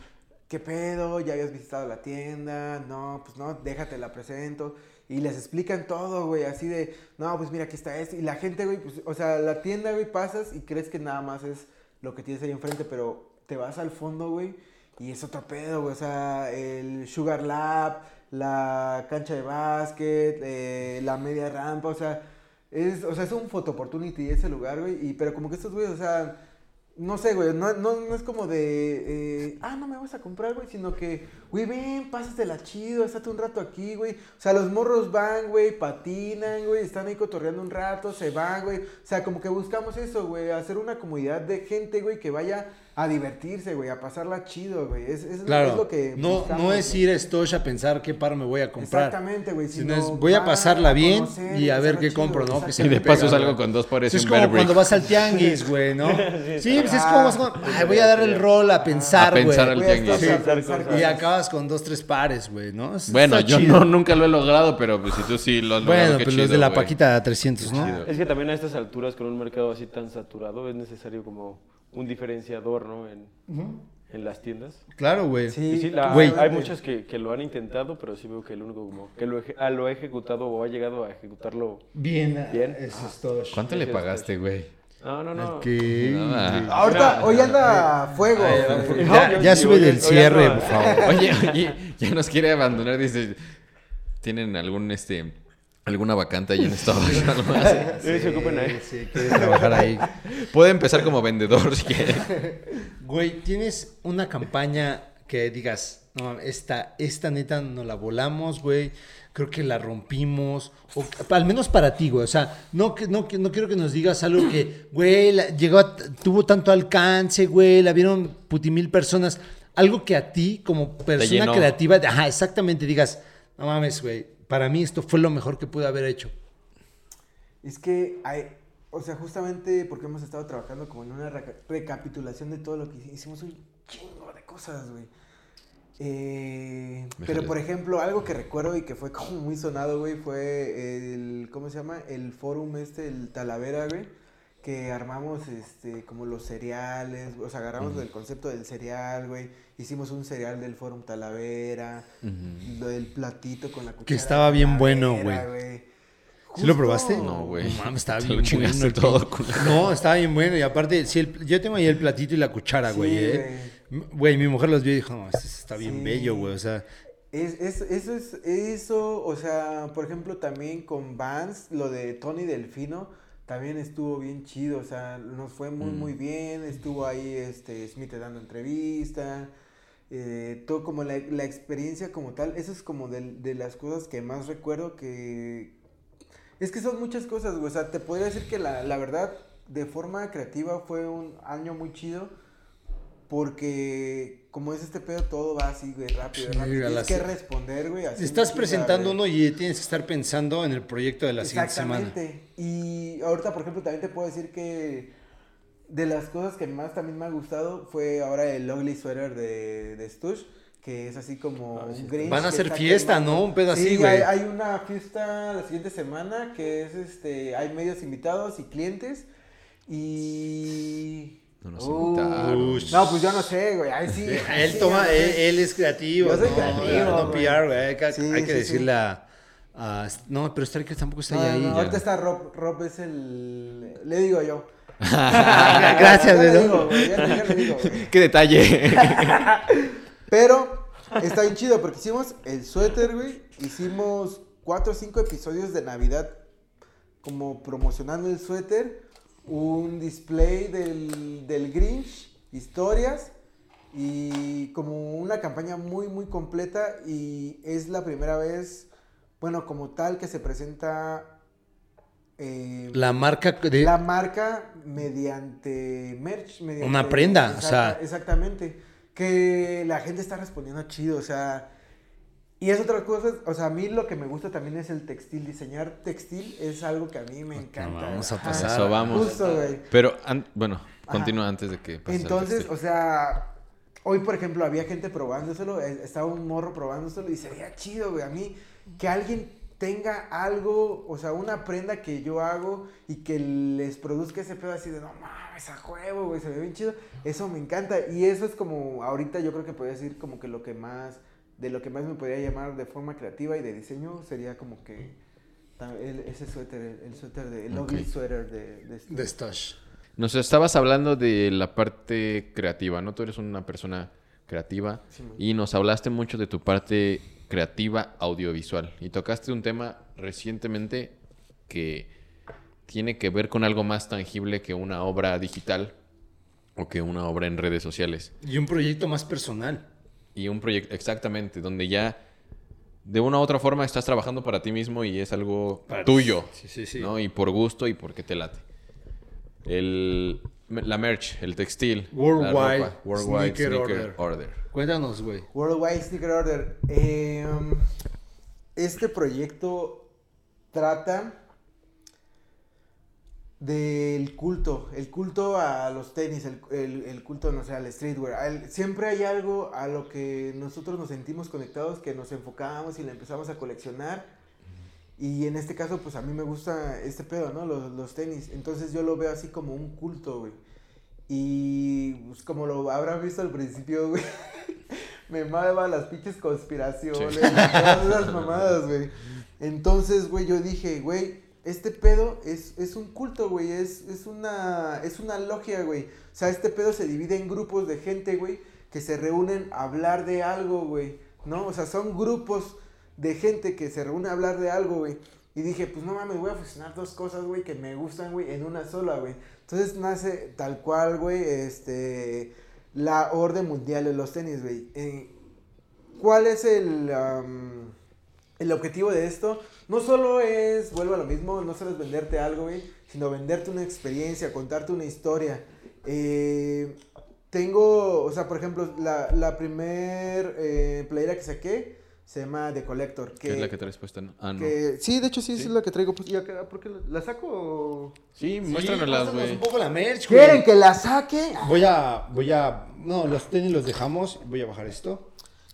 ¿qué pedo? ¿Ya habías visitado la tienda? No, pues no, déjate la presento. Y les explican todo, güey, así de, no, pues mira, aquí está esto. Y la gente, güey, pues, o sea, la tienda, güey, pasas y crees que nada más es lo que tienes ahí enfrente, pero te vas al fondo, güey, y es otro pedo, güey. O sea, el Sugar Lab, la cancha de básquet, eh, la media rampa, o sea, es, o sea, es un photo opportunity ese lugar, güey. Y, pero como que estos güeyes, o sea, no sé, güey, no, no, no es como de, eh, ah, no me vas a comprar, güey, sino que, güey, ven, pásatela chido, estate un rato aquí, güey. O sea, los morros van, güey, patinan, güey, están ahí cotorreando un rato, se van, güey. O sea, como que buscamos eso, güey, hacer una comunidad de gente, güey, que vaya a divertirse, güey, a pasarla chido, güey. Es, es, Claro, es lo que no, buscamos, no es ir a Stosh a pensar qué par me voy a comprar. Exactamente, güey. Sino sino es, voy a pasarla bien conocer y a ver qué chido, compro, ¿no? exacto. Que se Y de paso salgo con dos pares Es como Bear cuando vas al tianguis, [laughs] güey, ¿no? Sí, pues es como vas con- Ay, voy a dar el rol a pensar, A güey. pensar al a tianguis. Sí. Y acabas con dos, tres pares, güey, ¿no? Bueno, yo no, nunca lo he logrado, pero pues si tú sí lo has logrado, Bueno, qué pues los de la. Paquita 300, ¿no? Es que también a estas alturas, con un mercado así tan saturado, es necesario como un diferenciador, ¿no? En, en las tiendas. Claro, güey. Sí, Y sí, la- Güey. hay muchas que, que lo han intentado, pero sí veo que el único como que lo, eje- ah, lo ha ejecutado o ha llegado a ejecutarlo. Bien, Bien. es Stosh. ¿Cuánto le pagaste, güey? No, no, no. Que... Nada. Ahorita, hoy anda fuego. Ya, sube del cierre, por favor. Oye, oye, ya nos quiere abandonar, dice. ¿Tienen algún este alguna vacante ahí en [laughs] algo así? Sí, se ocupan ahí. Sí, quiere trabajar ahí. Puede empezar como vendedor si quiere. [laughs] Güey, ¿tienes una campaña que digas, no, mames, esta, esta neta nos la volamos, güey? Creo que la rompimos. O, al menos para ti, güey. O sea, no, que- no, que- no quiero que nos digas algo que, güey, la- llegó a- tuvo tanto alcance, güey, la vieron putimil personas. Algo que a ti, como persona creativa, ajá, exactamente digas, no mames, güey, para mí esto fue lo mejor que pude haber hecho. Es que hay, o sea, justamente porque hemos estado trabajando como en una reca- recapitulación de todo lo que hici- hicimos un chingo de cosas, güey. Eh, pero por ejemplo, algo que recuerdo y que fue como muy sonado, güey, fue el, ¿cómo se llama? El forum este, el Talavera, güey, que armamos este, como los cereales, o sea, agarramos el concepto del cereal, güey, hicimos un cereal del forum Talavera, lo del platito con la cuchara. estaba bien bueno, güey. ¿Sí lo probaste? No, güey. No mames, estaba bien bueno. todo. [laughs] No, estaba bien bueno. Y aparte, sí, el- yo tengo ahí el platito y la cuchara, Sí, güey. ¿eh? Güey, mi mujer los vio y dijo, no, este está bien Sí. bello, güey. O sea, Es, es- eso es, eso, o sea, por ejemplo, también con Vans, lo de Tony Delfino, también estuvo bien chido, o sea, nos fue muy, Mm. muy bien, estuvo ahí, este, Smith dando entrevista, eh, todo como la, la experiencia como tal, eso es como de, de las cosas que más recuerdo que, es que son muchas cosas, güey, o sea, te podría decir que la, la verdad, de forma creativa fue un año muy chido, porque como es este pedo, todo va así, güey, rápido, Sí, rápido. Tienes que responder, güey. así estás presentando güey. uno y tienes que estar pensando en el proyecto de la siguiente semana. Exactamente. Y ahorita, por ejemplo, también te puedo decir que de las cosas que más también me ha gustado fue ahora el Ugly Sweater de, de Stush, que es así como Ah, un Grinch. Van a hacer fiesta, quemando. ¿no? Un pedo así, Sí, güey. hay, hay una fiesta la siguiente semana que es este, hay medios invitados y clientes y... No nos Uh, invitaron. No, pues yo no sé, güey. Ay, sí. [laughs] Él sí, toma, él, él es creativo. Yo soy no, creativo, No, güey. PR, güey. Hay que, Sí, hay que sí, decirle sí. a, a- No, pero Starker tampoco está No, ahí. no, ahorita está Rob, Rob es el... Le digo yo. [laughs] Gracias, Ya le güey, digo, ¿no? güey, ya, ya le digo, güey. [laughs] ¡Qué detalle! Pero está bien chido porque hicimos el suéter, güey. Hicimos cuatro o cinco episodios de Navidad como promocionando el suéter. Un display del, del Grinch, historias y como una campaña muy, muy completa. Y es la primera vez, bueno, como tal, que se presenta eh, La marca de... la marca mediante merch. Mediante, Una prenda, o sea. Exactamente. Que la gente está respondiendo chido, o sea. Y es otra cosa, o sea, a mí lo que me gusta también es el textil. Diseñar textil es algo que a mí me encanta. vamos a pasar. Eso vamos. Justo, güey. Pero, an- bueno, continúa antes de que pase Entonces, o sea, hoy por ejemplo había gente probándoselo, eh, estaba un morro probándoselo y se veía chido, güey. A mí, que alguien tenga algo, o sea, una prenda que yo hago y que les produzca ese pedo así de, no mames, a juego, güey, se ve bien chido. Eso me encanta. Y eso es como, ahorita yo creo que podría decir como que lo que más, de lo que más me podría llamar de forma creativa y de diseño sería como que el- ese suéter, el, el suéter de, el Ok. ugly sweater de, de, De Stosh. Nos estabas hablando de la parte creativa, ¿no? Tú eres una persona creativa Sí, y nos hablaste mucho de tu parte creativa audiovisual y tocaste un tema recientemente que tiene que ver con algo más tangible que una obra digital o que una obra en redes sociales. Y un proyecto más personal. Y un proyecto, exactamente, donde ya de una u otra forma estás trabajando para ti mismo y es algo Para- tuyo. Sí, sí, sí. ¿no? Y por gusto y porque te late. El... la merch, el textil. Worldwide ropa, Worldwide Sneaker Sneaker, Order. Order. Cuéntanos, güey. Worldwide Sneaker Order. Eh, este proyecto trata del culto, el culto a los tenis, el, el- el culto, no sé, al streetwear. Al- siempre hay algo a lo que nosotros nos sentimos conectados, que nos enfocamos y le empezamos a coleccionar. Y en este caso, pues a mí me gusta este pedo, ¿no? Los, los tenis. Entonces yo lo veo así como un culto, güey. Y pues, como lo habrán visto al principio, güey. [laughs] me mama las pinches conspiraciones. Sí. y todas esas mamadas, güey. Entonces, güey, yo dije, güey, este pedo es, es un culto, güey. Es, es, una, es una logia, güey. O sea, este pedo se divide en grupos de gente, güey, que se reúnen a hablar de algo, güey. ¿No? O sea, son grupos de gente que se reúne a hablar de algo, güey. Y dije, pues no mames, voy a fusionar dos cosas, güey, que me gustan, güey, en una sola, güey. Entonces nace tal cual, güey, este, la orden mundial de los tenis, güey. Eh, ¿Cuál es el, el objetivo de esto? No solo es, vuelvo a lo mismo, no solo es venderte algo, güey, sino venderte una experiencia, contarte una historia. Eh, tengo, o sea, por ejemplo, la, la primer eh, playera que saqué se llama The Collector. Que, ¿Qué es la que traes puesta? no? Ah, no. que- sí, de hecho sí, Sí. es la que traigo. Pues, ¿y acá, ¿Por qué la, la saco? o- Sí, muéstranoslas, muéstranos güey. un poco la merch, güey. ¿Quieren que la saque? Voy a, voy a, no, los tenis los dejamos. Voy a bajar esto.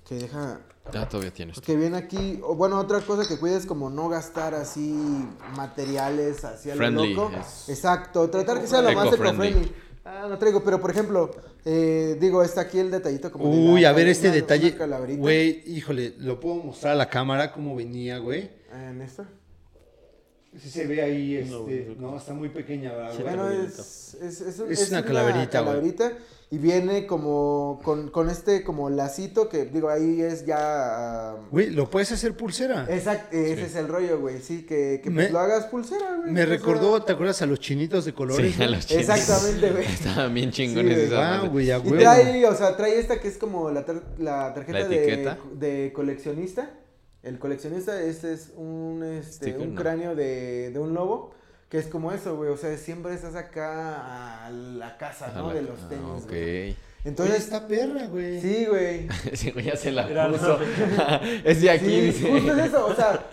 Que deja, Ah, todavía tienes. que viene aquí, o bueno, otra cosa que cuides como no gastar así materiales así a lo Friendly, loco. es- Exacto, tratar que sea lo más Eco-friendly. Ah, no traigo, pero por ejemplo, eh, digo, está aquí el detallito como de Uy, la- a ver este una- detalle. una. Güey, híjole, lo puedo mostrar a la cámara cómo venía, güey. En esta. Si se ve ahí, este, No, no, está muy pequeña, ¿verdad? güey? Bueno, calaverita. es, es, es, un- Es es una calaverita, güey. Y viene como con, con este como lacito que digo ahí es ya... ah, Güey, lo puedes hacer pulsera. Exacto, ese Sí. es el rollo, güey, sí, que, que Me- pues lo hagas pulsera, güey. Me sea, recordó, ¿te acuerdas a los chinitos de colores? Sí, a los chinos. Exactamente, güey. Estaban bien chingones Sí, esas Guau, madres. güey, a Y huevo. trae, o sea, trae esta que es como la, tar- la tarjeta ¿La de, coleccionista. El coleccionista, este es un, este, Sticker, un no. cráneo de, de un lobo, que es como eso, güey. O sea, siempre estás acá a la casa, ¿no? la- de los ah, tenis. ok. güey. Entonces, Entonces, esta perra, güey. sí, güey. [laughs] Sí, güey, ya se la Era- puso. [laughs] es de aquí, Sí, dice. justo es eso, o sea,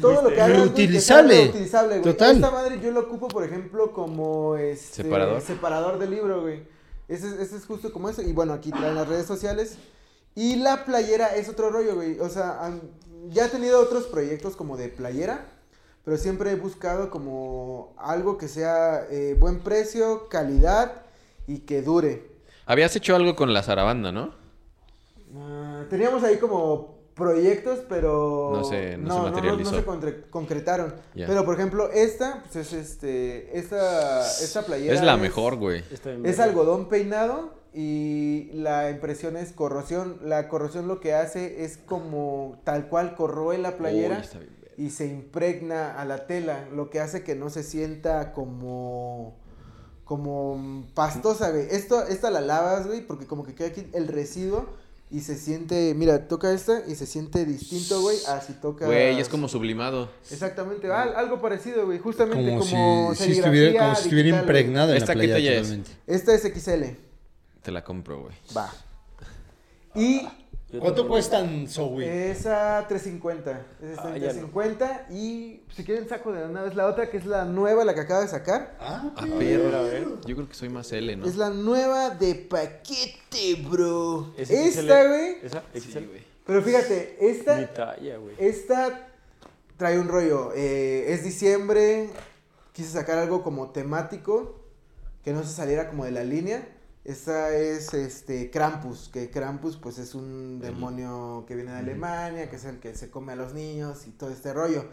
todo lo que hagas, güey, que Reutilizable. reutilizable, güey. Total. Esta madre yo lo ocupo, por ejemplo, como este Separador. separador de libro, güey. Ese, es- ese es justo como eso. Y bueno, aquí traen las redes sociales. Y la playera es otro rollo, güey. O sea, han- ya he tenido otros proyectos como de playera, pero siempre he buscado como algo que sea eh, buen precio, calidad y que dure. Habías hecho algo con la zarabanda, ¿no? Ah, teníamos ahí como proyectos, pero No se- no se no, materializó. no se concre- concretaron. Pero por ejemplo, esta, pues es este, esta, esta playera Es la mejor, güey. Está bien Es algodón peinado y la impresión es corrosión. La corrosión lo que hace es como tal cual corroe la playera Uy, está bien. Y se impregna a la tela, lo que hace que no se sienta como como pastosa, güey. Esto esta la lavas, güey, porque como que queda aquí el residuo y se siente, mira, toca esta y se siente distinto, güey, a si toca Güey, es como sublimado. Exactamente, al- algo parecido, güey, justamente Como, como, si, si estuviera, como si estuviera digital, impregnada en ¿Esta la qué talla es? Esta es XL. Te la compro, güey. Va. Y ¿Cuánto cuestan, Zoe? esa 350. Esa está Ah, en ya no. 350. Y si quieren saco de una vez la otra, que es la nueva, la que acaba de sacar. Ah, A ver, a ver. Yo creo que soy más L, ¿no? Es la nueva de paquete, bro. ¿Es Esta, güey. Esa, Sí, güey. Pero fíjate, Mi esta, talla, güey. esta trae un rollo. eh, es diciembre. Quise sacar algo como temático. Que no se saliera como de la línea. Esta es este Krampus, que Krampus pues es un demonio que viene de Alemania, que es el que se come a los niños y todo este rollo.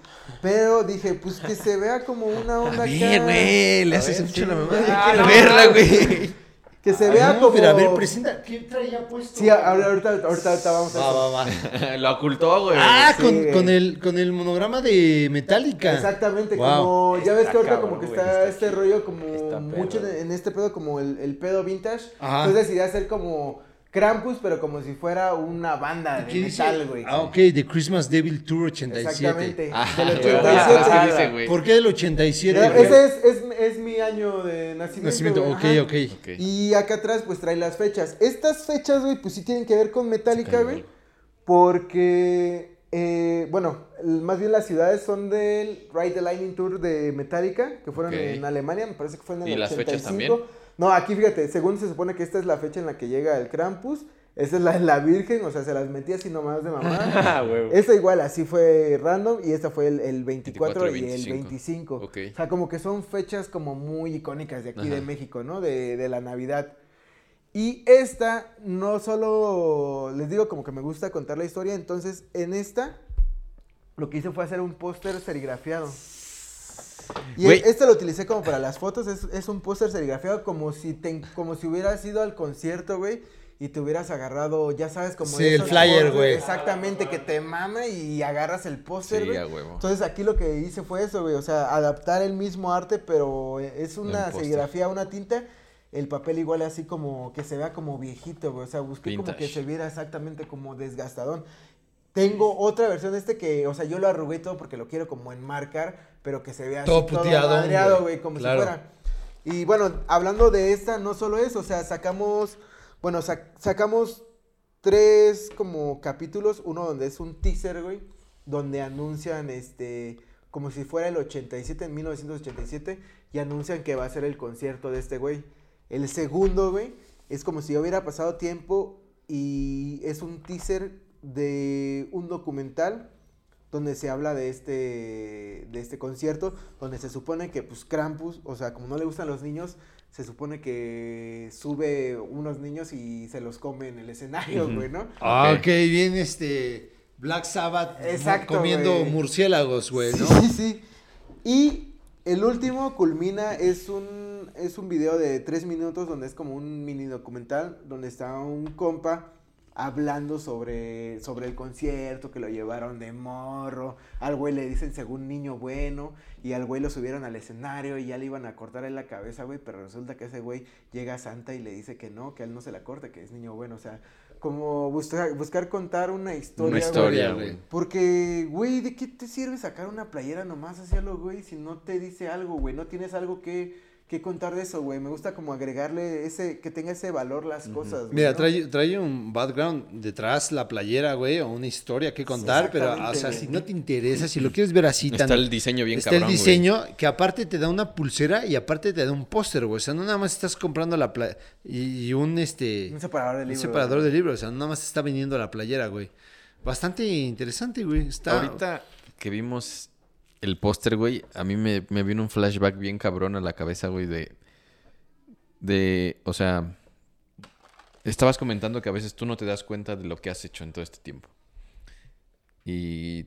Pero dije, pues que se vea como una [laughs] onda A ver, güey, le haces mucho la mamá. Ah, Quiero verla, güey. Que se Ah, vea no, como Pero a ver, presenta. ¿Quién traía puesto? Sí, ahora- ahorita, ahorita, ahorita vamos a Va, eso. va, va. [laughs] Lo ocultó, güey. Ah, sí, con, con, el, con el monograma de Metallica. Exactamente, Wow. como ya ves que ahorita cabrón, como que güey, está, está este rollo como Está mucho en, en este pedo como el, el pedo vintage. Ajá. Entonces decidí hacer como Krampus, pero como si fuera una banda de metal, güey. Ah, ok, The Christmas Devil Tour 87. Exactamente. Ah, del güey, 87. ah, sí dice, güey. ¿Por qué del 87? Pero güey? ese es, es, es mi año de nacimiento. Nacimiento, güey, ok, ok. Y acá atrás, pues trae las fechas. Estas fechas, güey, pues sí tienen que ver con Metallica, güey. Porque, eh, bueno, más bien las ciudades son del Ride the Lightning Tour de Metallica, que fueron en Alemania, me parece que fue en el ¿Y las fechas 85. No, aquí fíjate, según se supone que esta es la fecha en la que llega el Krampus. Esta es la, la Virgen, o sea, se las metí así nomás de mamá. [laughs] Ah. Esta igual, así fue random y esta fue el, el 24, 24 y el 25. 25. Ok. O sea, como que son fechas como muy icónicas de aquí de. México, ¿no? De, de la Navidad. Y esta, no solo, les digo como que me gusta contar la historia, entonces en esta lo que hice fue hacer un póster serigrafiado. Y este lo utilicé como para las fotos, es, es un póster serigrafiado como si, te, como si hubieras ido al concierto, güey, y te hubieras agarrado, ya sabes, como Sí, el flyer, güey. Exactamente, que te mama y agarras el póster, güey. Entonces aquí lo que hice fue eso, güey, o sea, adaptar el mismo arte, pero es una serigrafía, una tinta, el papel igual así como que se vea como viejito, güey, o sea, busqué como que se viera exactamente como desgastadón. Tengo otra versión de este que, o sea, yo lo arrugué todo porque lo quiero como enmarcar, pero que se vea Todo así todo puteadón, madreado, güey. güey, como Claro. si fuera. Y bueno, hablando de esta, no solo eso, o sea, sacamos, bueno, sac- sacamos tres como capítulos, uno donde es un teaser, güey, donde anuncian este como si fuera el 87 en 1987 y anuncian que va a ser el concierto de este güey. El segundo, güey, es como si hubiera pasado tiempo y es un teaser de un documental donde se habla de este de este concierto donde se supone que pues Krampus, o sea, como no le gustan los niños, se supone que sube unos niños y se los come en el escenario, güey, ¿no? Ah, Ok. bien este Black Sabbath Exacto, comiendo güey. murciélagos, güey, ¿no? Sí, [laughs] sí, sí. Y el último culmina, es un, es un video de tres minutos donde es como un mini documental, donde está un compa hablando sobre, sobre el concierto, que lo llevaron de morro, al güey le dicen según niño bueno, y al güey lo subieron al escenario y ya le iban a cortar en la cabeza, güey, pero resulta que ese güey llega a Santa y le dice que no, que a él no se la corta, que es niño bueno, o sea, como buscar, buscar contar una historia, Una historia, güey. güey. porque, güey, ¿de qué te sirve sacar una playera nomás hacia lo, güey? Si no te dice algo, güey, no tienes algo que, que contar de eso, güey. Me gusta como agregarle ese, que tenga ese valor las cosas, güey, Mira, ¿no? trae, trae un background detrás, la playera, güey, o una historia que contar, pero, o sea, si no te interesa, si lo quieres ver así Está tan... el diseño bien está cabrón, el güey. diseño que aparte te da una pulsera y aparte te da un póster, güey. O sea, no nada más estás comprando la playera y, un este Un separador de un libros. separador güey. de libros, o sea, no nada más te está vendiendo la playera, güey. Bastante interesante, güey. Está Ahorita que vimos el póster, güey, a mí me, me vino un flashback bien cabrón a la cabeza, güey, de... De, o sea... Estabas comentando que a veces tú no te das cuenta de lo que has hecho en todo este tiempo. Y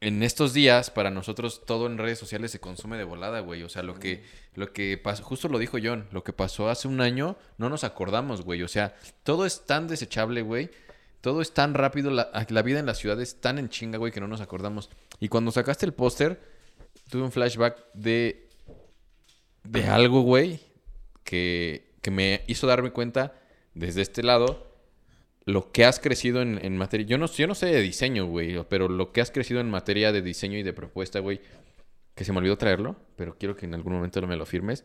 en estos días, para nosotros, todo en redes sociales se consume de volada, güey. O sea, lo que, lo que pasó, justo lo dijo John, lo que pasó hace un año, no nos acordamos, güey. O sea, todo es tan desechable, güey. Todo es tan rápido, la, la vida en la ciudad es tan en chinga, güey, que no nos acordamos. Y cuando sacaste el póster, tuve un flashback de, de algo, güey, que, que me hizo darme cuenta desde este lado lo que has crecido en, en materia. Yo no, yo no sé de diseño, güey, pero lo que has crecido en materia de diseño y de propuesta, güey, que se me olvidó traerlo, pero quiero que en algún momento me lo firmes.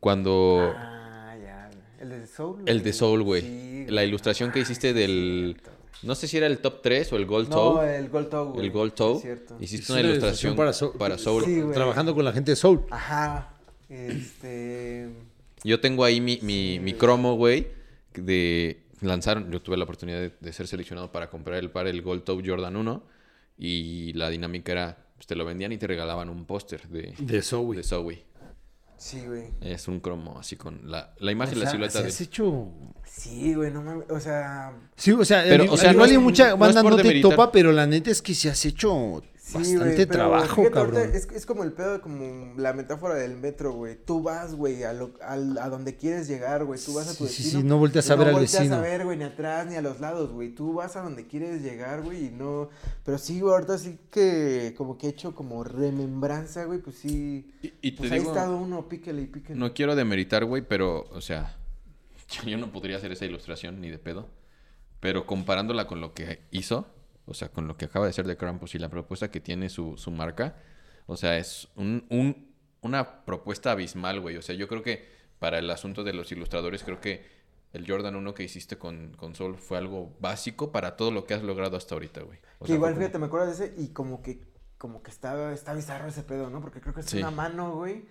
Cuando. Ah, ya. El de Soul. el de Soul, güey. Sí, la ilustración que Ah, hiciste del. cierto. No sé si era el top 3 o el Gold No, Toe. el Gold Toe, güey. el Gold Toe. es cierto. Hiciste Hiciste una una ilustración ilustración para para Soul. Soul. Sí, güey. trabajando con la gente de Soul. Ajá. Este. Yo tengo ahí mi, mi, mi cromo, güey, de lanzaron, yo tuve la oportunidad de, de ser seleccionado para comprar el par, el Gold Toe Jordan 1, y la dinámica era, pues, te lo vendían y te regalaban un póster de, De Zoe. de Zoe. Sí, güey. Es un cromo así con la, la imagen O la silueta se de... has hecho... Sí, güey, no mames. O sea. Sí, o sea, Pero, o sea, no igual es- y mucha banda no te demeritar. topa, pero la neta es que se has hecho Sí, bastante güey, pero trabajo, ahorita cabrón. Es, es como el pedo, como la metáfora del metro, güey. Tú vas, güey, a, lo- al- a donde quieres llegar, güey. Tú vas a tu Sí, sí, destino. sí, no volteas a ver al No volteas vecino. a ver, güey, ni atrás ni a los lados, güey. Tú vas a donde quieres llegar, güey, y no... Pero sí, güey, ahorita sí que como que he hecho como remembranza, güey, pues sí... Y, y te Pues ahí ha digo, estado uno, píquele y píquele. no quiero demeritar, güey, pero, o sea, [laughs] yo no podría hacer esa ilustración ni de pedo. Pero comparándola con lo que hizo, o sea, con lo que acaba de hacer de Krampus y la propuesta que tiene su, su marca, o sea, es un, un- una propuesta abismal, güey. O sea, yo creo que para el asunto de los ilustradores, creo que el Jordan 1 que hiciste con, con Sol fue algo básico para todo lo que has logrado hasta ahorita, güey. O que sea, igual, como- fíjate, me acuerdo de ese y como que, como que está, está bizarro ese pedo, ¿no? Porque creo que es Sí. una mano, güey.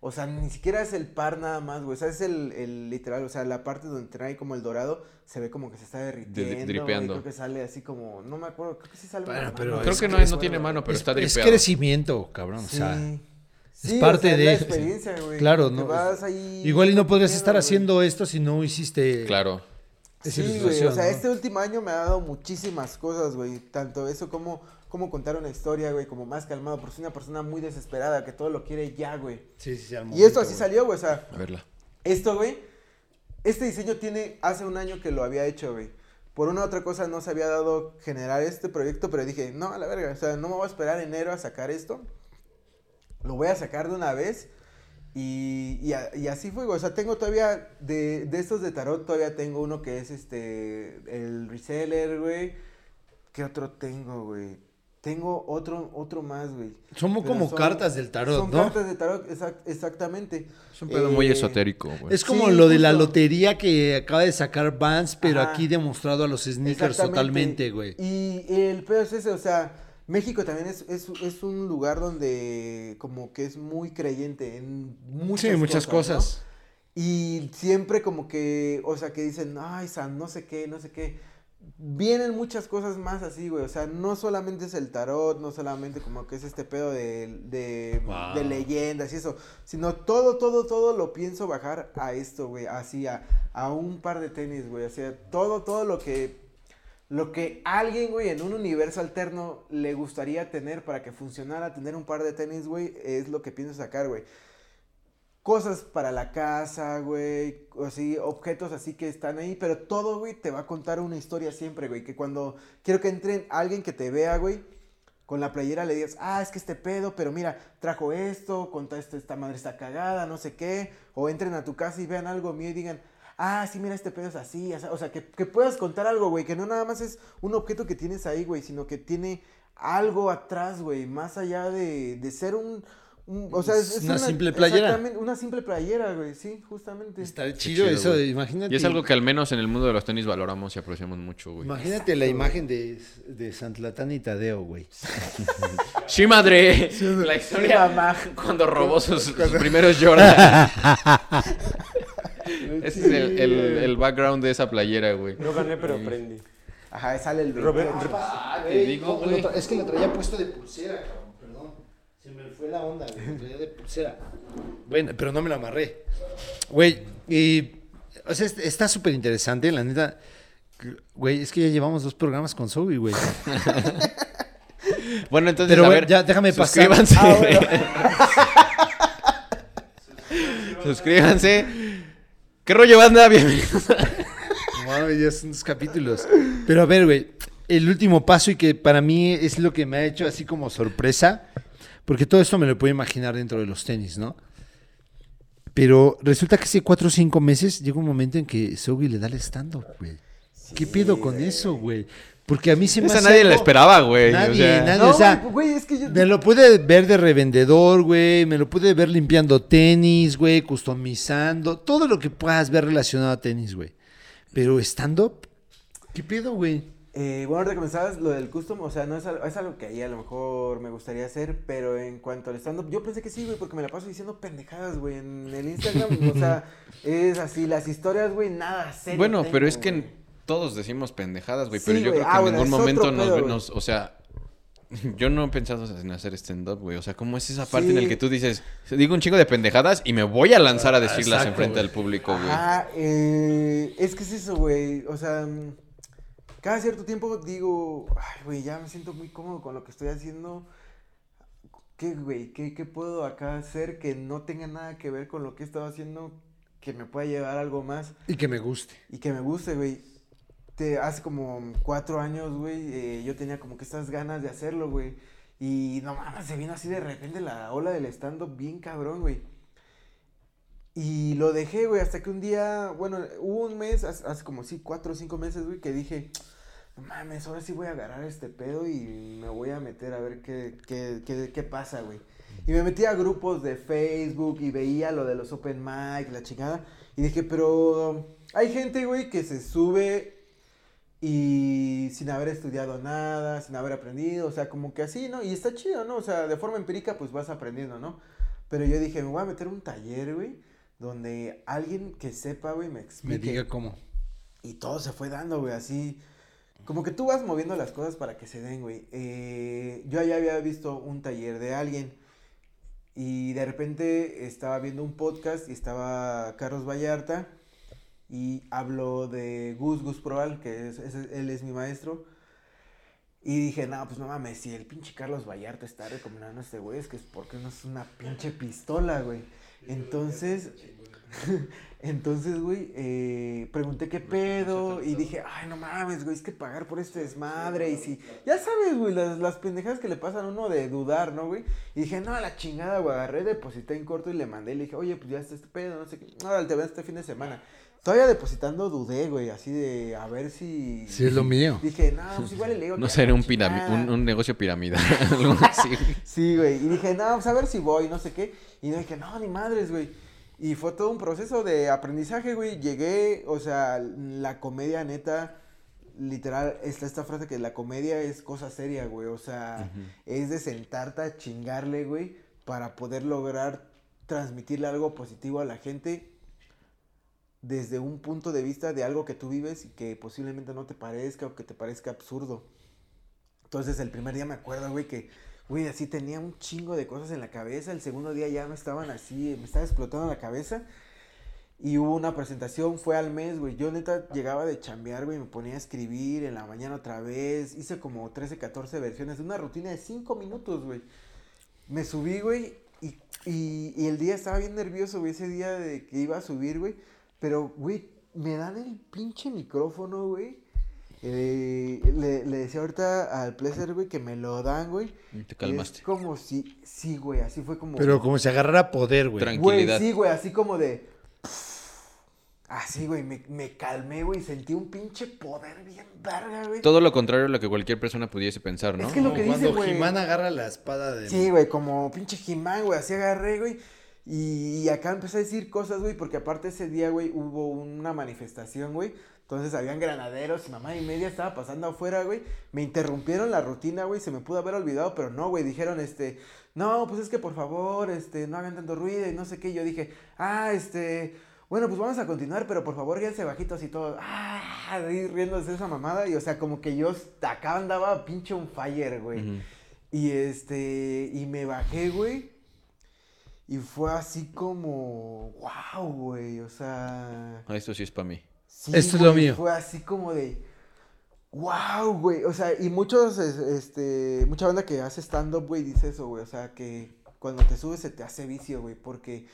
O sea, ni siquiera es el par nada más, güey. O sea, es el, el literal, o sea, la parte donde trae como el dorado, se ve como que se está derritiendo. dripeando. Creo que sale así como, no me acuerdo, creo que sí sale Bueno, pero Creo es que que no, es- no tiene mano, pero es, está es dripeado. crecimiento, cabrón. O sea, Sí. es Sí, parte o sea, de- la experiencia, güey. claro, no, vas ahí igual y no podrías estar haciendo esto si no hiciste Claro. esa Sí, güey, o sea, ¿no? este último año me ha dado muchísimas cosas, güey. Tanto eso como, como contar una historia, güey, como más calmado. Porque soy una persona muy desesperada que todo lo quiere ya, güey. Sí, sí, sí, al Y esto así güey. salió, güey. O sea, A verla. esto, güey. Este diseño tiene hace un año que lo había hecho, güey. Por una u otra cosa no se había dado generar este proyecto, pero dije, no, a la verga, o sea, no me voy a esperar enero a sacar esto. Lo voy a sacar de una vez. Y, y, a- y así fue, güey. O sea, tengo todavía, de, de estos de tarot, todavía tengo uno que es este, el reseller, güey. ¿Qué otro tengo, güey? Tengo otro, otro más, güey. Son Pero como son- cartas del tarot, Son ¿no? cartas de tarot, exact- exactamente. Es un pedo muy Eh, esotérico, güey. Es como Sí, lo de la lotería que acaba de sacar Vance, pero Ajá. aquí demostrado a los sneakers totalmente, güey. Y el peor es ese, o sea, México también es, es, es un lugar donde como que es muy creyente en muchas Sí, muchas ¿no? cosas. Y siempre como que, o sea, que dicen, ay, San, no sé qué, no sé qué. Vienen muchas cosas más así, güey. O sea, no solamente es el tarot, no solamente como que es este pedo de, de, Wow. de leyendas y eso, sino todo, todo, todo lo pienso bajar a esto, güey. Así, a, a un par de tenis, güey. O sea, todo, todo lo que, lo que alguien, güey, en un universo alterno le gustaría tener para que funcionara tener un par de tenis, güey, es lo que pienso sacar, güey cosas para la casa, güey, así, objetos así que están ahí, pero todo, güey, te va a contar una historia siempre, güey, que cuando quiero que entre alguien que te vea, güey, con la playera le digas, ah, es que este pedo, pero mira, trajo esto, conta esto, esta madre está cagada, no sé qué, o entren a tu casa y vean algo mío y digan, ah, sí, mira, este pedo es así, o sea, que, que puedas contar algo, güey, que no nada más es un objeto que tienes ahí, güey, sino que tiene algo atrás, güey, más allá de, de ser un... un- o sea, es, es Una simple playera. exactamente, Una simple playera, güey, sí, justamente. Está chido, chido, eso, güey. imagínate. Y es algo que al menos en el mundo de los tenis valoramos y apreciamos mucho, güey. Imagínate la imagen de, de Santlatán y Tadeo, güey. [laughs] Sí, madre. La historia mamá. cuando robó sus, sus primeros Jordan. [laughs] Ese es el, el, el background de esa playera, güey. No gané, pero aprendí. Ajá, sale el Robert- te digo, güey. Es que lo traía puesto de pulsera, cabrón. Se me fue la onda, güey. De pulsera. Bueno, pero no me lo amarré. Güey, y. O sea, est- está súper interesante, la neta. Güey, es que ya llevamos dos programas con Zoe, güey. [laughs] Bueno, entonces, Pero, a güey, ver, ya déjame pasar. suscríbanse. Ah, bueno. [laughs] suscríbanse. ¿Qué rollo, banda? Bienvenidos. Mames, ya son dos capítulos. Pero a ver, güey, el último paso y que para mí es lo que me ha hecho así como sorpresa, porque todo esto me lo puedo imaginar dentro de los tenis, ¿no? Pero resulta que hace cuatro o cinco meses llega un momento en que Zoe le da el stand-up, güey. ¿Qué pedo con eso, güey? Porque a mí se me Esa hace nadie la algo- esperaba, güey. Nadie, o sea, nadie. No, o sea, güey, güey, es que yo... Me lo pude ver de revendedor, güey. Me lo pude ver limpiando tenis, güey. Customizando. Todo lo que puedas ver relacionado a tenis, güey. Pero stand-up, ¿qué pedo, güey? Eh, bueno, comenzabas lo del custom, o sea, no es algo, es algo que ahí a lo mejor me gustaría hacer, pero en cuanto al stand-up, yo pensé que sí, güey, porque me la paso diciendo pendejadas, güey, en el Instagram, o sea, [laughs] es así, las historias, güey, nada serio Bueno, pero es que güey. todos decimos pendejadas, güey. Sí, pero yo güey. creo que Ah, en bueno, ningún momento nos, pedo, nos- O sea, [laughs] yo no he pensado en hacer stand-up, güey. O sea, ¿cómo es esa parte en la que tú dices, digo un chingo de pendejadas y me voy a lanzar a decirlas exacto, enfrente del público, güey? Ajá, eh, es que es eso, güey, o sea, cada cierto tiempo digo, ay, güey, ya me siento muy cómodo con lo que estoy haciendo. ¿Qué, güey? ¿Qué, ¿Qué puedo acá hacer que no tenga nada que ver con lo que he estado haciendo que me pueda llevar algo más? Y que me guste. Y que me guste, güey. Te, hace como cuatro años, güey, eh, yo tenía como que estas ganas de hacerlo, güey. Y no mames, se vino así de repente la ola del stand-up bien cabrón, güey. Y lo dejé, güey, hasta que un día, bueno, hubo un mes, hace, hace como sí, cuatro o cinco meses, güey, que dije, mames, ahora sí voy a agarrar este pedo y me voy a meter a ver qué, qué, qué, qué pasa, güey. Y me metí a grupos de Facebook y veía lo de los open mic, la chingada. Y dije, pero hay gente, güey, que se sube y sin haber estudiado nada, sin haber aprendido, o sea, como que así, ¿no? Y está chido, ¿no? O sea, de forma empírica, pues vas aprendiendo, ¿no? Pero yo dije, me voy a meter un taller, güey, donde alguien que sepa, güey, me explique. Me diga cómo. Y todo se fue dando, güey, así. Como que tú vas moviendo las cosas para que se den, güey. Eh, yo ya había visto un taller de alguien. Y de repente estaba viendo un podcast y estaba Carlos Vallarta. Y habló de Gus Gus Proal, que es, es- él es mi maestro. Y dije, no, pues no mames, si el pinche Carlos Vallarta está recomendando a este güey, es que es porque no es una pinche pistola, güey. Entonces, [laughs] entonces, güey, eh, pregunté qué pedo y dije, ay, no mames, güey, es que pagar por este desmadre y si, ya sabes, güey, las, las pendejadas que le pasan a uno de dudar, ¿no, güey? Y dije, no, a la chingada, güey, agarré, deposité en corto y le mandé y le dije, oye, pues ya está este pedo, no sé qué, no, te veo este fin de semana. Todavía depositando dudé, güey, así de, a ver si... Sí, es lo [laughs] mío. Dije, no, pues igual le digo No que ser a la un, pirami- chingada". un, un negocio piramidal. [laughs] algo así. Sí, güey. Y dije, no, pues a ver si voy, no sé qué. Y dije, no, ni madres, güey. Y fue todo un proceso de aprendizaje, güey. Llegué, o sea, la comedia neta, literal, está esta frase que la comedia es cosa seria, güey. O sea, es de sentarte a chingarle, güey, para poder lograr transmitirle algo positivo a la gente desde un punto de vista de algo que tú vives y que posiblemente no te parezca o que te parezca absurdo. Entonces el primer día me acuerdo, güey, que, güey, así tenía un chingo de cosas en la cabeza. El segundo día ya me estaban así, me estaba explotando la cabeza. Y hubo una presentación, fue al mes, güey. Yo neta llegaba de chambear, güey, me ponía a escribir en la mañana otra vez. Hice como 13, 14 versiones de una rutina de 5 minutos, güey. Me subí, güey, y, y, y el día estaba bien nervioso, güey, ese día de que iba a subir, güey. Pero, güey, me dan el pinche micrófono, güey. Eh, le, le decía ahorita al Pleasure, güey, que me lo dan, güey. Y Te calmaste. Es como si, sí, güey, así fue como. Pero como si agarrara poder, güey. Tranqui- Güey, tranquilidad. sí, güey, así como de. Así, güey, me, me calmé, güey, sentí un pinche poder bien verga, güey. Todo lo contrario a lo que cualquier persona pudiese pensar, ¿no? Es que lo que dice, cuando. Jimán agarra la espada de... Sí, güey, como pinche Jimán, güey, así agarré, güey. Y, y acá empecé a decir cosas, güey, porque aparte ese día, güey, hubo una manifestación, güey. Entonces habían granaderos y mamá y media estaba pasando afuera, güey. Me interrumpieron la rutina, güey, se me pudo haber olvidado, pero no, güey, dijeron, este, no, pues es que por favor, este, no hagan tanto ruido y no sé qué. Yo dije, ah, este, bueno, pues vamos a continuar, pero por favor, quédense bajitos y todo. Ah, ahí riéndose esa mamada. Y o sea, como que yo acá andaba pinche un fire, güey. Y este, y me bajé, güey. Y fue así como, wow, güey, o sea... Ah, Esto sí es para mí. Sí, Esto es lo mío. Fue así como de, wow, güey, o sea, y muchos, es- este, mucha banda que hace stand-up, güey, dice eso, güey, o sea, que cuando te subes se te hace vicio, güey, porque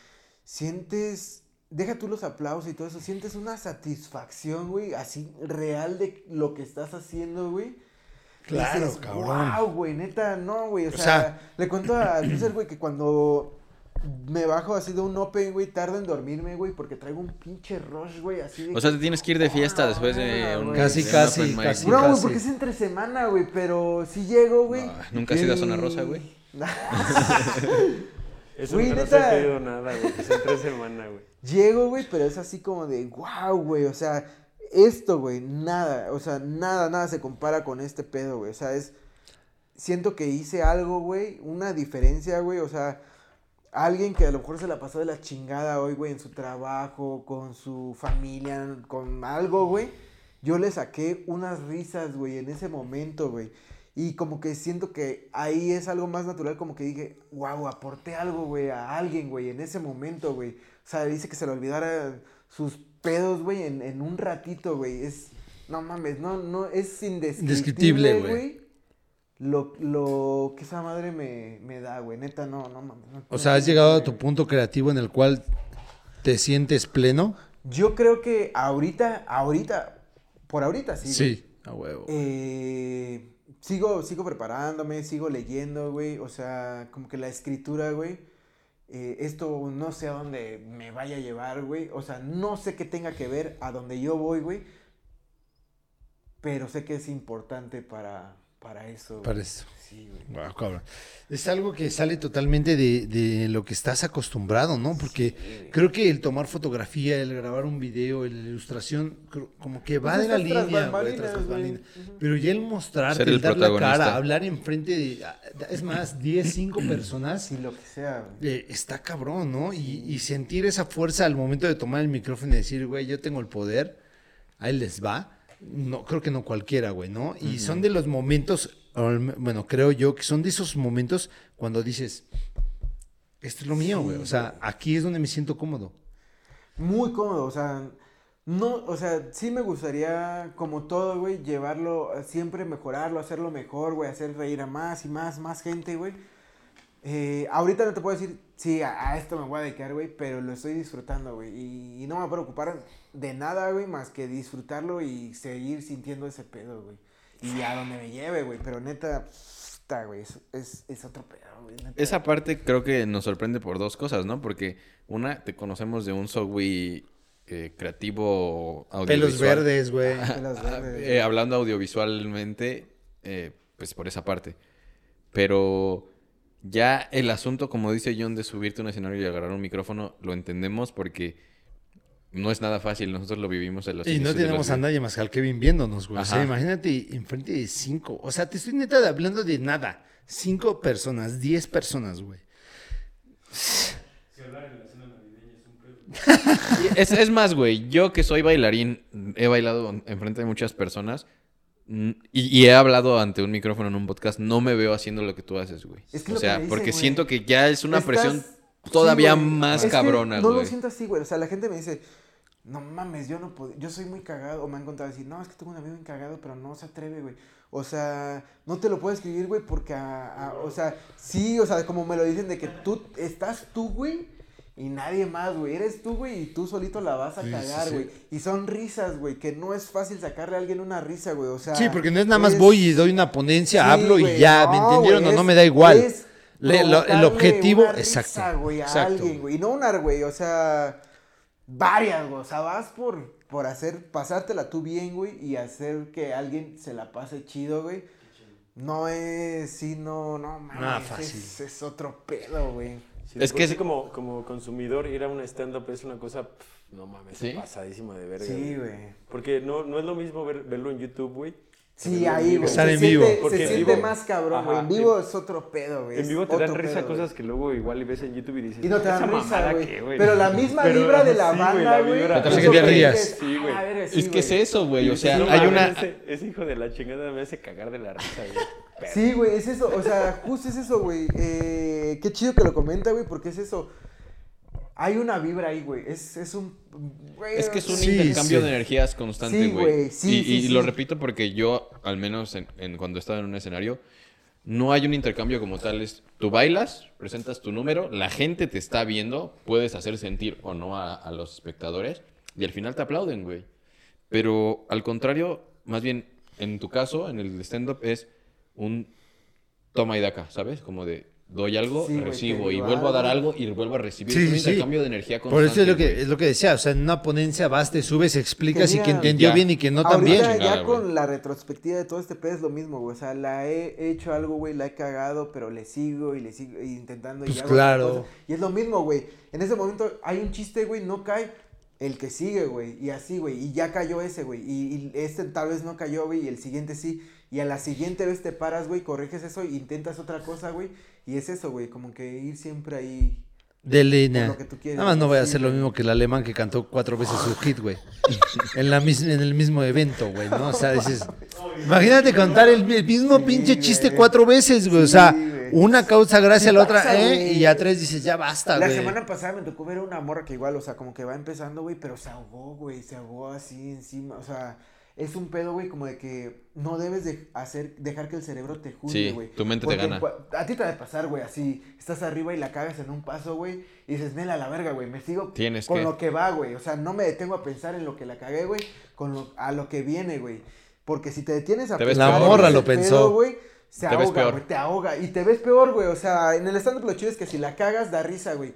sientes, deja tú los aplausos y todo eso, sientes una satisfacción, güey, así real de lo que estás haciendo, güey. Claro, Dices, cabrón. Wow, güey, neta, no, güey. O, O sea, sea- le cuento a Lucer, güey, que cuando me bajo así de un open, güey, tardo en dormirme, güey, porque traigo un pinche rush, güey, así de. O sea, te tienes que ir de fiesta Hola, después de un. Casi, de un casi, mic. casi. no, güey, porque es entre semana, güey, pero sí llego, güey. No, ¿nunca has ido a Zona Rosa, güey? [laughs] Eso Güey, no neta. se ha pedido nada, güey. Es en tres semanas, güey. Llego, güey, pero es así como de, wow, güey, o sea, esto, güey, nada, o sea, nada, nada se compara con este pedo, güey, o sea, es, siento que hice algo, güey, una diferencia, güey, o sea, alguien que a lo mejor se la pasó de la chingada hoy, güey, en su trabajo, con su familia, con algo, güey, yo le saqué unas risas, güey, en ese momento, güey. Y como que siento que ahí es algo más natural, como que dije, wow, aporté algo, güey, a alguien, güey, en ese momento, güey. O sea, dice que se le olvidara sus pedos, güey, en, en un ratito, güey. Es, no mames, no, no, es indescriptible, Indescriptible, güey. Lo, lo que esa madre me, me da, güey, neta, no, no mames. no- O sea, has llegado a tu punto creativo en el cual te sientes pleno. Yo creo que ahorita, ahorita, por ahorita sí. güey. Sí, a huevo. Eh, sigo, sigo preparándome, sigo leyendo, güey. O sea, como que la escritura, güey, eh, esto no sé a dónde me vaya a llevar, güey. O sea, no sé qué tenga que ver a donde yo voy, güey. Pero sé que es importante para, para eso. Para eso. Sí, güey. Wow, cabrón. Es algo que sale totalmente de, de lo que estás acostumbrado, ¿no? Porque Sí. creo que el tomar fotografía, el grabar un video, la ilustración, como que va Pues de la línea, güey, tras güey. Pero ya el mostrarte, el el dar la cara, hablar enfrente de, es más, [clears throat] 10, 5 personas, Sí, lo que sea, eh, está cabrón, ¿no? Y, y sentir esa fuerza al momento de tomar el micrófono y decir, güey, yo tengo el poder, ahí les va. No, creo que no cualquiera, güey, ¿no? Y son de los momentos, bueno, creo yo que son de esos momentos cuando dices, esto es lo mío, güey. O sea, aquí es donde me siento cómodo. Muy cómodo, o sea, no, o sea, sí me gustaría, como todo, güey, llevarlo, siempre mejorarlo, hacerlo mejor, güey, hacer reír a más y más, más gente, güey. Eh, ahorita no te puedo decir, sí, a, a esto me voy a dedicar, güey, pero lo estoy disfrutando, güey, y, y no me voy a preocupar de nada, güey, más que disfrutarlo y seguir sintiendo ese pedo, güey. Y a donde me lleve, güey, pero neta, está, güey, es, es, es otro pedo, güey. neta. Esa parte creo que nos sorprende por dos cosas, ¿no? Porque una, te conocemos de un software eh, creativo audiovisual. Pelos verdes, güey. Pelos verdes. Eh, hablando audiovisualmente, eh, pues por esa parte. Pero ya el asunto, como dice John, de subirte a un escenario y agarrar un micrófono, lo entendemos porque no es nada fácil. Nosotros lo vivimos en los Y no tenemos a nadie más que al Kevin viéndonos, güey. O sea, imagínate enfrente de cinco. O sea, te estoy neta de- hablando de nada. Cinco personas, diez personas, güey. Y [laughs] Es, es más, güey, yo que soy bailarín, he bailado en- enfrente de muchas personas mm, y, y he hablado ante un micrófono en un podcast, no me veo haciendo lo que tú haces, güey. Es que o sea, porque güey. siento que ya es una Estás- presión todavía más Es que cabrona, No güey. lo siento así, güey. O sea, la gente me dice, no mames, yo no puedo, yo soy muy cagado. O me han contado decir, no, es que tengo un amigo bien cagado, pero no se atreve, güey. O sea, no te lo puedo escribir, güey, porque, a- a- o sea, sí, o sea, como me lo dicen de que tú estás tú, güey. Y nadie más, güey. Eres tú, güey, y tú solito la vas a Sí, cagar, sí. güey. Y son risas, güey, que no es fácil sacarle a alguien una risa, güey. O sea. Sí, porque no es nada más voy y doy una ponencia, hablo y ya, ¿me no, entendieron o no es- me da igual? es Le- lo- el objetivo, una risa, exacto, a exacto. alguien, güey. Y no una, güey, o sea, varias, güey. O sea, vas por, por hacer, pasártela tú bien, güey, y hacer que alguien se la pase chido, güey. No es, sí, no, no, mames. Nada es- fácil. Es, otro pedo, güey. Sí, Es que es- como, como consumidor ir a un stand-up es una cosa, no mames, ¿Sí? pasadísima de verga. Sí, güey. güey. Porque no, no es lo mismo ver- verlo en YouTube, güey. Sí, ahí, güey. Estar se en vivo. siente- Porque se en siente vivo- más cabrón, güey. En vivo en- es otro pedo, güey. En vivo te dan risa pedo, cosas que luego igual y ves en YouTube y dices... Y no te dan "¿Esa risa, güey. qué, güey?". Pero la misma Pero, vibra de la sí, güey, banda, güey. hizo que te rías. Sí, güey. "Ah, verga, sí, Es que es güey". eso, güey. O sea, dices, "No hay una... Ese, ese hijo de la chingada me hace cagar de la risa, güey. Pero- Sí, güey, es eso, o sea, justo es eso, güey. Eh, qué chido que lo comenta, güey, porque es eso. Hay una vibra ahí, güey. Es, es un. güey, Es que es un Sí, intercambio sí. de energías constante, Sí, güey. sí, y sí, y sí. lo repito porque yo, al menos en, en cuando he estado en un escenario, no hay un intercambio como tal. Es, tú bailas, presentas tu número, la gente te está viendo, puedes hacer sentir o no a, a los espectadores, y al final te aplauden, güey. Pero al contrario, más bien, en tu caso, en el stand-up, es un toma y daca, ¿sabes? Como de doy algo, Sí, recibo, y vuelvo a dar algo. y vuelvo a recibir. Sí, es un sí, sí. intercambio de energía constante. Por eso es lo que, es lo que decía, o sea, en una ponencia vas, te subes, explicas y que entendió ya. bien y que no también. ya güey. con la retrospectiva de todo este pedo es lo mismo, güey. O sea, la he hecho algo, güey, la he cagado, pero le sigo y le sigo intentando. Pues y claro. cosa. Y es lo mismo, güey. En ese momento hay un chiste, güey, no cae. El que sigue, güey, y así, güey, y ya cayó ese, güey, y, y este tal vez no cayó, güey, y el siguiente sí, y a la siguiente vez te paras, güey, corriges eso, e intentas otra cosa, güey, y es eso, güey, como que ir siempre ahí, De línea. Nada más no voy a hacer lo mismo que el alemán que cantó cuatro veces su hit, güey. en, la mis- en el mismo evento, güey, ¿no? O sea, dices... Imagínate cantar el, el mismo Sí, pinche chiste güey. cuatro veces, güey. o sea, güey. una causa gracia, Sí la otra, pasa, ¿eh? güey. Y ya tres dices, ya basta, La güey. semana pasada me tocó ver a una morra que igual, o sea, como que va empezando, güey, pero se ahogó, güey, se ahogó así encima, o sea, es un pedo, güey, como de que no debes de hacer, dejar que el cerebro te juzgue, Sí, güey. tu mente te Porque gana. cua- A ti te va a pasar, güey, así, estás arriba y la cagas en un paso, güey, y dices, nela, la verga, güey, me sigo Tienes con que. lo que va, güey, o sea, no me detengo a pensar en lo que la cagué, güey, con lo, a lo que viene, güey, porque si te detienes a Te ves La morra lo pedo, pensó. güey, se Te ahoga, güey, te ahoga. Y te ves peor, güey. O sea, en el stand-up lo chido es que si la cagas, da risa, güey.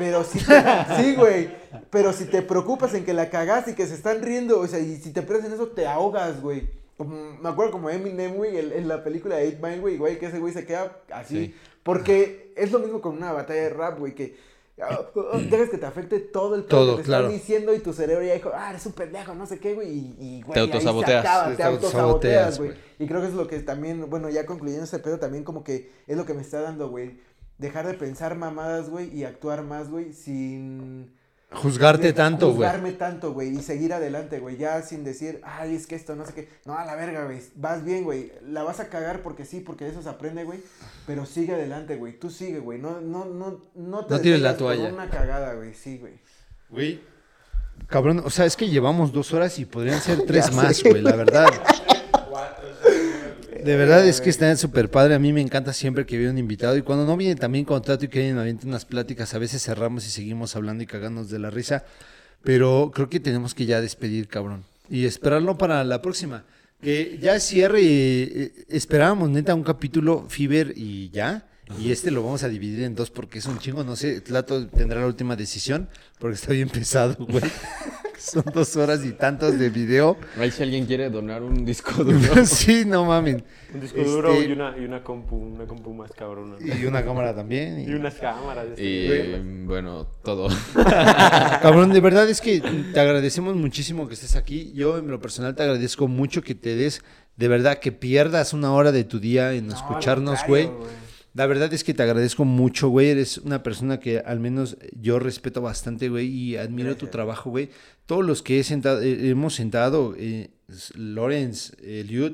Pero si te, [laughs] sí, güey. Pero si te preocupas en que la cagaste y que se están riendo, o sea, y si te pierdes en eso, te ahogas, güey. Como- Me acuerdo como Eminem, güey, en la película de 8 Mile, güey, güey, que ese güey se queda así. Sí. Porque es lo mismo con una batalla de rap, güey, que ah, ah, dejas que te afecte todo el Todo, que te claro. están diciendo y tu cerebro ya dijo, ah, eres un pendejo, no sé qué, güey, y, y, güey, Te autosaboteas. acaba, Te te autosaboteas, güey. güey. Y creo que es lo que también, bueno, ya concluyendo ese pedo, también como que es lo que me está dando, güey. Dejar de pensar mamadas, güey, y actuar más, güey, sin... Juzgarte de- tanto, güey. Juzgarme tanto, güey, y seguir adelante, güey, ya sin decir, ay, es que esto, no sé qué. No, a la verga, güey, vas bien, güey. La vas a cagar porque sí, porque de eso se aprende, güey. Pero sigue adelante, güey. Tú sigue, güey. No, no, no, no te No tires la por toalla. una cagada, güey, sí, güey. Güey. Cabrón, o sea, es que llevamos dos horas y podrían ser [laughs] tres más, güey, la verdad. [laughs] De verdad es que está súper padre. A mí me encanta siempre que viene un invitado. Y cuando no viene también contrato y que avientan unas pláticas, a veces cerramos y seguimos hablando y cagándonos de la risa. Pero creo que tenemos que ya despedir, cabrón. Y esperarlo para la próxima. Que ya cierre. eh, esperábamos, neta, un capítulo Fiber y ya. Y este lo vamos a dividir en dos porque es un chingo. No sé, Tlato tendrá la última decisión porque está bien pesado, güey. [laughs] Son dos horas y tantos de video. Ahí si alguien quiere donar un disco duro. [laughs] sí, no mamen. Un disco duro Este, y una, y una compu, una compu más cabrona. Y una cámara también. y- Y unas cámaras. este, Y güey. bueno, todo. [laughs] Cabrón, de verdad es que te agradecemos muchísimo que estés aquí. Yo en lo personal te agradezco mucho que te des, de verdad, que pierdas una hora de tu día en No, escucharnos, güey. La verdad es que te agradezco mucho, güey. Eres una persona que al menos yo respeto bastante, güey, y admiro tu trabajo, güey. Todos los que he sentado, eh, hemos sentado, eh, Lorenz, Eliud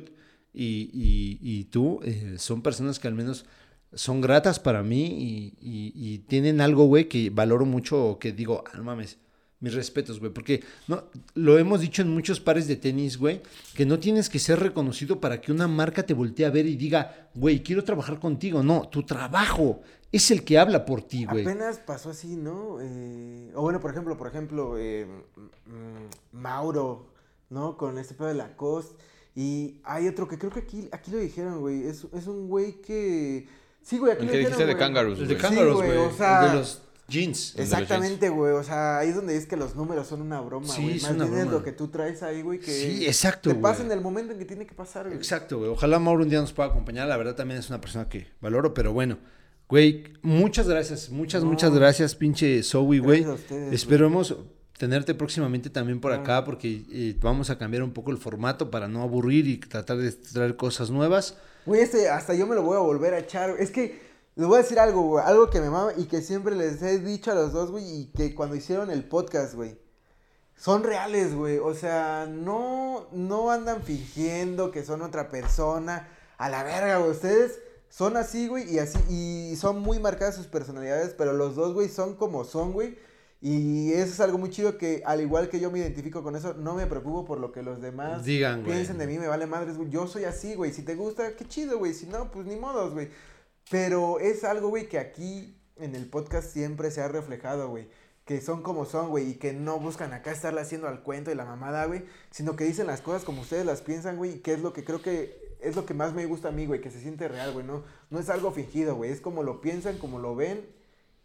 y, y- y tú, eh, son personas que al menos son gratas para mí y, y- y tienen algo, güey, que valoro mucho o que digo, ah, no mames. Mis respetos, güey, porque no, lo hemos dicho en muchos pares de tenis, güey, que no tienes que ser reconocido para que una marca te voltee a ver y diga, güey, quiero trabajar contigo. No, tu trabajo es el que habla por ti, güey. Apenas pasó así, ¿no? Eh, o bueno, por ejemplo, por ejemplo, eh, Mauro, ¿no? Con este pedo de Lacoste. Y hay otro que creo que aquí, aquí lo dijeron, güey. Es, es un güey que... Sí, güey, aquí El que dijiste de güey. Kangaroos, El de. Kangaroos, güey, güey. o sea- el de los jeans. Exactamente, güey. O sea, ahí es donde es que los números son una broma, Sí, güey. es Más bien es lo que tú traes ahí, güey, que... Sí, exacto, Te güey. pasa en el momento en que tiene que pasar, güey. Exacto, güey. Ojalá Mauro un día nos pueda acompañar. La verdad también es una persona que valoro, pero bueno. Güey, muchas gracias. Muchas, No. muchas gracias, pinche Zoe, güey. Gracias a ustedes, Esperemos tenerte próximamente también por acá porque eh, vamos a cambiar un poco el formato para no aburrir y tratar de traer cosas nuevas. Güey, este, hasta yo me lo voy a volver a echar. Es que les voy a decir algo, güey. Algo que me mama y que siempre les he dicho a los dos, güey. Y que cuando hicieron el podcast, güey. Son reales, güey. O sea, no, no andan fingiendo que son otra persona. A la verga, güey. Ustedes son así, güey. Y así, y son muy marcadas sus personalidades. Pero los dos, güey, son como son, güey. Y eso es algo muy chido que, al igual que yo me identifico con eso, no me preocupo por lo que los demás Digan, güey. piensen de mí, me vale madres, güey. Yo soy así, güey. Si te gusta, qué chido, güey. Si no, pues ni modos, güey. Pero es algo, güey, que aquí en el podcast siempre se ha reflejado, güey. Que son como son, güey. Y que no buscan acá estarle haciendo al cuento y la mamada, güey. Sino que dicen las cosas como ustedes las piensan, güey. Y que es lo que creo que es lo que más me gusta a mí, güey. Que se siente real, güey. No, no es algo fingido, güey. Es como lo piensan, como lo ven.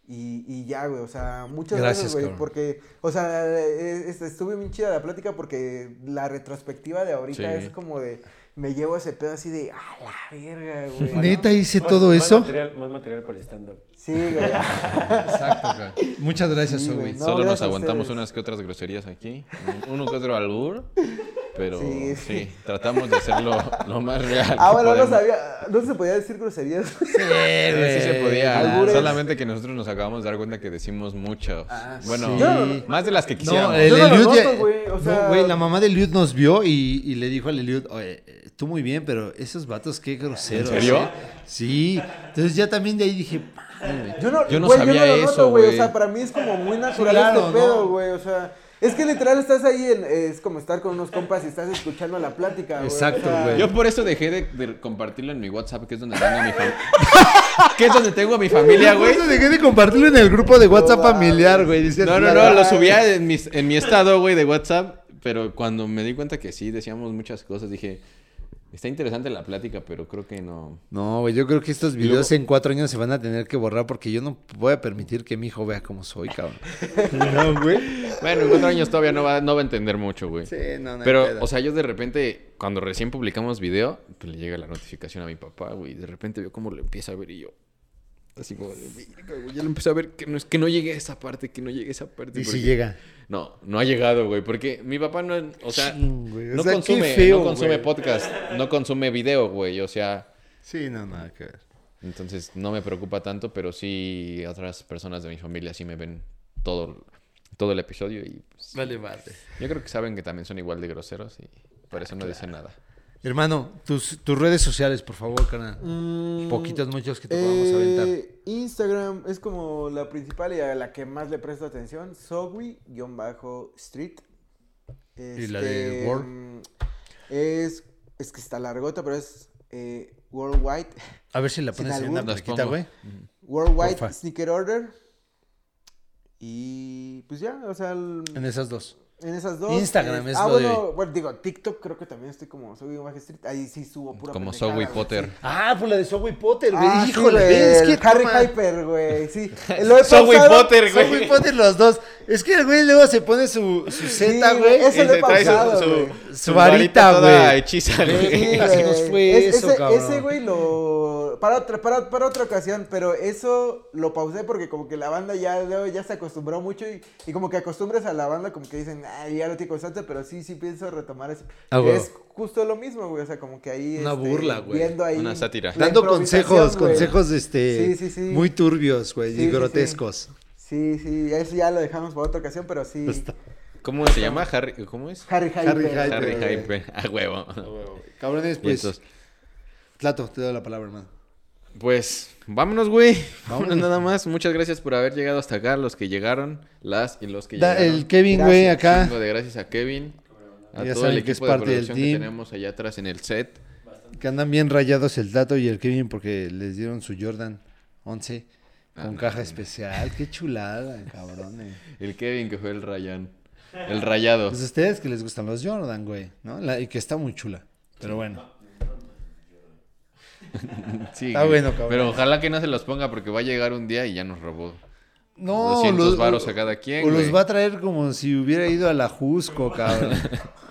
Y, y ya, güey, o sea, muchas Gracias, güey, porque, o sea, este, estuve bien chida la plática porque la retrospectiva de ahorita Sí. es como de, me llevo ese pedo así de, a la verga, güey. Neta hice Más- todo más eso. Material, más material para el stand-up. Sí, güey. [laughs] Exacto, güey. Muchas gracias, Sí, güey, no, Solo nos gracias a aguantamos unas que otras groserías aquí. un- Uno que otro albur. Pero Sí. sí, tratamos de hacerlo lo más real. Ah, bueno, no sabía, no se podía decir groserías. Sí, sí se podía. Albures. Solamente que nosotros nos acabamos de dar cuenta que decimos muchas. Ah, bueno, más de las que quisiéramos. No, el Eliud noto, güey, o no, sea- güey, la mamá de Eliud nos vio y, y le dijo al Eliud, oye, eh, tú muy bien, pero esos vatos qué groseros. ¿En serio? ¿eh?". Sí. Entonces ya también de ahí dije, "Madre". Yo no, Yo no sabía lo eso, güey. O sea, para mí es como muy natural claro, este pedo, ¿no? güey. O sea, es que literal estás ahí, en, es como estar con unos compas y estás escuchando la plática, güey. o Exacto, sea, güey. Yo por eso dejé de, de compartirlo en mi WhatsApp, que es donde tengo a mi familia. [laughs] que es donde tengo a mi familia, güey. Por eso dejé de compartirlo en el grupo de WhatsApp familiar, güey. dice No, no, no, lo subía en mi, en mi estado, güey, de WhatsApp. Pero cuando me di cuenta que sí, decíamos muchas cosas, dije, Está interesante la plática, pero creo que no. No, güey, yo creo que estos luego- videos en cuatro años se van a tener que borrar porque yo no voy a permitir que mi hijo vea cómo soy, cabrón. [laughs] no, güey. Bueno, en cuatro años todavía no va, no va a entender mucho, güey. Sí, no, no Pero, o sea, yo de repente, cuando recién publicamos video, pues le llega la notificación a mi papá, güey. Y de repente veo cómo lo empieza a ver y yo. Así como de, "Verga, güey, ya lo empecé a ver que no, es, que no llegue a esa parte, que no llegue a esa parte. Y si llega. No, no ha llegado, güey. Porque mi papá no, o sea, Chin, güey, o no sea, consume, feo, no consume güey. podcast, no consume video, güey. O sea, Sí, no, nada que ver. entonces no me preocupa tanto, pero sí otras personas de mi familia sí me ven todo, todo el episodio y pues, Vale, vale. yo creo que saben que también son igual de groseros y por eso no dicen nada. Hermano, tus, tus redes sociales, por favor, carnal. Mm, Poquitos, muchos que te podamos aventar. eh, Instagram es como la principal y a la que más le presto atención. Sogui-street. ¿Y la de Este, World? mm, Es, es que está largota, pero es eh, Worldwide. A ver si la [laughs] pones en plaquita, pongo. güey. Worldwide Porfa. Sneaker Order. Y pues ya, o sea, el- En esas dos. En esas dos. Instagram eh, es ah, lo de- bueno, bueno, digo, TikTok creo que también estoy como Sogui Street. Ahí sí subo pura Como Zoe güey, Potter. sí. Ah, por la de Subway Potter, güey. Ah, sí, Híjole, güey, ve, es que Harry toma- Hyper, güey, sí. [laughs] Zoe. Potter, güey. Subway Potter los dos. Es que el güey luego se pone su, su Sí, Z, güey, güey. eso Y lo he se trae su- pausado, su, güey. su Su varita, toda güey. hechiza, Sí, güey. Así güey. nos fue Es- eso, ese, cabrón. ese, güey, lo... Para otra, para, para otra ocasión, pero eso lo pausé porque como que la banda ya, luego ya se acostumbró mucho y, y como que acostumbras a la banda como que dicen, ay, ya lo tiene constante, pero sí, sí pienso retomar eso. Ah, es justo lo mismo, güey, o sea, como que ahí... Una este, burla, güey. Viendo ahí... Una sátira. Dando consejos, güey. consejos este, Sí, sí, sí. muy turbios, güey, Sí, y grotescos. Sí, sí, eso ya lo dejamos para otra ocasión, pero sí... ¿Cómo se llama? Harry, ¿Cómo es? Harry Hyper. Harry Hyper. Harry güey. Hype. [laughs] A huevo. Cabrones, pues, Tlato, te doy la palabra, hermano. Pues vámonos, güey. [laughs] Vámonos nada más. Muchas gracias por haber llegado hasta acá, los que llegaron, las y los que Da- llegaron. el Kevin, güey, acá. De gracias a Kevin, a Ya todo el que es de parte del producción que team. tenemos allá atrás en el set. Que andan bien rayados el Tato y el Kevin porque les dieron su Jordan 11 con Ah, caja especial. Qué chulada, cabrones. [laughs] El Kevin que fue el Rayán. El rayado. Pues a ustedes que les gustan los Jordan, güey, ¿no? La- y que está muy chula. Pero bueno. [laughs] Sí, Está bueno, cabrón. Pero ojalá que no se los ponga porque va a llegar un día y ya nos robó. No, 200 varos a cada quien, O los va a traer como si hubiera ido a la Jusco, cabrón. [laughs]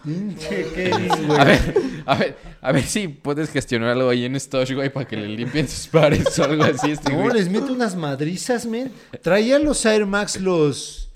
Güey. A ver, a ver, a ver si puedes gestionar algo ahí en Stosh, güey, para que le limpien sus pares o algo así. Este, No, güey. les mete unas madrizas, men. Traía los Air Max los...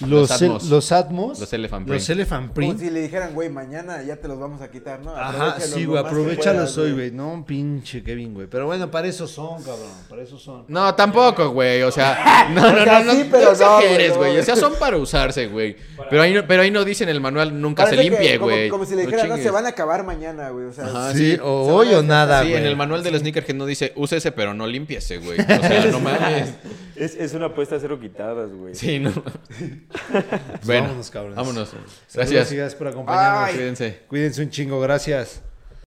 Los Los, Atmos. los Atmos. Los Elephant Los Print. Elephant Como Print. si le dijeran, güey, mañana ya te los vamos a quitar, ¿no? Ajá, sí, güey, aprovechalos hoy, güey. No, pinche Kevin, güey. Pero bueno, para eso son, cabrón. Para eso son. No, tampoco, güey. O sea, [laughs] no, no, O sea, no, no, sí, pero no no, exageres, güey, güey. no. O sea, son para usarse, güey. [laughs] Pero ahí, no, pero ahí no dice en el manual nunca Parece se limpie, como- güey. Como, si le dijeran, no, se van a acabar mañana, güey. O sea, Ajá, sí, sí. o hoy o nada, Sí, güey. en el manual del sneakerhead no dice úsese, pero no límpiese, güey. [laughs] O sea, no mames. Es, es una apuesta a cero quitadas, güey. Sí, no. Bueno, vámonos, cabrones. vámonos. Gracias. gracias por acompañarnos. Cuídense. Cuídense un chingo, gracias.